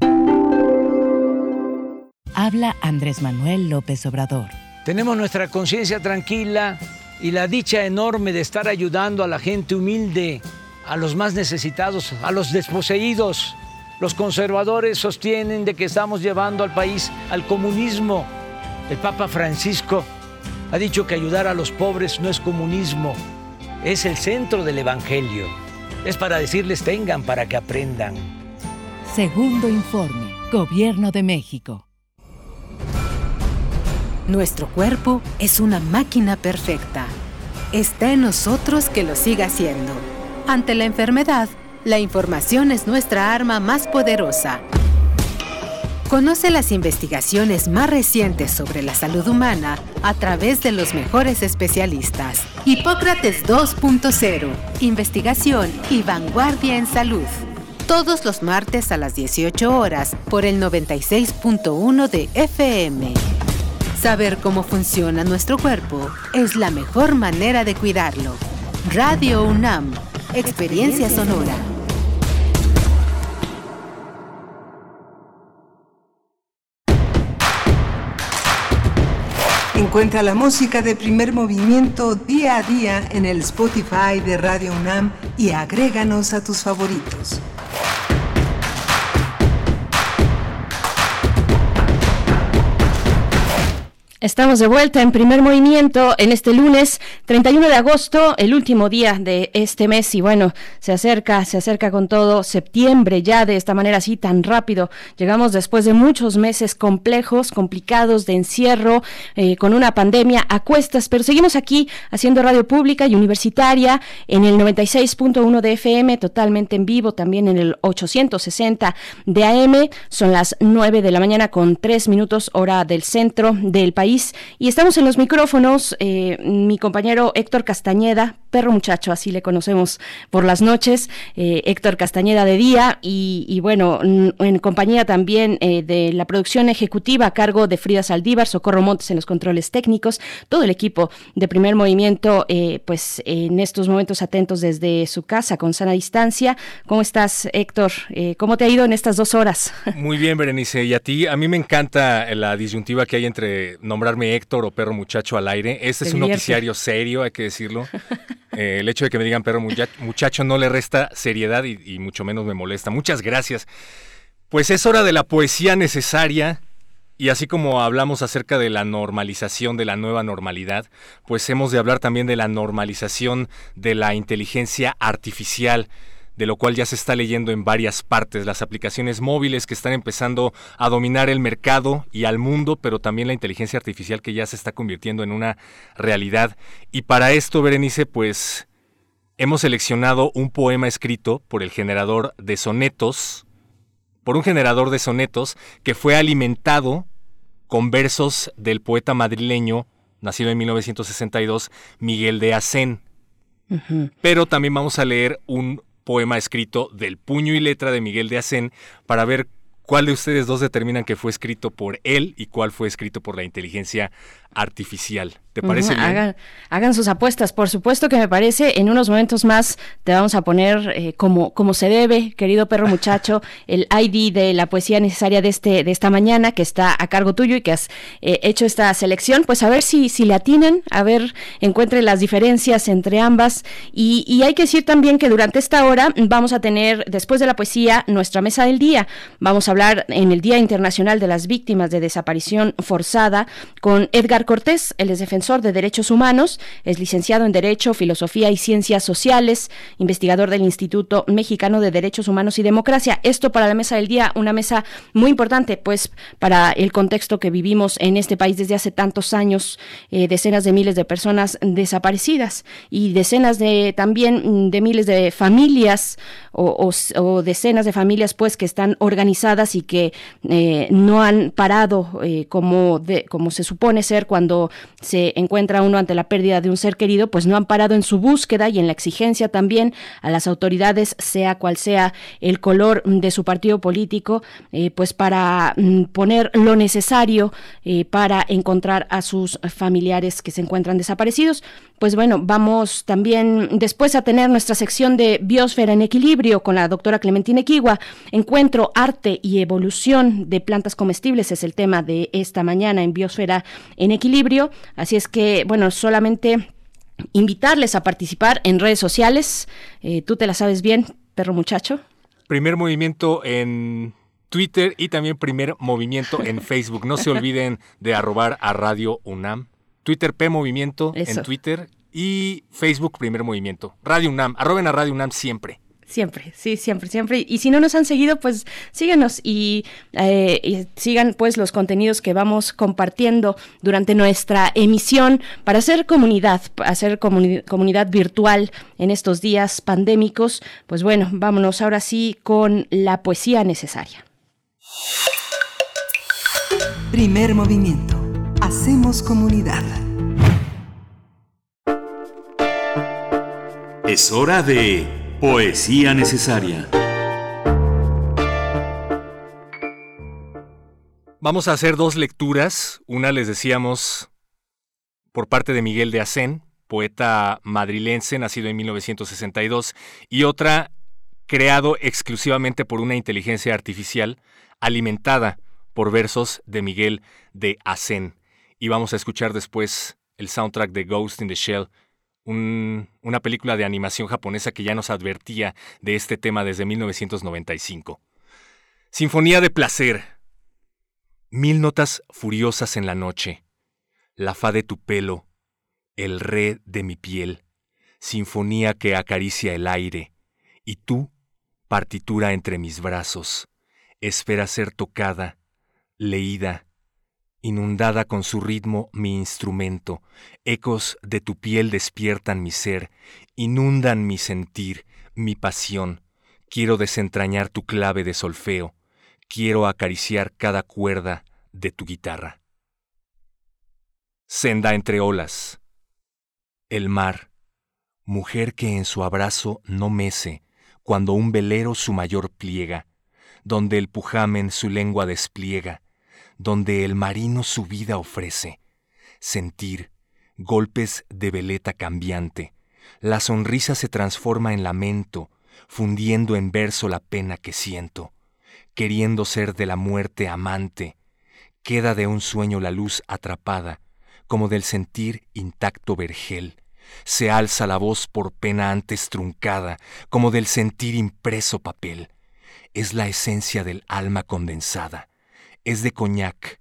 Habla Andrés Manuel López Obrador. Tenemos nuestra conciencia tranquila y la dicha enorme de estar ayudando a la gente humilde, a los más necesitados, a los desposeídos. Los conservadores sostienen de que estamos llevando al país al comunismo. El Papa Francisco ha dicho que ayudar a los pobres no es comunismo, es el centro del Evangelio. Es para decirles tengan para que aprendan. Segundo informe, Gobierno de México. Nuestro cuerpo es una máquina perfecta. Está en nosotros que lo siga haciendo. Ante la enfermedad, la información es nuestra arma más poderosa. Conoce las investigaciones más recientes sobre la salud humana a través de los mejores especialistas. Hipócrates 2.0. Investigación y vanguardia en salud. Todos los martes a las 18 horas por el 96.1 de FM. Saber cómo funciona nuestro cuerpo es la mejor manera de cuidarlo. Radio UNAM. Experiencia sonora. Encuentra la música de primer movimiento día a día en el Spotify de Radio UNAM y agréganos a tus favoritos. Estamos de vuelta en primer movimiento en este lunes 31 de agosto, el último día de este mes y bueno, se acerca, se acerca con todo septiembre ya de esta manera así tan rápido. Llegamos después de muchos meses complejos, complicados de encierro, eh, con una pandemia a cuestas, pero seguimos aquí haciendo radio pública y universitaria en el 96.1 de FM, totalmente en vivo, también en el 860 de AM. Son las 9 de la mañana con 3 minutos hora del centro del país y estamos en los micrófonos, eh, mi compañero Héctor Castañeda, perro muchacho, así le conocemos por las noches, eh, Héctor Castañeda de día y, bueno, en compañía también eh, de la producción ejecutiva a cargo de Frida Saldívar, Socorro Montes en los controles técnicos, todo el equipo de primer movimiento, pues en estos momentos atentos desde su casa con sana distancia. ¿Cómo estás, Héctor? ¿Cómo te ha ido en estas dos horas? Muy bien, Berenice. Y a ti, a mí me encanta la disyuntiva que hay entre nombrarme Héctor o perro muchacho al aire. Este es un noticiario serio, hay que decirlo. Eh, el hecho de que me digan perro muchacho no le resta seriedad y mucho menos me molesta. Muchas gracias. Pues es hora de la poesía necesaria. Y así como hablamos acerca de la normalización de la nueva normalidad, pues hemos de hablar también de la normalización de la inteligencia artificial de lo cual ya se está leyendo en varias partes, las aplicaciones móviles que están empezando a dominar el mercado y al mundo, pero también la inteligencia artificial que ya se está convirtiendo en una realidad. Y para esto, Berenice, pues hemos seleccionado un poema escrito por el generador de sonetos, por un generador de sonetos que fue alimentado con versos del poeta madrileño, nacido en 1962, Miguel de Acén. Pero también vamos a leer un poema escrito del puño y letra de Miguel de Acén para ver ¿Cuál de ustedes dos determinan que fue escrito por él y cuál fue escrito por la inteligencia artificial? ¿Te parece bien? Hagan, sus apuestas, por supuesto que me parece. En unos momentos más te vamos a poner eh, como, como se debe, querido perro muchacho, el ID de la poesía necesaria de este de esta mañana que está a cargo tuyo y que has eh, hecho esta selección. Pues a ver si, si le atienen, a ver, encuentre las diferencias entre ambas. Y, y hay que decir también que durante esta hora vamos a tener, después de la poesía, nuestra mesa del día. Vamos a hablar en el Día Internacional de las Víctimas de Desaparición Forzada con Edgar Cortés. Él es defensor de derechos humanos, es licenciado en Derecho, Filosofía y Ciencias Sociales, investigador del Instituto Mexicano de Derechos Humanos y Democracia. Esto para la mesa del día, una mesa muy importante, pues para el contexto que vivimos en este país desde hace tantos años, eh, decenas de miles de personas desaparecidas y decenas de también de miles de familias o, o decenas de familias pues que están organizadas y que eh, no han parado eh, como, como se supone ser cuando se encuentra uno ante la pérdida de un ser querido, pues no han parado en su búsqueda y en la exigencia también a las autoridades, sea cual sea el color de su partido político, eh, pues para mm, poner lo necesario para encontrar a sus familiares que se encuentran desaparecidos. Pues bueno, vamos también después a tener nuestra sección de Biosfera en Equilibrio con la doctora Clementina Equigua, Encuentro, Arte y evolución de plantas comestibles es el tema de esta mañana en Biosfera en Equilibrio. Así es que, bueno, solamente invitarles a participar en redes sociales. Eh, Tú te la sabes bien, perro muchacho. Primer movimiento en Twitter y también primer movimiento en Facebook. No se olviden de arrobar a Radio UNAM. Twitter P Movimiento en Twitter y Facebook Primer Movimiento. Radio UNAM. Arroben a Radio UNAM siempre. Siempre, sí, siempre, siempre. Y si no nos han seguido, pues síguenos y, eh, sigan pues los contenidos que vamos compartiendo durante nuestra emisión para hacer comunidad, hacer comunidad virtual en estos días pandémicos. Pues bueno, vámonos ahora sí con la poesía necesaria. Primer movimiento. Hacemos comunidad. Es hora de Poesía necesaria. Vamos a hacer dos lecturas. Una les decíamos por parte de Miguel de Acén, poeta madrilense, nacido en 1962, y otra creado exclusivamente por una inteligencia artificial alimentada por versos de Miguel de Acén. Y vamos a escuchar después el soundtrack de Ghost in the Shell una película de animación japonesa que ya nos advertía de este tema desde 1995. Sinfonía de placer. Mil notas furiosas en la noche. La fa de tu pelo. El re de mi piel. Sinfonía que acaricia el aire. Y tú, partitura entre mis brazos. Espera ser tocada, leída, Inundada con su ritmo mi instrumento, ecos de tu piel despiertan mi ser, inundan mi sentir, mi pasión. Quiero desentrañar tu clave de solfeo, quiero acariciar cada cuerda de tu guitarra. Senda entre olas. El mar, mujer que en su abrazo no mece, cuando un velero su mayor pliega, donde el pujamen su lengua despliega, donde el marino su vida ofrece, sentir golpes de veleta cambiante, la sonrisa se transforma en lamento, fundiendo en verso la pena que siento, queriendo ser de la muerte amante, queda de un sueño la luz atrapada, como del sentir intacto vergel, se alza la voz por pena antes truncada, como del sentir impreso papel, es la esencia del alma condensada, es de coñac,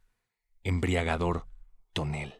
embriagador tonel.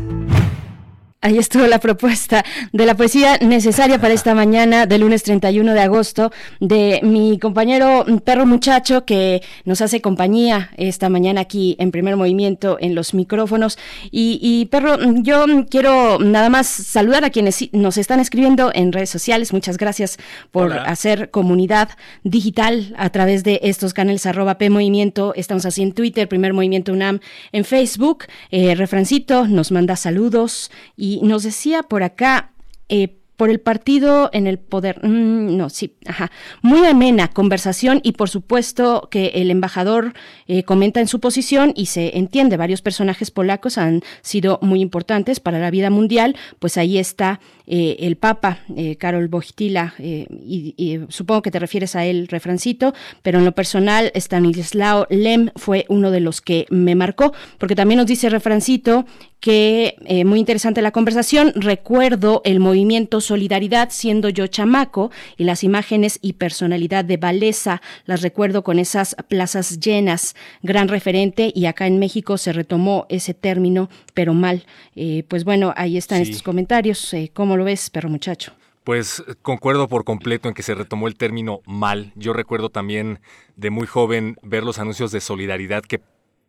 Ahí estuvo la propuesta de la poesía necesaria para esta mañana del lunes 31 de agosto de mi compañero Perro Muchacho que nos hace compañía esta mañana aquí en primer movimiento en los micrófonos. Y, Perro, yo quiero nada más saludar a quienes nos están escribiendo en redes sociales. Muchas gracias por hacer comunidad digital a través de estos canales arroba P Movimiento. Estamos así en Twitter, primer movimiento UNAM, en Facebook. Eh, Refrancito nos manda saludos y y nos decía por acá, eh, por el partido en el poder. Mm, no, sí, ajá. Muy amena conversación y por supuesto que el embajador eh, comenta en su posición y se entiende, varios personajes polacos han sido muy importantes para la vida mundial, pues ahí está eh, el Papa, eh, Karol Wojtyla, y, supongo que te refieres a él, refrancito, pero en lo personal, Stanislao Lem fue uno de los que me marcó, porque también nos dice refrancito que muy interesante la conversación, recuerdo el movimiento Solidaridad siendo yo chamaco y las imágenes y personalidad de Valesa las recuerdo con esas plazas llenas, gran referente y acá en México se retomó ese término, pero mal. Eh, pues bueno, ahí están estos comentarios. Eh, ¿Cómo lo ves, perro muchacho? Pues concuerdo por completo en que se retomó el término mal. Yo recuerdo también de muy joven ver los anuncios de solidaridad que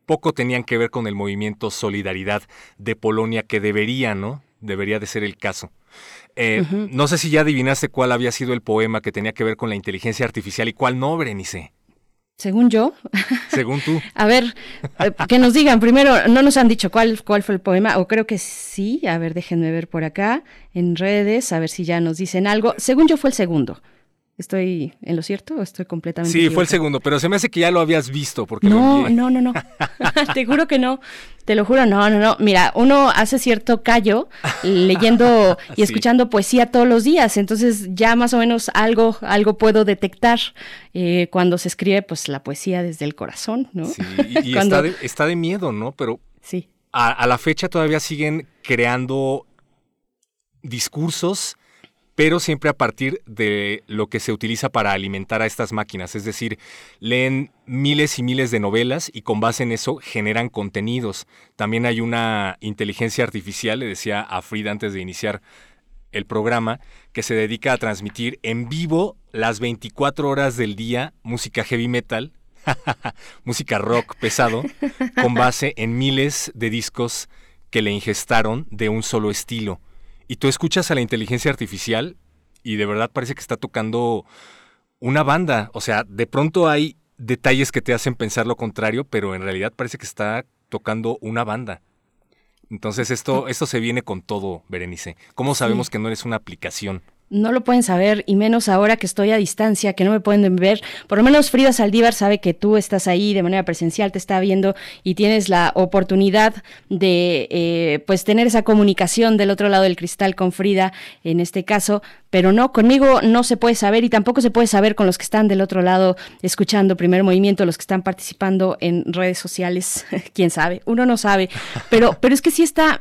poco tenían que ver con el movimiento Solidaridad de Polonia, que debería, ¿no? Debería de ser el caso. Eh, no sé si ya adivinaste cuál había sido el poema que tenía que ver con la inteligencia artificial y cuál no, Berenice. Según yo. Según tú. a ver, eh, que nos digan. Primero, no nos han dicho cuál, cuál fue el poema, o creo que sí. A ver, déjenme ver por acá, en redes, a ver si ya nos dicen algo. Según yo fue el segundo. ¿Estoy en lo cierto o estoy completamente Sí, fue el segundo, pero se me hace que ya lo habías visto. Porque no, no, no, no. te juro que no. Te lo juro, no, no, no. Mira, uno hace cierto callo leyendo y escuchando poesía todos los días, entonces ya más o menos algo, algo puedo detectar eh, cuando se escribe pues la poesía desde el corazón, ¿no? Sí, y, está, de, está, de, miedo, ¿no? Pero sí. a la fecha todavía siguen creando discursos pero siempre a partir de lo que se utiliza para alimentar a estas máquinas. Es decir, leen miles y miles de novelas y con base en eso generan contenidos. También hay una inteligencia artificial, le decía a Frida antes de iniciar el programa, que se dedica a transmitir en vivo las 24 horas del día música heavy metal, música rock pesado, con base en miles de discos que le ingestaron de un solo estilo y tú escuchas a la inteligencia artificial y de verdad parece que está tocando una banda. O sea, de pronto hay detalles que te hacen pensar lo contrario, pero en realidad parece que está tocando una banda. Entonces esto, esto se viene con todo, Berenice. ¿Cómo sabemos que no eres una aplicación? No lo pueden saber y menos ahora que estoy a distancia, que no me pueden ver. Por lo menos Frida Saldívar sabe que tú estás ahí de manera presencial, te está viendo y tienes la oportunidad de eh, pues tener esa comunicación del otro lado del cristal con Frida en este caso. Pero no, conmigo no se puede saber y tampoco se puede saber con los que están del otro lado escuchando primer movimiento, los que están participando en redes sociales, quién sabe, uno no sabe, pero, pero es que sí está,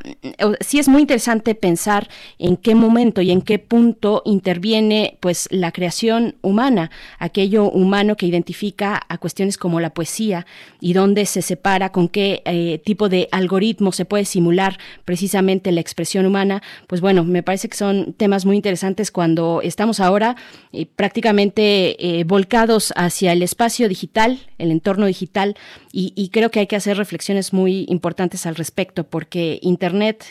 sí es muy interesante pensar en qué momento y en qué punto interviene pues la creación humana, aquello humano que identifica a cuestiones como la poesía y dónde se separa, con qué eh, tipo de algoritmo se puede simular precisamente la expresión humana, pues bueno, me parece que son temas muy interesantes cuando estamos ahora eh, prácticamente eh, volcados hacia el espacio digital, el entorno digital, y, creo que hay que hacer reflexiones muy importantes al respecto, porque Internet,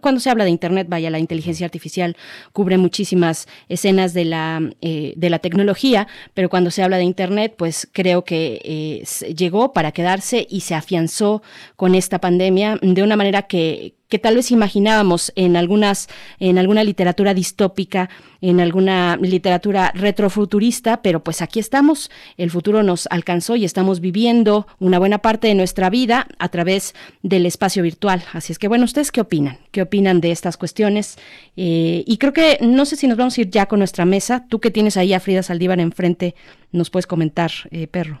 cuando se habla de Internet, vaya, la inteligencia artificial cubre muchísimas escenas de la, de la tecnología, pero cuando se habla de Internet, pues creo que llegó para quedarse y se afianzó con esta pandemia de una manera que, que tal vez imaginábamos en algunas en alguna literatura distópica, en alguna literatura retrofuturista, pero pues aquí estamos, el futuro nos alcanzó y estamos viviendo una buena parte de nuestra vida a través del espacio virtual. Así es que bueno, ¿ustedes qué opinan? ¿Qué opinan de estas cuestiones? Eh, y creo que no sé si nos vamos a ir ya con nuestra mesa. Tú que tienes ahí a Frida Saldívar enfrente, nos puedes comentar, eh, perro.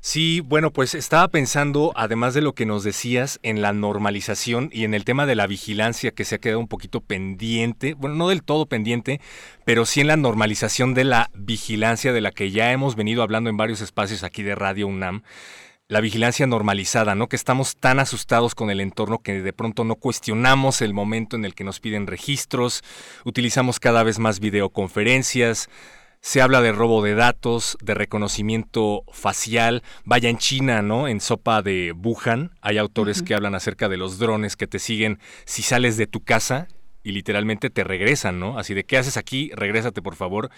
Sí, bueno, pues estaba pensando, además de lo que nos decías, en la normalización y en el tema de la vigilancia que se ha quedado un poquito pendiente, bueno, no del todo pendiente, pero sí en la normalización de la vigilancia de la que ya hemos venido hablando en varios espacios aquí de Radio UNAM. la vigilancia normalizada, ¿no? Que estamos tan asustados con el entorno que de pronto no cuestionamos el momento en el que nos piden registros, utilizamos cada vez más videoconferencias, se habla de robo de datos, de reconocimiento facial. Vaya en China, ¿no? En Sopa de Wuhan hay autores que hablan acerca de los drones que te siguen si sales de tu casa y literalmente te regresan, ¿no? Así de, ¿qué haces aquí? Regrésate, por favor.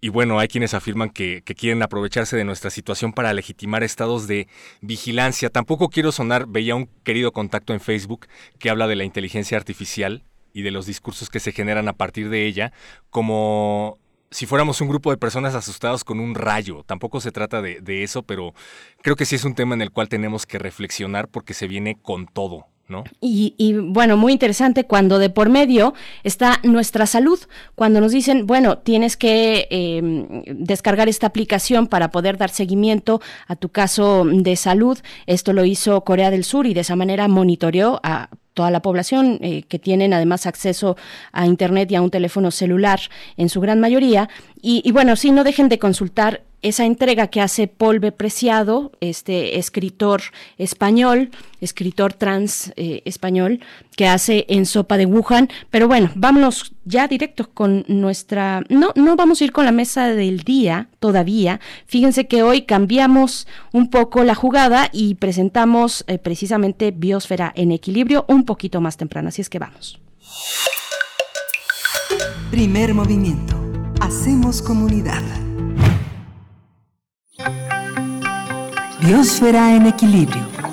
Y bueno, hay quienes afirman que, quieren aprovecharse de nuestra situación para legitimar estados de vigilancia. Tampoco quiero sonar, veía un querido contacto en Facebook que habla de la inteligencia artificial y de los discursos que se generan a partir de ella, como si fuéramos un grupo de personas asustados con un rayo. Tampoco se trata de, eso, pero creo que sí es un tema en el cual tenemos que reflexionar porque se viene con todo. Y, bueno, muy interesante cuando de por medio está nuestra salud, cuando nos dicen, bueno, tienes que em, descargar esta aplicación para poder dar seguimiento a tu caso de salud. Esto lo hizo Corea del Sur y de esa manera monitoreó a toda la población eh, que tienen además acceso a Internet y a un teléfono celular en su gran mayoría. Y, bueno, sí, no dejen de consultar esa entrega que hace Paul B. Preciado, este escritor español, escritor trans eh, español, que hace en Sopa de Wuhan. Pero bueno, vámonos ya directo con nuestra... No, no vamos a ir con la mesa del día todavía. Fíjense que hoy cambiamos un poco la jugada y presentamos eh, precisamente Biosfera en equilibrio un poquito más temprano. Así es que vamos. Primer movimiento. Hacemos comunidad. Biosfera en equilibrio.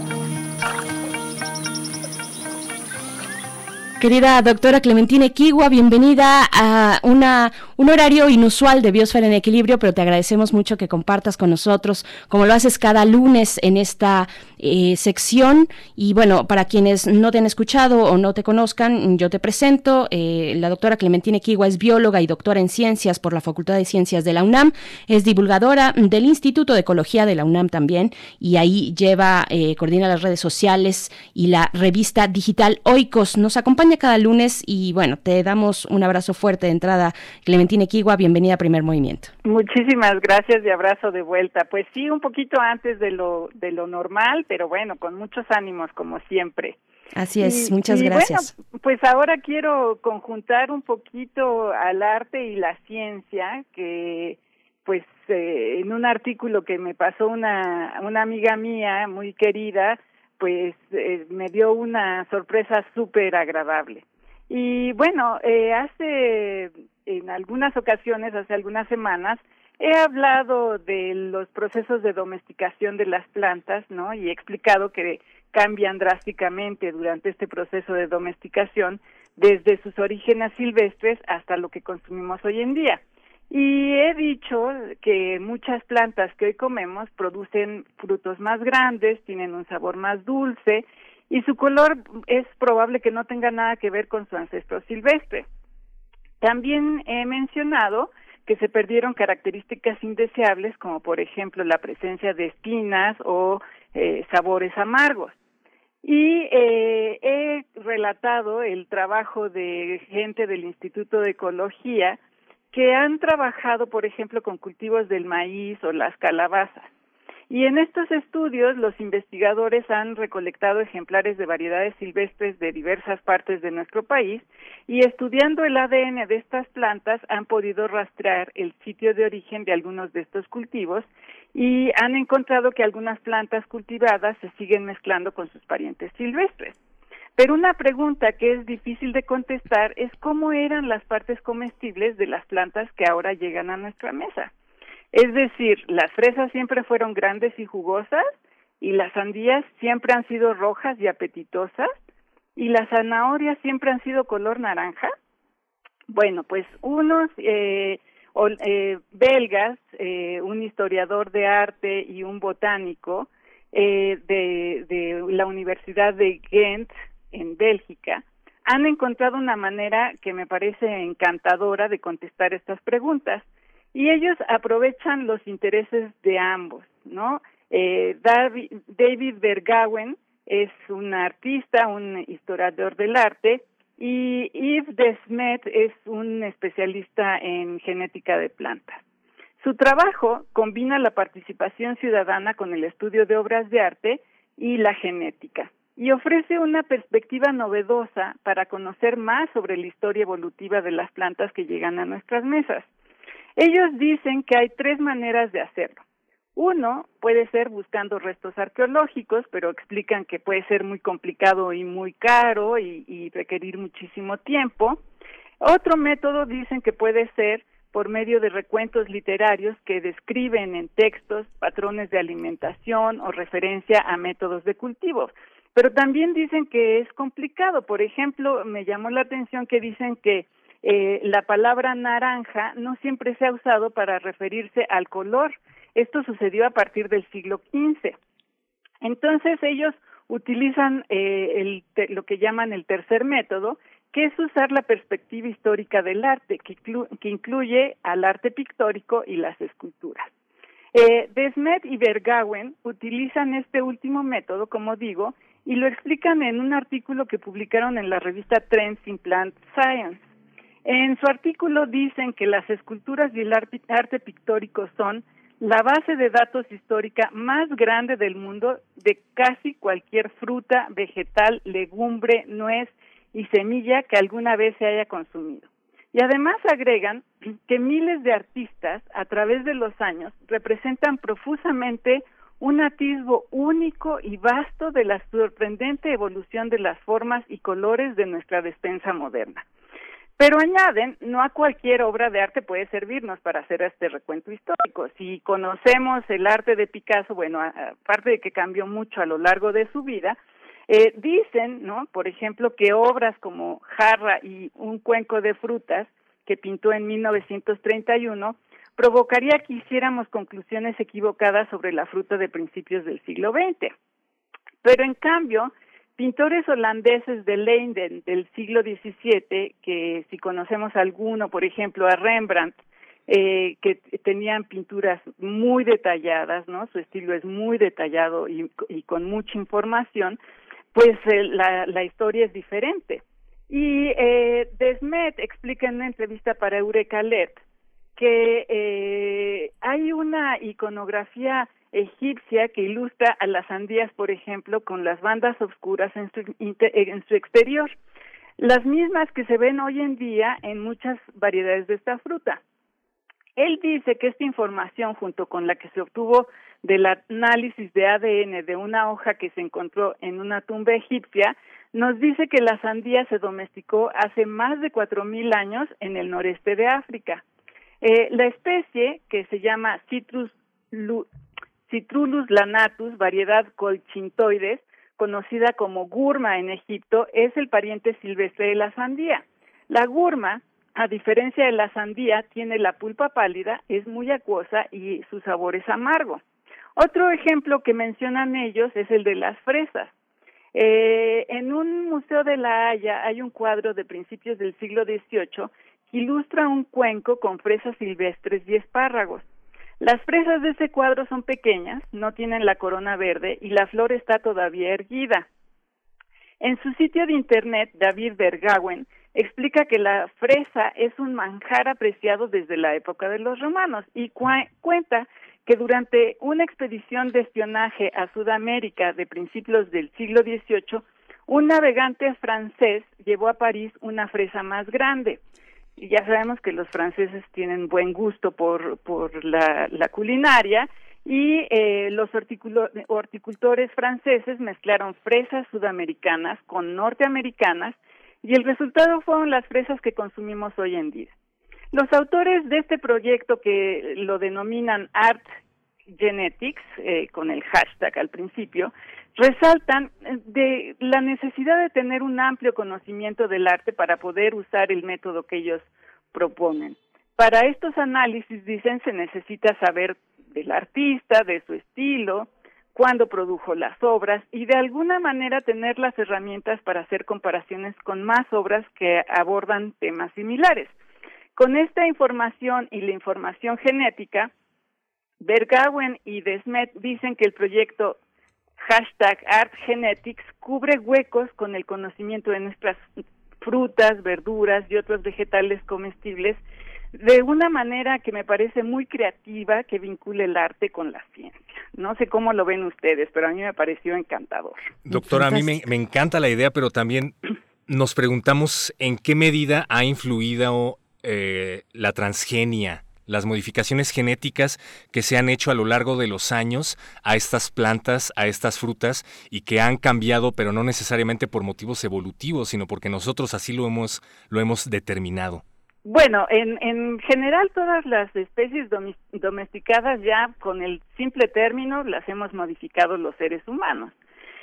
Querida doctora Clementina Equigua, bienvenida a una, un horario inusual de Biosfera en Equilibrio, pero te agradecemos mucho que compartas con nosotros, como lo haces cada lunes en esta eh, sección. Y bueno, para quienes no te han escuchado o no te conozcan, yo te presento. Eh, la doctora Clementina Equigua es bióloga y doctora en ciencias por la Facultad de Ciencias de la UNAM. Es divulgadora del Instituto de Ecología de la UNAM también, y ahí lleva, eh, coordina las redes sociales y la revista digital Oikos. Nos acompaña cada lunes y bueno, te damos un abrazo fuerte de entrada. Clementina Equigua, bienvenida a Primer Movimiento. Muchísimas gracias y abrazo de vuelta. Pues sí, un poquito antes de lo, de lo normal, pero bueno, con muchos ánimos como siempre. Así es, muchas gracias. Bueno, pues ahora quiero conjuntar un poquito al arte y la ciencia, que pues eh, en un artículo que me pasó una, una amiga mía muy querida, pues eh, me dio una sorpresa súper agradable. Y bueno, eh, hace en algunas ocasiones, hace algunas semanas, he hablado de los procesos de domesticación de las plantas, ¿no? Y he explicado que cambian drásticamente durante este proceso de domesticación desde sus orígenes silvestres hasta lo que consumimos hoy en día. Y he dicho que muchas plantas que hoy comemos producen frutos más grandes, tienen un sabor más dulce y su color es probable que no tenga nada que ver con su ancestro silvestre. También he mencionado que se perdieron características indeseables como por ejemplo la presencia de espinas o eh, sabores amargos. Y eh, he relatado el trabajo de gente del Instituto de Ecología que han trabajado, por ejemplo, con cultivos del maíz o las calabazas. Y en estos estudios los investigadores han recolectado ejemplares de variedades silvestres de diversas partes de nuestro país y estudiando el ADN de estas plantas han podido rastrear el sitio de origen de algunos de estos cultivos y han encontrado que algunas plantas cultivadas se siguen mezclando con sus parientes silvestres. Pero una pregunta que es difícil de contestar es cómo eran las partes comestibles de las plantas que ahora llegan a nuestra mesa. Es decir, las fresas siempre fueron grandes y jugosas y las sandías siempre han sido rojas y apetitosas y las zanahorias siempre han sido color naranja. Bueno, pues unos eh, eh, belgas, eh, un historiador de arte y un botánico de, de la Universidad de Ghent en Bélgica han encontrado una manera que me parece encantadora de contestar estas preguntas y ellos aprovechan los intereses de ambos, ¿no? Eh, David Bergawen es un artista, un historiador del arte y Yves Desmet es un especialista en genética de plantas. Su trabajo combina la participación ciudadana con el estudio de obras de arte y la genética y ofrece una perspectiva novedosa para conocer más sobre la historia evolutiva de las plantas que llegan a nuestras mesas. Ellos dicen que hay tres maneras de hacerlo. Uno puede ser buscando restos arqueológicos, pero explican que puede ser muy complicado y muy caro y, requerir muchísimo tiempo. Otro método dicen que puede ser por medio de recuentos literarios que describen en textos patrones de alimentación o referencia a métodos de cultivo. Pero también dicen que es complicado. Por ejemplo, me llamó la atención que dicen que eh, la palabra naranja no siempre se ha usado para referirse al color. Esto sucedió a partir del siglo XV. Entonces ellos utilizan eh, el, lo que llaman el tercer método, que es usar la perspectiva histórica del arte, que, que incluye al arte pictórico y las esculturas. Eh, Desmet y Bergawen utilizan este último método, como digo, y lo explican en un artículo que publicaron en la revista Trends in Plant Science. En su artículo dicen que las esculturas y el arte pictórico son la base de datos histórica más grande del mundo de casi cualquier fruta, vegetal, legumbre, nuez y semilla que alguna vez se haya consumido. Y además agregan que miles de artistas a través de los años representan profusamente un atisbo único y vasto de la sorprendente evolución de las formas y colores de nuestra despensa moderna. Pero añaden, no a cualquier obra de arte puede servirnos para hacer este recuento histórico. Si conocemos el arte de Picasso, bueno, aparte de que cambió mucho a lo largo de su vida, eh, dicen, ¿no? Por ejemplo, que obras como Jarra y Un cuenco de frutas, que pintó en 1931, provocaría que hiciéramos conclusiones equivocadas sobre la fruta de principios del siglo XX. Pero en cambio, pintores holandeses de Leiden del siglo XVII, que si conocemos alguno, por ejemplo, a Rembrandt, eh, que tenían pinturas muy detalladas, ¿no? Su estilo es muy detallado y, con mucha información, pues eh, la, la, historia es diferente. Y eh, Desmet explica en una entrevista para Eureka Let que eh, hay una iconografía egipcia que ilustra a las sandías, por ejemplo, con las bandas oscuras en su, en su exterior, las mismas que se ven hoy en día en muchas variedades de esta fruta. Él dice que esta información, junto con la que se obtuvo del análisis de ADN de una hoja que se encontró en una tumba egipcia, nos dice que la sandía se domesticó hace más de cuatro mil años en el noreste de África. Eh, la especie, que se llama Citrus, Citrulus lanatus, variedad colchintoides, conocida como gurma en Egipto, es el pariente silvestre de la sandía. La gurma, a diferencia de la sandía, tiene la pulpa pálida, es muy acuosa y su sabor es amargo. Otro ejemplo que mencionan ellos es el de las fresas. Eh, en un museo de La Haya hay un cuadro de principios del siglo XVIII ilustra un cuenco con fresas silvestres y espárragos. Las fresas de ese cuadro son pequeñas, no tienen la corona verde y la flor está todavía erguida. En su sitio de internet, David Bergawen explica que la fresa es un manjar apreciado desde la época de los romanos y cuenta que durante una expedición de espionaje a Sudamérica de principios del siglo XVIII, un navegante francés llevó a París una fresa más grande y ya sabemos que los franceses tienen buen gusto por, por la, la culinaria y eh, los horticultores franceses mezclaron fresas sudamericanas con norteamericanas y el resultado fueron las fresas que consumimos hoy en día. Los autores de este proyecto que lo denominan Art Genetics, eh, con el hashtag al principio, resaltan de la necesidad de tener un amplio conocimiento del arte para poder usar el método que ellos proponen. Para estos análisis, dicen, se necesita saber del artista, de su estilo, cuándo produjo las obras y de alguna manera tener las herramientas para hacer comparaciones con más obras que abordan temas similares. Con esta información y la información genética, Bergawen y Desmet dicen que el proyecto hashtag ArtGenetics cubre huecos con el conocimiento de nuestras frutas, verduras y otros vegetales comestibles de una manera que me parece muy creativa que vincule el arte con la ciencia. No sé cómo lo ven ustedes, pero a mí me pareció encantador. Doctora, a mí me, me encanta la idea, pero también nos preguntamos en qué medida ha influido eh, la transgenia, las modificaciones genéticas que se han hecho a lo largo de los años a estas plantas, a estas frutas y que han cambiado, pero no necesariamente por motivos evolutivos, sino porque nosotros así lo hemos, lo hemos determinado. Bueno, en, en general todas las especies domesticadas ya con el simple término las hemos modificado los seres humanos.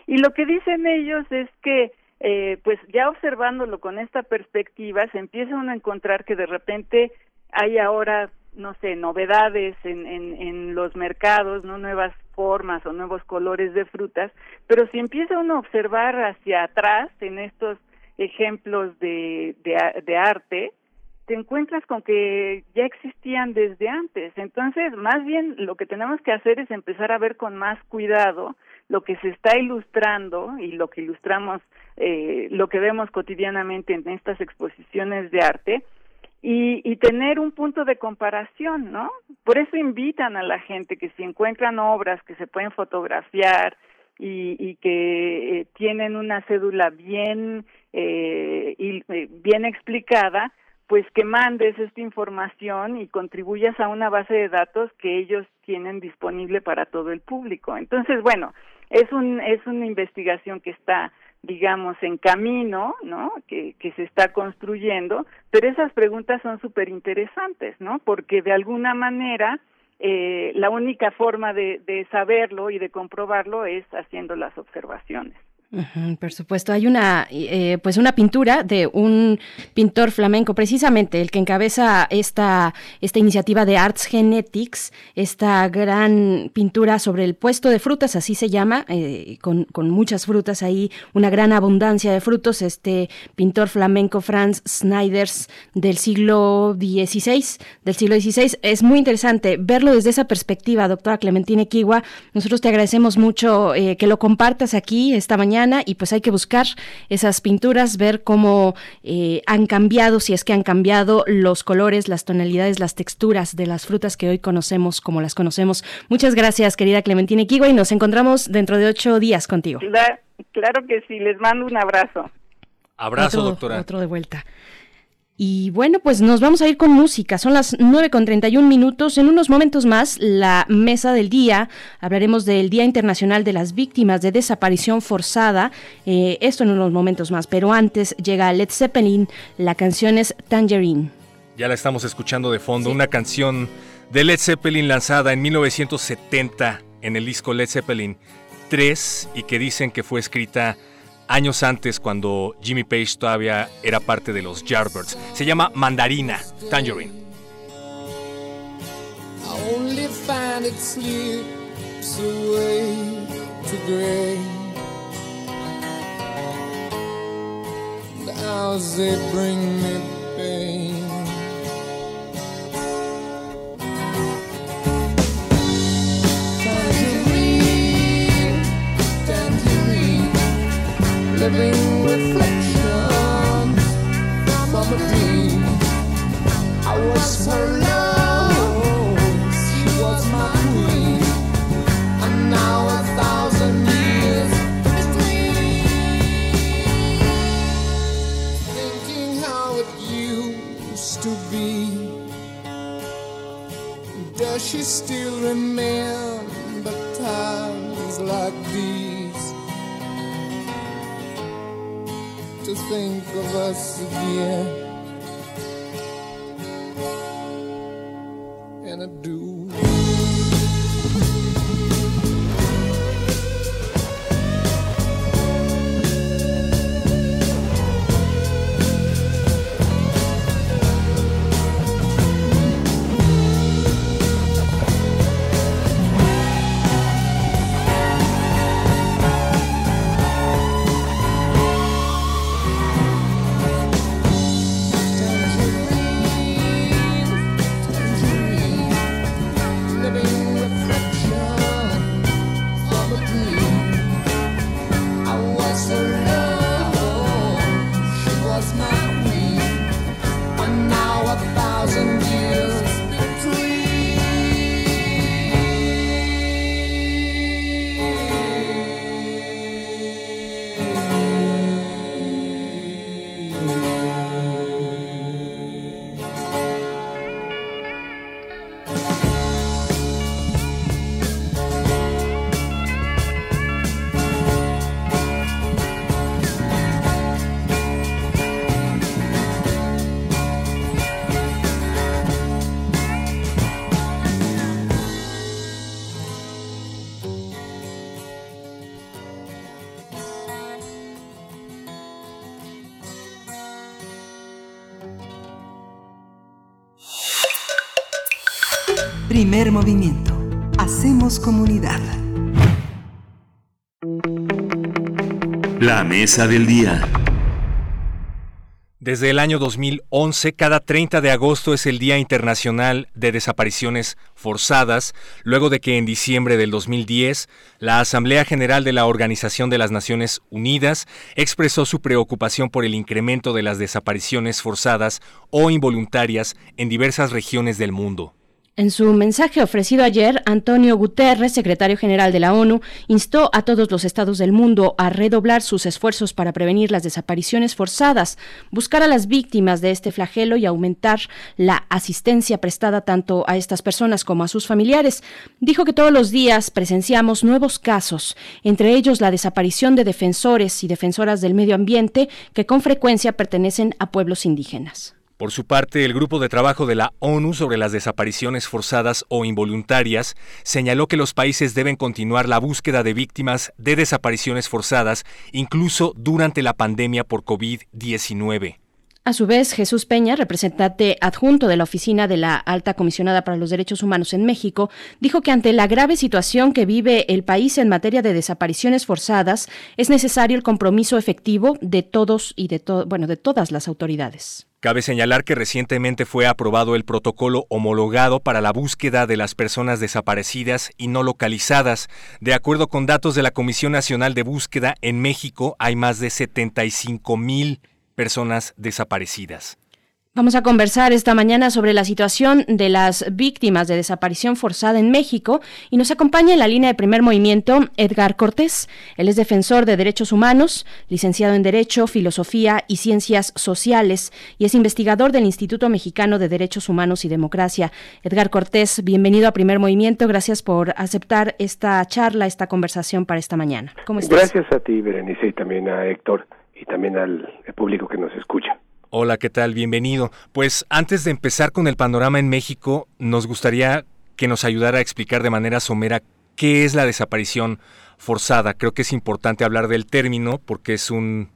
Y lo que dicen ellos es que eh, pues ya observándolo con esta perspectiva, se empieza uno a encontrar que de repente hay ahora, no sé, novedades en, en, los mercados, no nuevas formas o nuevos colores de frutas, pero si empieza uno a observar hacia atrás en estos ejemplos de, de, de arte, te encuentras con que ya existían desde antes. Entonces, más bien lo que tenemos que hacer es empezar a ver con más cuidado lo que se está ilustrando y lo que ilustramos, eh, lo que vemos cotidianamente en estas exposiciones de arte y, y tener un punto de comparación, ¿no? Por eso invitan a la gente que si encuentran obras que se pueden fotografiar y, y que eh, tienen una cédula bien eh, y, eh, bien explicada, pues que mandes esta información y contribuyas a una base de datos que ellos tienen disponible para todo el público. Entonces, bueno, es un es una investigación que está digamos en camino no que, que se está construyendo pero esas preguntas son súper interesantes no porque de alguna manera eh, la única forma de, de saberlo y de comprobarlo es haciendo las observaciones por supuesto, hay una, eh, pues una pintura de un pintor flamenco, precisamente el que encabeza esta, esta iniciativa de Arts Genetics, esta gran pintura sobre el puesto de frutas, así se llama, eh, con, con, muchas frutas ahí, una gran abundancia de frutos. Este pintor flamenco Franz Snyders del siglo XVI, del siglo XVI, es muy interesante verlo desde esa perspectiva, doctora Clementine Kiwa. Nosotros te agradecemos mucho eh, que lo compartas aquí esta mañana y pues hay que buscar esas pinturas, ver cómo eh, han cambiado, si es que han cambiado los colores, las tonalidades, las texturas de las frutas que hoy conocemos como las conocemos. Muchas gracias, querida Clementina Kigua, y nos encontramos dentro de ocho días contigo. Claro, que sí, les mando un abrazo. Abrazo, doctora. Otro de vuelta. Y bueno, pues nos vamos a ir con música. Son las 9 con 31 minutos. En unos momentos más, la mesa del día. Hablaremos del Día Internacional de las Víctimas de Desaparición Forzada. Eh, esto en unos momentos más. Pero antes llega Led Zeppelin. La canción es Tangerine. Ya la estamos escuchando de fondo. Una canción de Led Zeppelin lanzada en 1970 en el disco Led Zeppelin 3 y que dicen que fue escrita años antes cuando Jimmy Page todavía era parte de los Yardbirds. Se llama Mandarina, Tangerine. Living reflections from a dream. I was her love, she was my queen, and now a thousand years between. Thinking how it used to be. Does she still remember times like these? To think of us again. And I do. Mesa del día. Desde el año 2011, cada 30 de agosto es el Día Internacional de Desapariciones Forzadas, luego de que en diciembre del 2010 la Asamblea General de la Organización de las Naciones Unidas expresó su preocupación por el incremento de las desapariciones forzadas o involuntarias en diversas regiones del mundo. En su mensaje ofrecido ayer, Antonio Guterres, secretario general de la ONU, instó a todos los estados del mundo a redoblar sus esfuerzos para prevenir las desapariciones forzadas, buscar a las víctimas de este flagelo y aumentar la asistencia prestada tanto a estas personas como a sus familiares. Dijo que todos los días presenciamos nuevos casos, entre ellos la desaparición de defensores y defensoras del medio ambiente que con frecuencia pertenecen a pueblos indígenas. Por su parte, el Grupo de Trabajo de la ONU sobre las desapariciones forzadas o involuntarias señaló que los países deben continuar la búsqueda de víctimas de desapariciones forzadas, incluso durante la pandemia por COVID-19. A su vez, Jesús Peña, representante adjunto de la Oficina de la Alta Comisionada para los Derechos Humanos en México, dijo que ante la grave situación que vive el país en materia de desapariciones forzadas, es necesario el compromiso efectivo de todos y de bueno, de todas las autoridades. Cabe señalar que recientemente fue aprobado el protocolo homologado para la búsqueda de las personas desaparecidas y no localizadas. De acuerdo con datos de la Comisión Nacional de Búsqueda, en México hay más de 75 mil personas desaparecidas. Vamos a conversar esta mañana sobre la situación de las víctimas de desaparición forzada en México y nos acompaña en la línea de primer movimiento Edgar Cortés. Él es defensor de derechos humanos, licenciado en Derecho, Filosofía y Ciencias Sociales y es investigador del Instituto Mexicano de Derechos Humanos y Democracia. Edgar Cortés, bienvenido a primer movimiento. Gracias por aceptar esta charla, esta conversación para esta mañana. ¿Cómo estás? Gracias a ti, Berenice, y también a Héctor y también al público que nos escucha. Hola, ¿qué tal? Bienvenido. Pues antes de empezar con el panorama en México, nos gustaría que nos ayudara a explicar de manera somera qué es la desaparición forzada. Creo que es importante hablar del término porque es un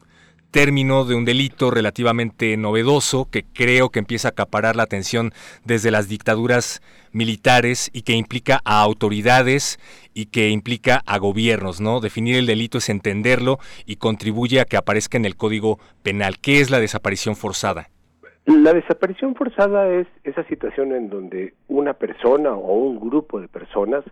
término de un delito relativamente novedoso que creo que empieza a acaparar la atención desde las dictaduras militares y que implica a autoridades y que implica a gobiernos, ¿no? Definir el delito es entenderlo y contribuye a que aparezca en el Código Penal. ¿Qué es la desaparición forzada? La desaparición forzada es esa situación en donde una persona o un grupo de personas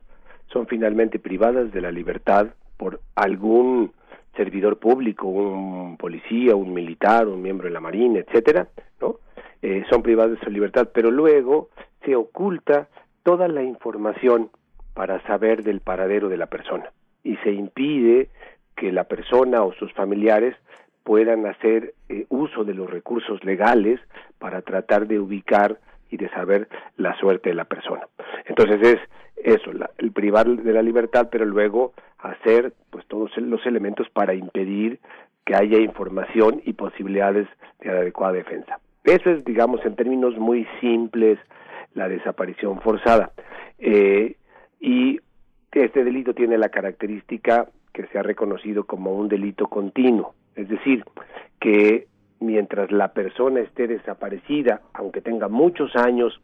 son finalmente privadas de la libertad por algún servidor público, un policía, un militar, un miembro de la Marina, etcétera, ¿no? Eh, son privados de su libertad, pero luego se oculta toda la información para saber del paradero de la persona y se impide que la persona o sus familiares puedan hacer eh, uso de los recursos legales para tratar de ubicar y de saber la suerte de la persona. Entonces es eso, el privar de la libertad, pero luego hacer pues todos los elementos para impedir que haya información y posibilidades de adecuada defensa. Eso es, digamos, en términos muy simples, la desaparición forzada. Eh, y este delito tiene la característica que se ha reconocido como un delito continuo, es decir, que mientras la persona esté desaparecida, aunque tenga muchos años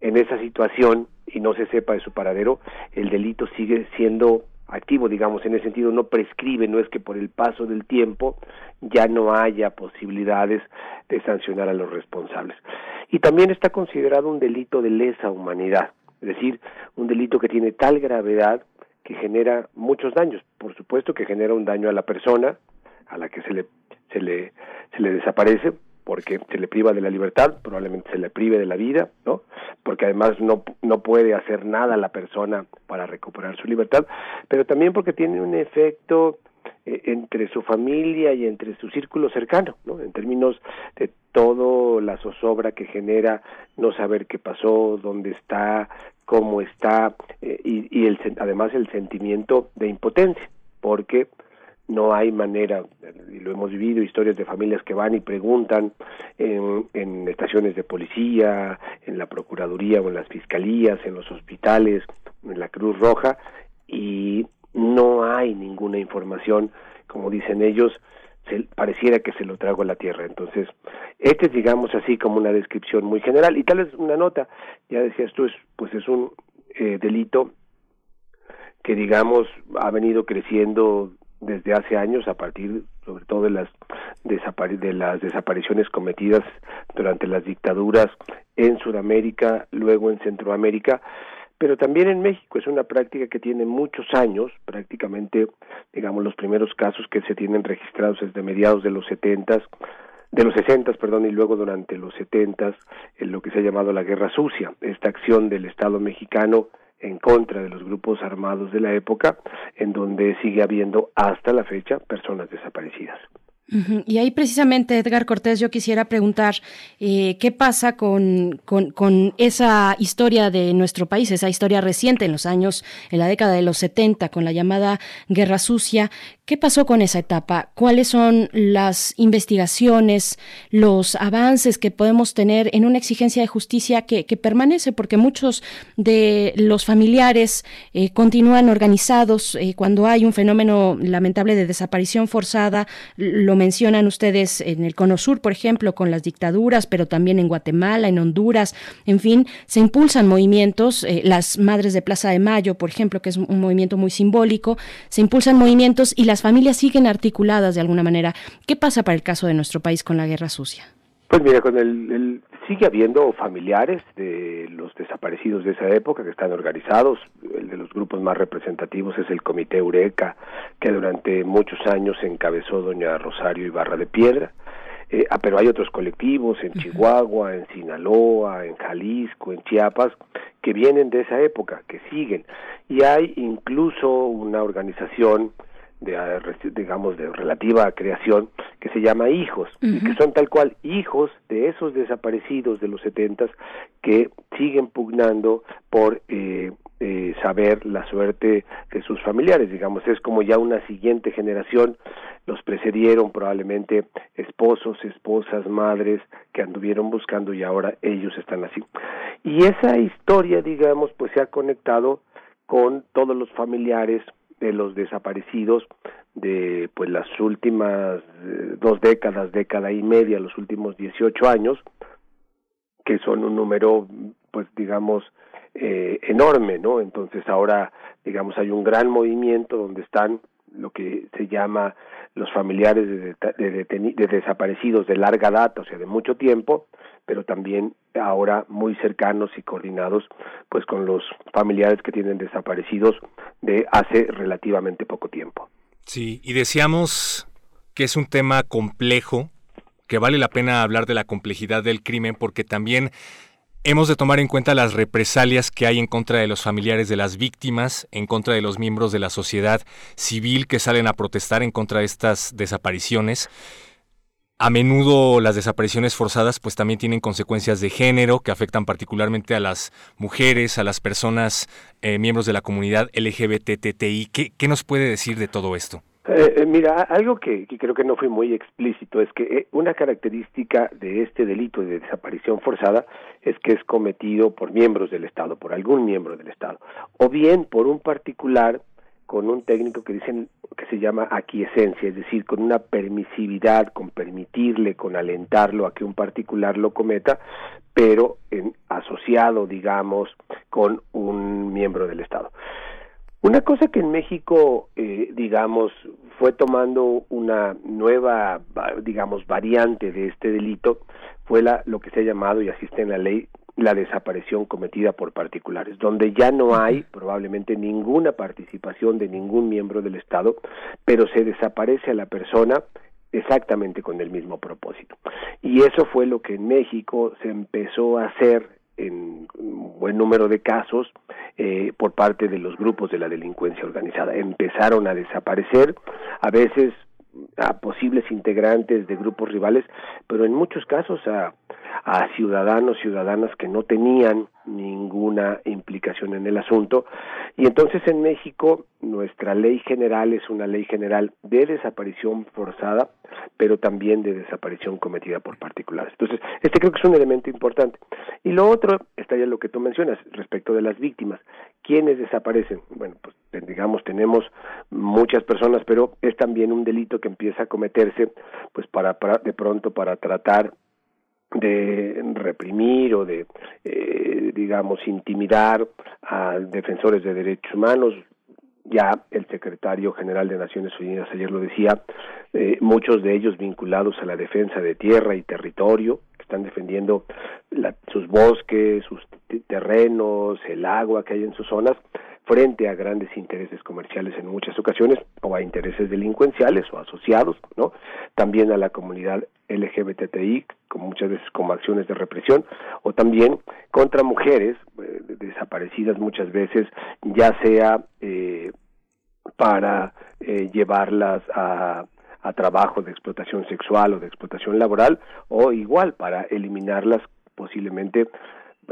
en esa situación y no se sepa de su paradero, el delito sigue siendo activo, digamos, en ese sentido no prescribe, no es que por el paso del tiempo ya no haya posibilidades de sancionar a los responsables. Y también está considerado un delito de lesa humanidad, es decir, un delito que tiene tal gravedad que genera muchos daños. Por supuesto que genera un daño a la persona a la que se le se le se le desaparece porque se le priva de la libertad, probablemente se le prive de la vida, ¿no? Porque además no, no puede hacer nada la persona para recuperar su libertad, pero también porque tiene un efecto eh, entre su familia y entre su círculo cercano, ¿no? En términos de todo la zozobra que genera no saber qué pasó, dónde está, cómo está, eh, y, y el, además el sentimiento de impotencia, porque no hay manera, y lo hemos vivido, historias de familias que van y preguntan en, en, estaciones de policía, en la Procuraduría o en las fiscalías, en los hospitales, en la Cruz Roja, y no hay ninguna información, como dicen ellos, se, pareciera que se lo trago a la tierra. Entonces, este es, digamos, así como una descripción muy general. Y tal vez una nota, ya decías tú, es, pues es un eh, delito que, digamos, ha venido creciendo desde hace años a partir sobre todo de las de las desapariciones cometidas durante las dictaduras en Sudamérica, luego en Centroamérica, pero también en México. Es una práctica que tiene muchos años, prácticamente, digamos, los primeros casos que se tienen registrados desde mediados de los setentas, de los sesentas, perdón, y luego durante los setentas, en lo que se ha llamado la Guerra Sucia, esta acción del Estado mexicano en contra de los grupos armados de la época, en donde sigue habiendo hasta la fecha personas desaparecidas. Y ahí precisamente, Edgar Cortés, yo quisiera preguntar eh, qué pasa con, con, esa historia de nuestro país, esa historia reciente en los años, en la década de los 70, con la llamada Guerra Sucia. ¿Qué pasó con esa etapa? ¿Cuáles son las investigaciones, los avances que podemos tener en una exigencia de justicia que, permanece? Porque muchos de los familiares eh, continúan organizados eh, cuando hay un fenómeno lamentable de desaparición forzada. Lo mencionan ustedes en el Cono Sur, por ejemplo, con las dictaduras, pero también en Guatemala, en Honduras. En fin, se impulsan movimientos. Eh, las Madres de Plaza de Mayo, por ejemplo, que es un movimiento muy simbólico, se impulsan movimientos y las familias siguen articuladas de alguna manera. ¿Qué pasa para el caso de nuestro país con la guerra sucia? Pues mira, con el, sigue habiendo familiares de los desaparecidos de esa época que están organizados. El de los grupos más representativos es el Comité Eureka, que durante muchos años encabezó doña Rosario Ibarra de Piedra. Eh, ah, pero hay otros colectivos en Chihuahua, en Sinaloa, en Jalisco, en Chiapas, que vienen de esa época, que siguen. Y hay incluso una organización de digamos de relativa creación que se llama hijos y que son tal cual hijos de esos desaparecidos de los setentas que siguen pugnando por eh, eh, saber la suerte de sus familiares. Digamos es como ya una siguiente generación. Los precedieron probablemente esposos esposas madres que anduvieron buscando y ahora ellos están así. Y esa historia digamos pues se ha conectado con todos los familiares de los desaparecidos de pues las últimas eh, dos décadas, década y media, los últimos 18 años, que son un número pues digamos eh, enorme, ¿no? Entonces ahora digamos hay un gran movimiento donde están lo que se llama los familiares de, de, de, desaparecidos de larga data, o sea, de mucho tiempo, pero también ahora muy cercanos y coordinados pues con los familiares que tienen desaparecidos de hace relativamente poco tiempo. Sí, y decíamos que es un tema complejo, que vale la pena hablar de la complejidad del crimen porque también hemos de tomar en cuenta las represalias que hay en contra de los familiares de las víctimas, en contra de los miembros de la sociedad civil que salen a protestar en contra de estas desapariciones a menudo las desapariciones forzadas pues también tienen consecuencias de género que afectan particularmente a las mujeres, a las personas eh, miembros de la comunidad LGBTTI. ¿Qué, ¿Qué, nos puede decir de todo esto? Eh, eh, mira, algo que, creo que no fue muy explícito es que una característica de este delito de desaparición forzada es que es cometido por miembros del Estado, por algún miembro del Estado, o bien por un particular con un técnico que dicen que se llama aquiescencia, es decir, con una permisividad, con permitirle, con alentarlo a que un particular lo cometa, pero en, asociado, digamos, con un miembro del Estado. Una cosa que en México, eh, digamos, fue tomando una nueva, digamos, variante de este delito, fue la, lo que se ha llamado, y así está en la ley, la desaparición cometida por particulares, donde ya no hay probablemente ninguna participación de ningún miembro del Estado, pero se desaparece a la persona exactamente con el mismo propósito. Y eso fue lo que en México se empezó a hacer en buen número de casos eh, por parte de los grupos de la delincuencia organizada. Empezaron a desaparecer, a veces a posibles integrantes de grupos rivales, pero en muchos casos a a ciudadanos, ciudadanas que no tenían ninguna implicación en el asunto. Y entonces en México nuestra ley general es una ley general de desaparición forzada, pero también de desaparición cometida por particulares. Entonces, este creo que es un elemento importante. Y lo otro está ya lo que tú mencionas respecto de las víctimas. ¿Quiénes desaparecen? Bueno, pues digamos tenemos muchas personas, pero es también un delito que empieza a cometerse pues para, para de pronto para tratar de reprimir o de, eh, digamos, intimidar a defensores de derechos humanos. Ya el secretario general de Naciones Unidas ayer lo decía, eh, muchos de ellos vinculados a la defensa de tierra y territorio, que están defendiendo sus bosques, sus terrenos, el agua que hay en sus zonas, frente a grandes intereses comerciales en muchas ocasiones o a intereses delincuenciales o asociados, ¿no? También a la comunidad LGBTI, como muchas veces como acciones de represión, o también contra mujeres eh, desaparecidas muchas veces, ya sea eh, para eh, llevarlas a, a trabajo de explotación sexual o de explotación laboral, o igual para eliminarlas posiblemente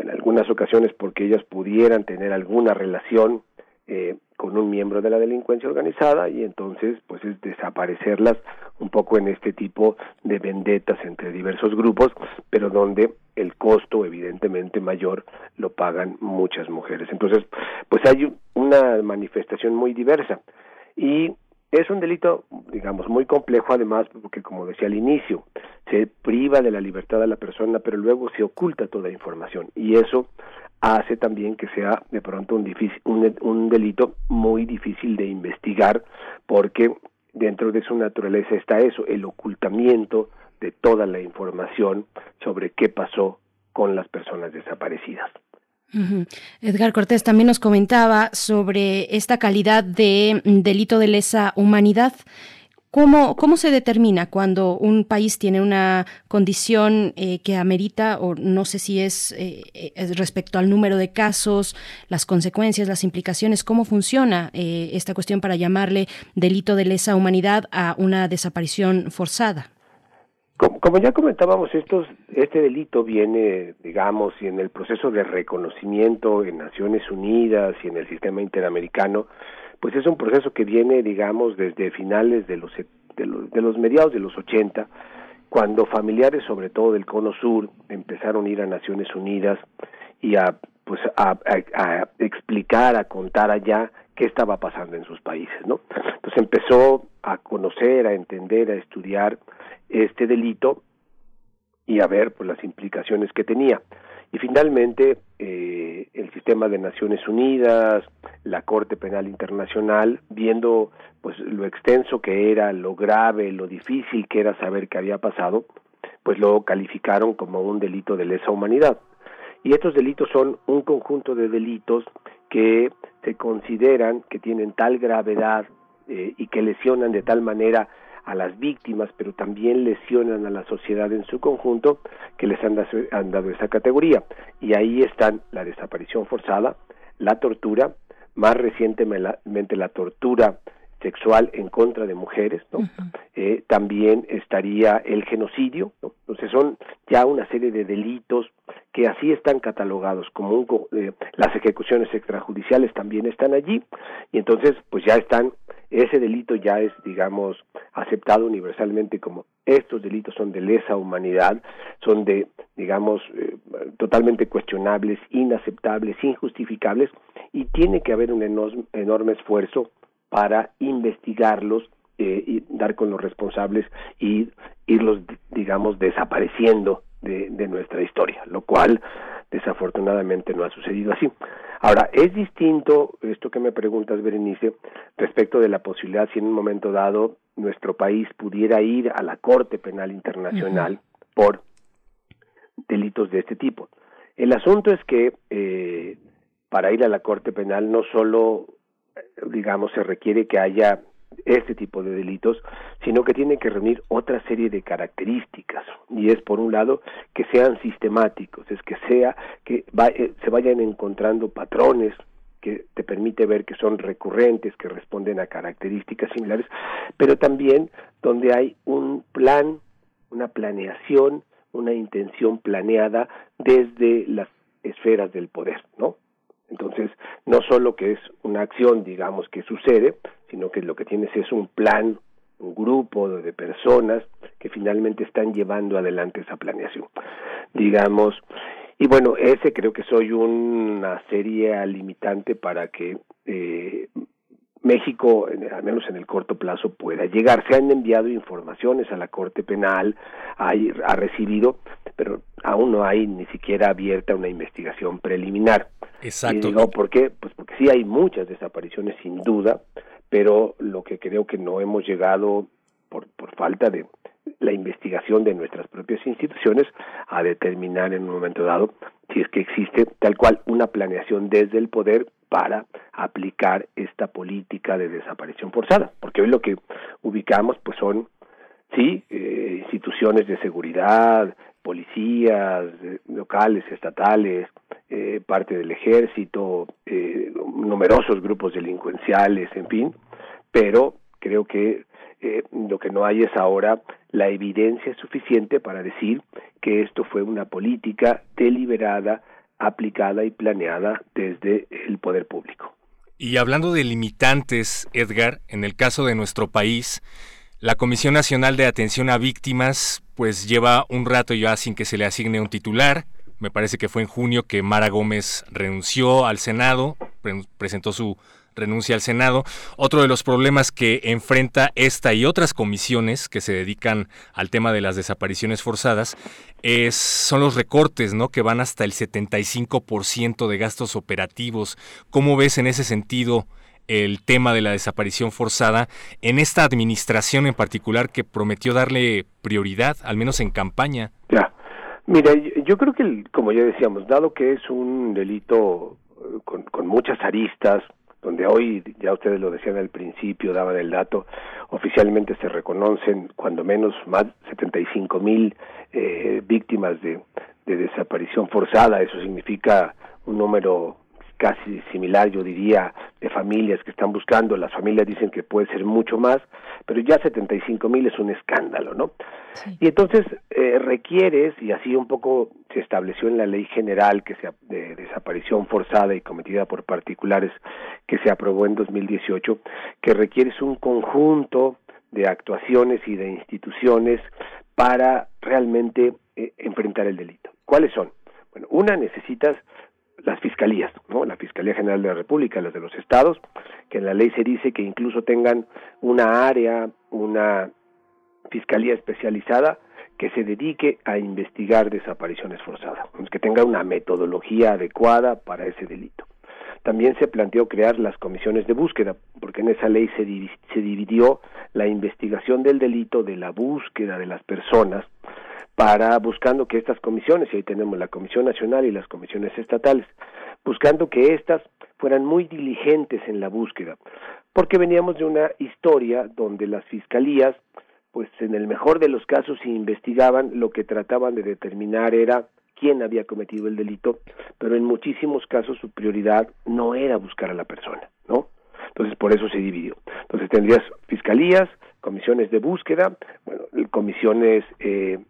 en algunas ocasiones porque ellas pudieran tener alguna relación eh, con un miembro de la delincuencia organizada y entonces pues es desaparecerlas un poco en este tipo de vendetas entre diversos grupos, pero donde el costo evidentemente mayor lo pagan muchas mujeres. Entonces, pues hay una manifestación muy diversa y es un delito, digamos, muy complejo además, porque como decía al inicio, se priva de la libertad a la persona, pero luego se oculta toda información y eso hace también que sea de pronto un, difícil, un, un delito muy difícil de investigar porque dentro de su naturaleza está eso, el ocultamiento de toda la información sobre qué pasó con las personas desaparecidas. Edgar Cortés también nos comentaba sobre esta calidad de delito de lesa humanidad. ¿Cómo, ¿Cómo se determina cuando un país tiene una condición eh, que amerita, o no sé si es eh, respecto al número de casos, las consecuencias, las implicaciones, cómo funciona eh, esta cuestión para llamarle delito de lesa humanidad a una desaparición forzada? Como, ya comentábamos, estos, este delito viene, digamos, y en el proceso de reconocimiento en Naciones Unidas y en el sistema interamericano, pues es un proceso que viene, digamos, desde finales de los, de los, de los mediados de los 80, cuando familiares, sobre todo del Cono Sur, empezaron a ir a Naciones Unidas y a, pues, a, a explicar, a contar allá qué estaba pasando en sus países, ¿no? Entonces empezó a conocer, a entender, a estudiar este delito y a ver pues las implicaciones que tenía. Y finalmente eh, el sistema de Naciones Unidas, la Corte Penal Internacional, viendo pues lo extenso que era, lo grave, lo difícil que era saber qué había pasado, pues lo calificaron como un delito de lesa humanidad. Y estos delitos son un conjunto de delitos que se consideran que tienen tal gravedad eh, y que lesionan de tal manera a las víctimas, pero también lesionan a la sociedad en su conjunto, que les han, dado esa categoría. Y ahí están la desaparición forzada, la tortura, más recientemente la tortura sexual en contra de mujeres, ¿no? eh, también estaría el genocidio, ¿no? entonces son ya una serie de delitos que así están catalogados como un, eh, las ejecuciones extrajudiciales también están allí y entonces pues ya están ese delito ya es digamos aceptado universalmente como estos delitos son de lesa humanidad, son de digamos eh, totalmente cuestionables, inaceptables, injustificables y tiene que haber un enorme esfuerzo para investigarlos eh, y dar con los responsables y irlos, digamos, desapareciendo de, de nuestra historia, lo cual desafortunadamente no ha sucedido así. Ahora, es distinto esto que me preguntas, Berenice, respecto de la posibilidad si en un momento dado nuestro país pudiera ir a la Corte Penal Internacional por delitos de este tipo. El asunto es que eh, para ir a la Corte Penal no solo digamos, se requiere que haya este tipo de delitos, sino que tiene que reunir otra serie de características y es por un lado que sean sistemáticos, es que sea que eh, se vayan encontrando patrones que te permite ver que son recurrentes, que responden a características similares, pero también donde hay un plan, una planeación, una intención planeada desde las esferas del poder, ¿no? Entonces, no solo que es una acción, digamos, que sucede, sino que lo que tienes es un plan, un grupo de personas que finalmente están llevando adelante esa planeación. Digamos, y bueno, ese creo que soy una serie limitante para que eh, México, al menos en el corto plazo, pueda llegar. Se han enviado informaciones a la Corte Penal, ha recibido, pero aún no hay ni siquiera abierta una investigación preliminar. Exacto. Y digo, ¿por qué? Pues porque sí hay muchas desapariciones, sin duda, pero lo que creo que no hemos llegado por, por falta de la investigación de nuestras propias instituciones a determinar en un momento dado si es que existe tal cual una planeación desde el poder para aplicar esta política de desaparición forzada, porque hoy lo que ubicamos pues son sí eh, instituciones de seguridad, policías eh, locales, estatales, eh, parte del ejército, numerosos grupos delincuenciales, en fin, pero creo que lo que no hay es ahora la evidencia suficiente para decir que esto fue una política deliberada, aplicada y planeada desde el poder público. Y hablando de limitantes, Edgar, en el caso de nuestro país, la Comisión Nacional de Atención a Víctimas pues lleva un rato ya sin que se le asigne un titular. Me parece que fue en junio que Mara Gómez renunció al Senado, presentó su renuncia al Senado. Otro de los problemas que enfrenta esta y otras comisiones que se dedican al tema de las desapariciones forzadas es, son los recortes, ¿no? Que van hasta el 75% de gastos operativos. ¿Cómo ves en ese sentido el tema de la desaparición forzada en esta administración en particular que prometió darle prioridad, al menos en campaña? Ya. Mira, yo creo que, como ya decíamos, dado que es un delito eh, con, con muchas aristas, donde hoy, ya ustedes lo decían al principio, daban el dato, oficialmente se reconocen cuando menos más 75 mil eh, víctimas de, de desaparición forzada, eso significa un número casi similar, yo diría, de familias que están buscando. Las familias dicen que puede ser mucho más, pero ya 75 mil es un escándalo, ¿no? Y entonces eh, requieres, y así un poco se estableció en la ley general que se, de desaparición forzada y cometida por particulares que se aprobó en 2018, que requieres un conjunto de actuaciones y de instituciones para realmente eh, enfrentar el delito. ¿Cuáles son? Bueno, una necesitas las fiscalías, ¿no? La Fiscalía General de la República, las de los estados, que en la ley se dice que incluso tengan una área, una fiscalía especializada que se dedique a investigar desapariciones forzadas, que tenga una metodología adecuada para ese delito. También se planteó crear las comisiones de búsqueda, porque en esa ley se, se dividió la investigación del delito de la búsqueda de las personas para buscando que estas comisiones, y ahí tenemos la Comisión Nacional y las comisiones estatales, buscando que éstas fueran muy diligentes en la búsqueda, porque veníamos de una historia donde las fiscalías, pues en el mejor de los casos, si investigaban, lo que trataban de determinar era quién había cometido el delito, pero en muchísimos casos su prioridad no era buscar a la persona, ¿no? Entonces por eso se dividió. Entonces tendrías fiscalías, comisiones de búsqueda, bueno, comisiones eh,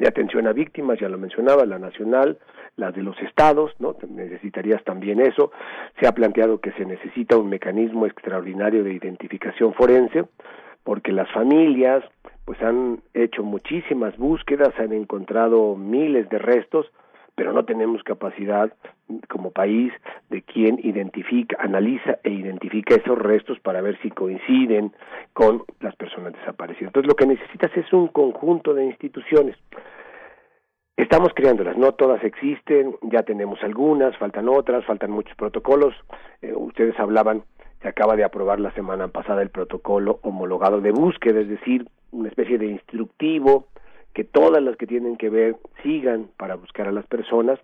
de atención a víctimas, ya lo mencionaba, la nacional, las de los estados, ¿no? Necesitarías también eso. Se ha planteado que se necesita un mecanismo extraordinario de identificación forense, porque las familias pues han hecho muchísimas búsquedas, han encontrado miles de restos, pero no tenemos capacidad como país de quien identifica, analiza e identifica esos restos para ver si coinciden con las personas desaparecidas. Entonces lo que necesitas es un conjunto de instituciones. Estamos creándolas, no todas existen, ya tenemos algunas, faltan otras, faltan muchos protocolos. Eh, ustedes hablaban, se acaba de aprobar la semana pasada el protocolo homologado de búsqueda, es decir, una especie de instructivo que todas las que tienen que ver sigan para buscar a las personas,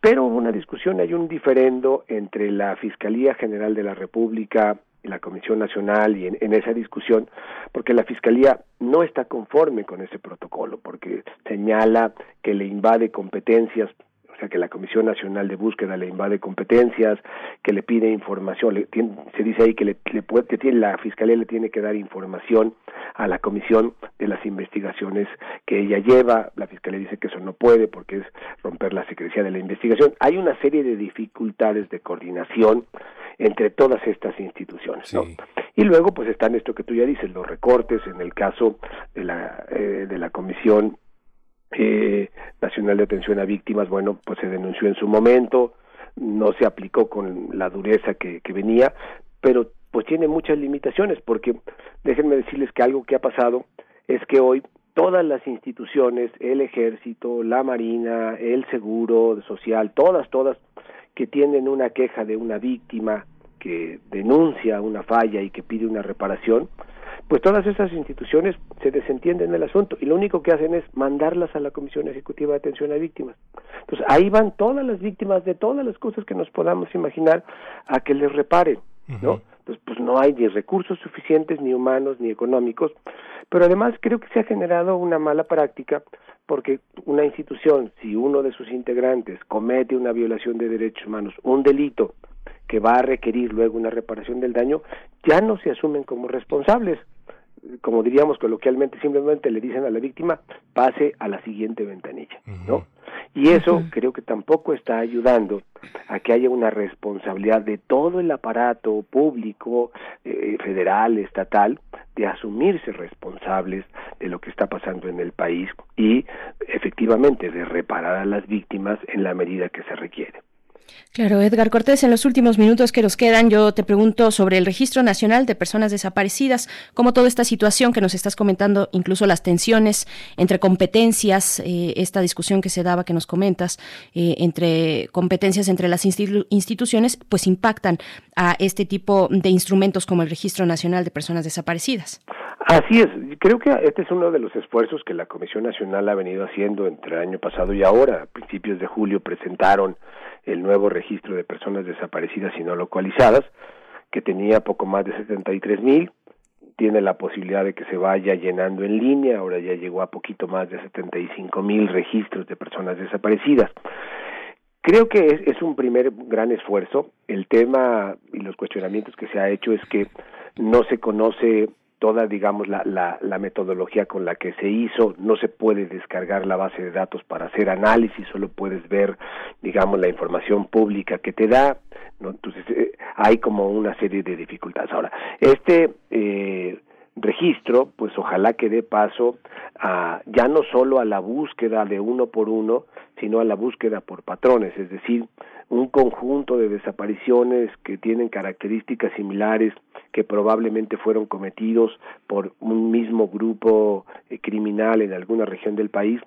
pero hubo una discusión, hay un diferendo entre la Fiscalía General de la República y la Comisión Nacional y en, esa discusión, porque la Fiscalía no está conforme con ese protocolo, porque señala que le invade competencias, sea que la Comisión Nacional de Búsqueda le invade competencias, que le pide información, le, se dice ahí que, le, puede, que tiene, la Fiscalía le tiene que dar información a la Comisión de las investigaciones que ella lleva, la Fiscalía dice que eso no puede porque es romper la secrecía de la investigación. Hay una serie de dificultades de coordinación entre todas estas instituciones. ¿no? Y luego pues están esto que tú ya dices, los recortes en el caso de la, eh, de la Comisión eh, Nacional de Atención a Víctimas, bueno, pues se denunció en su momento, no se aplicó con la dureza que, que venía, pero pues tiene muchas limitaciones, porque déjenme decirles que algo que ha pasado es que hoy todas las instituciones, el ejército, la marina, el seguro social, todas, todas, que tienen una queja de una víctima que denuncia una falla y que pide una reparación, pues todas esas instituciones se desentienden del asunto y lo único que hacen es mandarlas a la Comisión Ejecutiva de Atención a Víctimas. Entonces ahí van todas las víctimas de todas las cosas que nos podamos imaginar a que les reparen, ¿no? Entonces pues no hay ni recursos suficientes, ni humanos, ni económicos, pero además creo que se ha generado una mala práctica porque una institución, si uno de sus integrantes comete una violación de derechos humanos, un delito que va a requerir luego una reparación del daño, ya no se asumen como responsables como diríamos coloquialmente, simplemente le dicen a la víctima, pase a la siguiente ventanilla, ¿no? Y eso creo que tampoco está ayudando a que haya una responsabilidad de todo el aparato público, eh, federal, estatal, de asumirse responsables de lo que está pasando en el país y efectivamente de reparar a las víctimas en la medida que se requiere. Claro, Edgar Cortés, en los últimos minutos que nos quedan, yo te pregunto sobre el Registro Nacional de Personas Desaparecidas, cómo toda esta situación que nos estás comentando, incluso las tensiones entre competencias, eh, esta discusión que se daba, que nos comentas, eh, entre competencias entre las instituciones, pues impactan a este tipo de instrumentos como el Registro Nacional de Personas Desaparecidas. Así es, creo que este es uno de los esfuerzos que la Comisión Nacional ha venido haciendo entre el año pasado y ahora. A principios de julio presentaron el nuevo registro de personas desaparecidas y no localizadas, que tenía poco más de 73 mil, tiene la posibilidad de que se vaya llenando en línea, ahora ya llegó a poquito más de 75 mil registros de personas desaparecidas. Creo que es, es un primer gran esfuerzo. El tema y los cuestionamientos que se ha hecho es que no se conoce toda, digamos, la, la, la, metodología con la que se hizo, no se puede descargar la base de datos para hacer análisis, solo puedes ver, digamos, la información pública que te da, ¿no? Entonces, eh, hay como una serie de dificultades. Ahora, este eh, registro, pues ojalá que dé paso a, ya no solo a la búsqueda de uno por uno, sino a la búsqueda por patrones, es decir, un conjunto de desapariciones que tienen características similares que probablemente fueron cometidos por un mismo grupo eh, criminal en alguna región del país,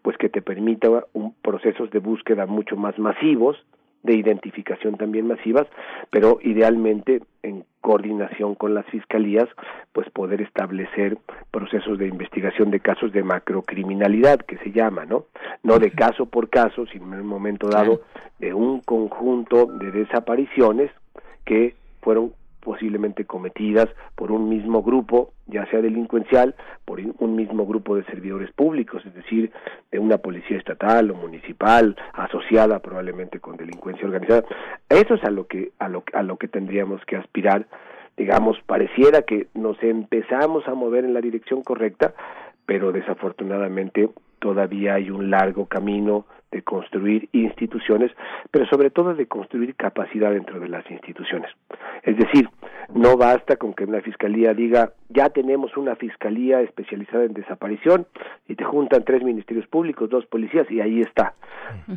pues que te permita un, procesos de búsqueda mucho más masivos, de identificación también masivas, pero idealmente en coordinación con las fiscalías, pues poder establecer procesos de investigación de casos de macrocriminalidad, que se llama, ¿no? No de caso por caso, sino en un momento dado de un conjunto de desapariciones que fueron posiblemente cometidas por un mismo grupo, ya sea delincuencial, por un mismo grupo de servidores públicos, es decir, de una policía estatal o municipal asociada probablemente con delincuencia organizada. Eso es a lo que a lo a lo que tendríamos que aspirar. Digamos, pareciera que nos empezamos a mover en la dirección correcta, pero desafortunadamente todavía hay un largo camino de construir instituciones, pero sobre todo de construir capacidad dentro de las instituciones. Es decir, no basta con que una fiscalía diga, ya tenemos una fiscalía especializada en desaparición y te juntan tres ministerios públicos, dos policías y ahí está.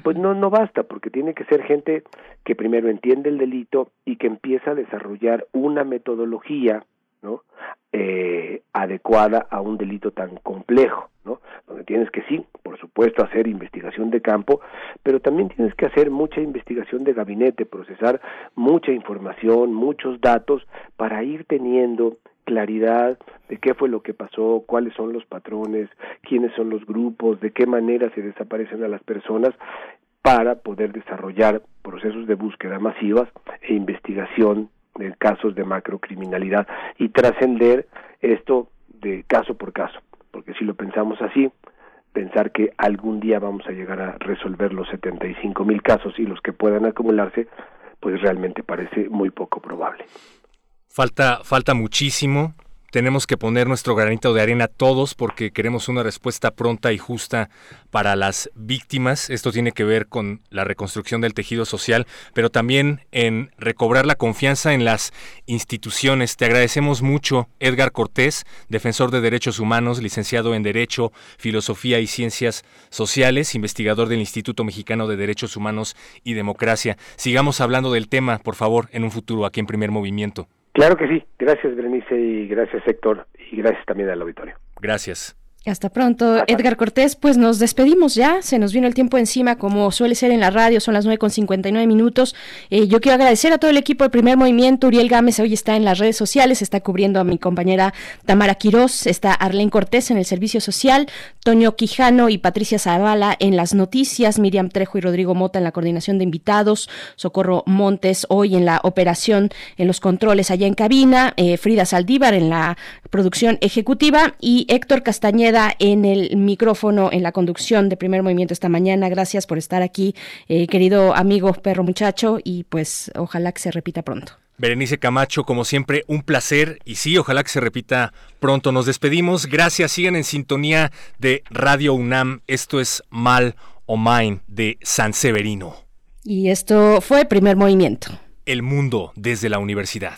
Pues no, no basta, porque tiene que ser gente que primero entiende el delito y que empieza a desarrollar una metodología ¿no? Eh, adecuada a un delito tan complejo, ¿no? Donde tienes que sí, por supuesto, hacer investigación de campo, pero también tienes que hacer mucha investigación de gabinete, procesar mucha información, muchos datos para ir teniendo claridad de qué fue lo que pasó, cuáles son los patrones, quiénes son los grupos, de qué manera se desaparecen a las personas para poder desarrollar procesos de búsqueda masivas e investigación de casos de macrocriminalidad y trascender esto de caso por caso, porque si lo pensamos así, pensar que algún día vamos a llegar a resolver los 75 mil casos y los que puedan acumularse, pues realmente parece muy poco probable. Falta, falta muchísimo tenemos que poner nuestro granito de arena todos porque queremos una respuesta pronta y justa para las víctimas. Esto tiene que ver con la reconstrucción del tejido social, pero también en recobrar la confianza en las instituciones. Te agradecemos mucho, Edgar Cortés, defensor de derechos humanos, licenciado en Derecho, Filosofía y Ciencias Sociales, investigador del Instituto Mexicano de Derechos Humanos y Democracia. Sigamos hablando del tema, por favor, en un futuro aquí en Primer Movimiento. Claro que sí. Gracias, Berenice, y gracias, Héctor, y gracias también al auditorio. Gracias. Hasta pronto, Edgar Cortés. Pues nos despedimos ya, se nos vino el tiempo encima, como suele ser en la radio, son las 9 con 59 minutos. Eh, yo quiero agradecer a todo el equipo del primer movimiento. Uriel Gámez hoy está en las redes sociales, está cubriendo a mi compañera Tamara Quirós, está Arlene Cortés en el servicio social, Toño Quijano y Patricia Zavala en las noticias, Miriam Trejo y Rodrigo Mota en la coordinación de invitados, Socorro Montes hoy en la operación, en los controles allá en cabina, eh, Frida Saldívar en la producción ejecutiva. Y Héctor Castañeda en el micrófono, en la conducción de primer movimiento esta mañana. Gracias por estar aquí, eh, querido amigo perro muchacho, y pues ojalá que se repita pronto. Berenice Camacho, como siempre, un placer y sí, ojalá que se repita pronto. Nos despedimos. Gracias. Sigan en sintonía de Radio UNAM. Esto es Mal o Mine de San Severino. Y esto fue Primer Movimiento. El mundo desde la universidad.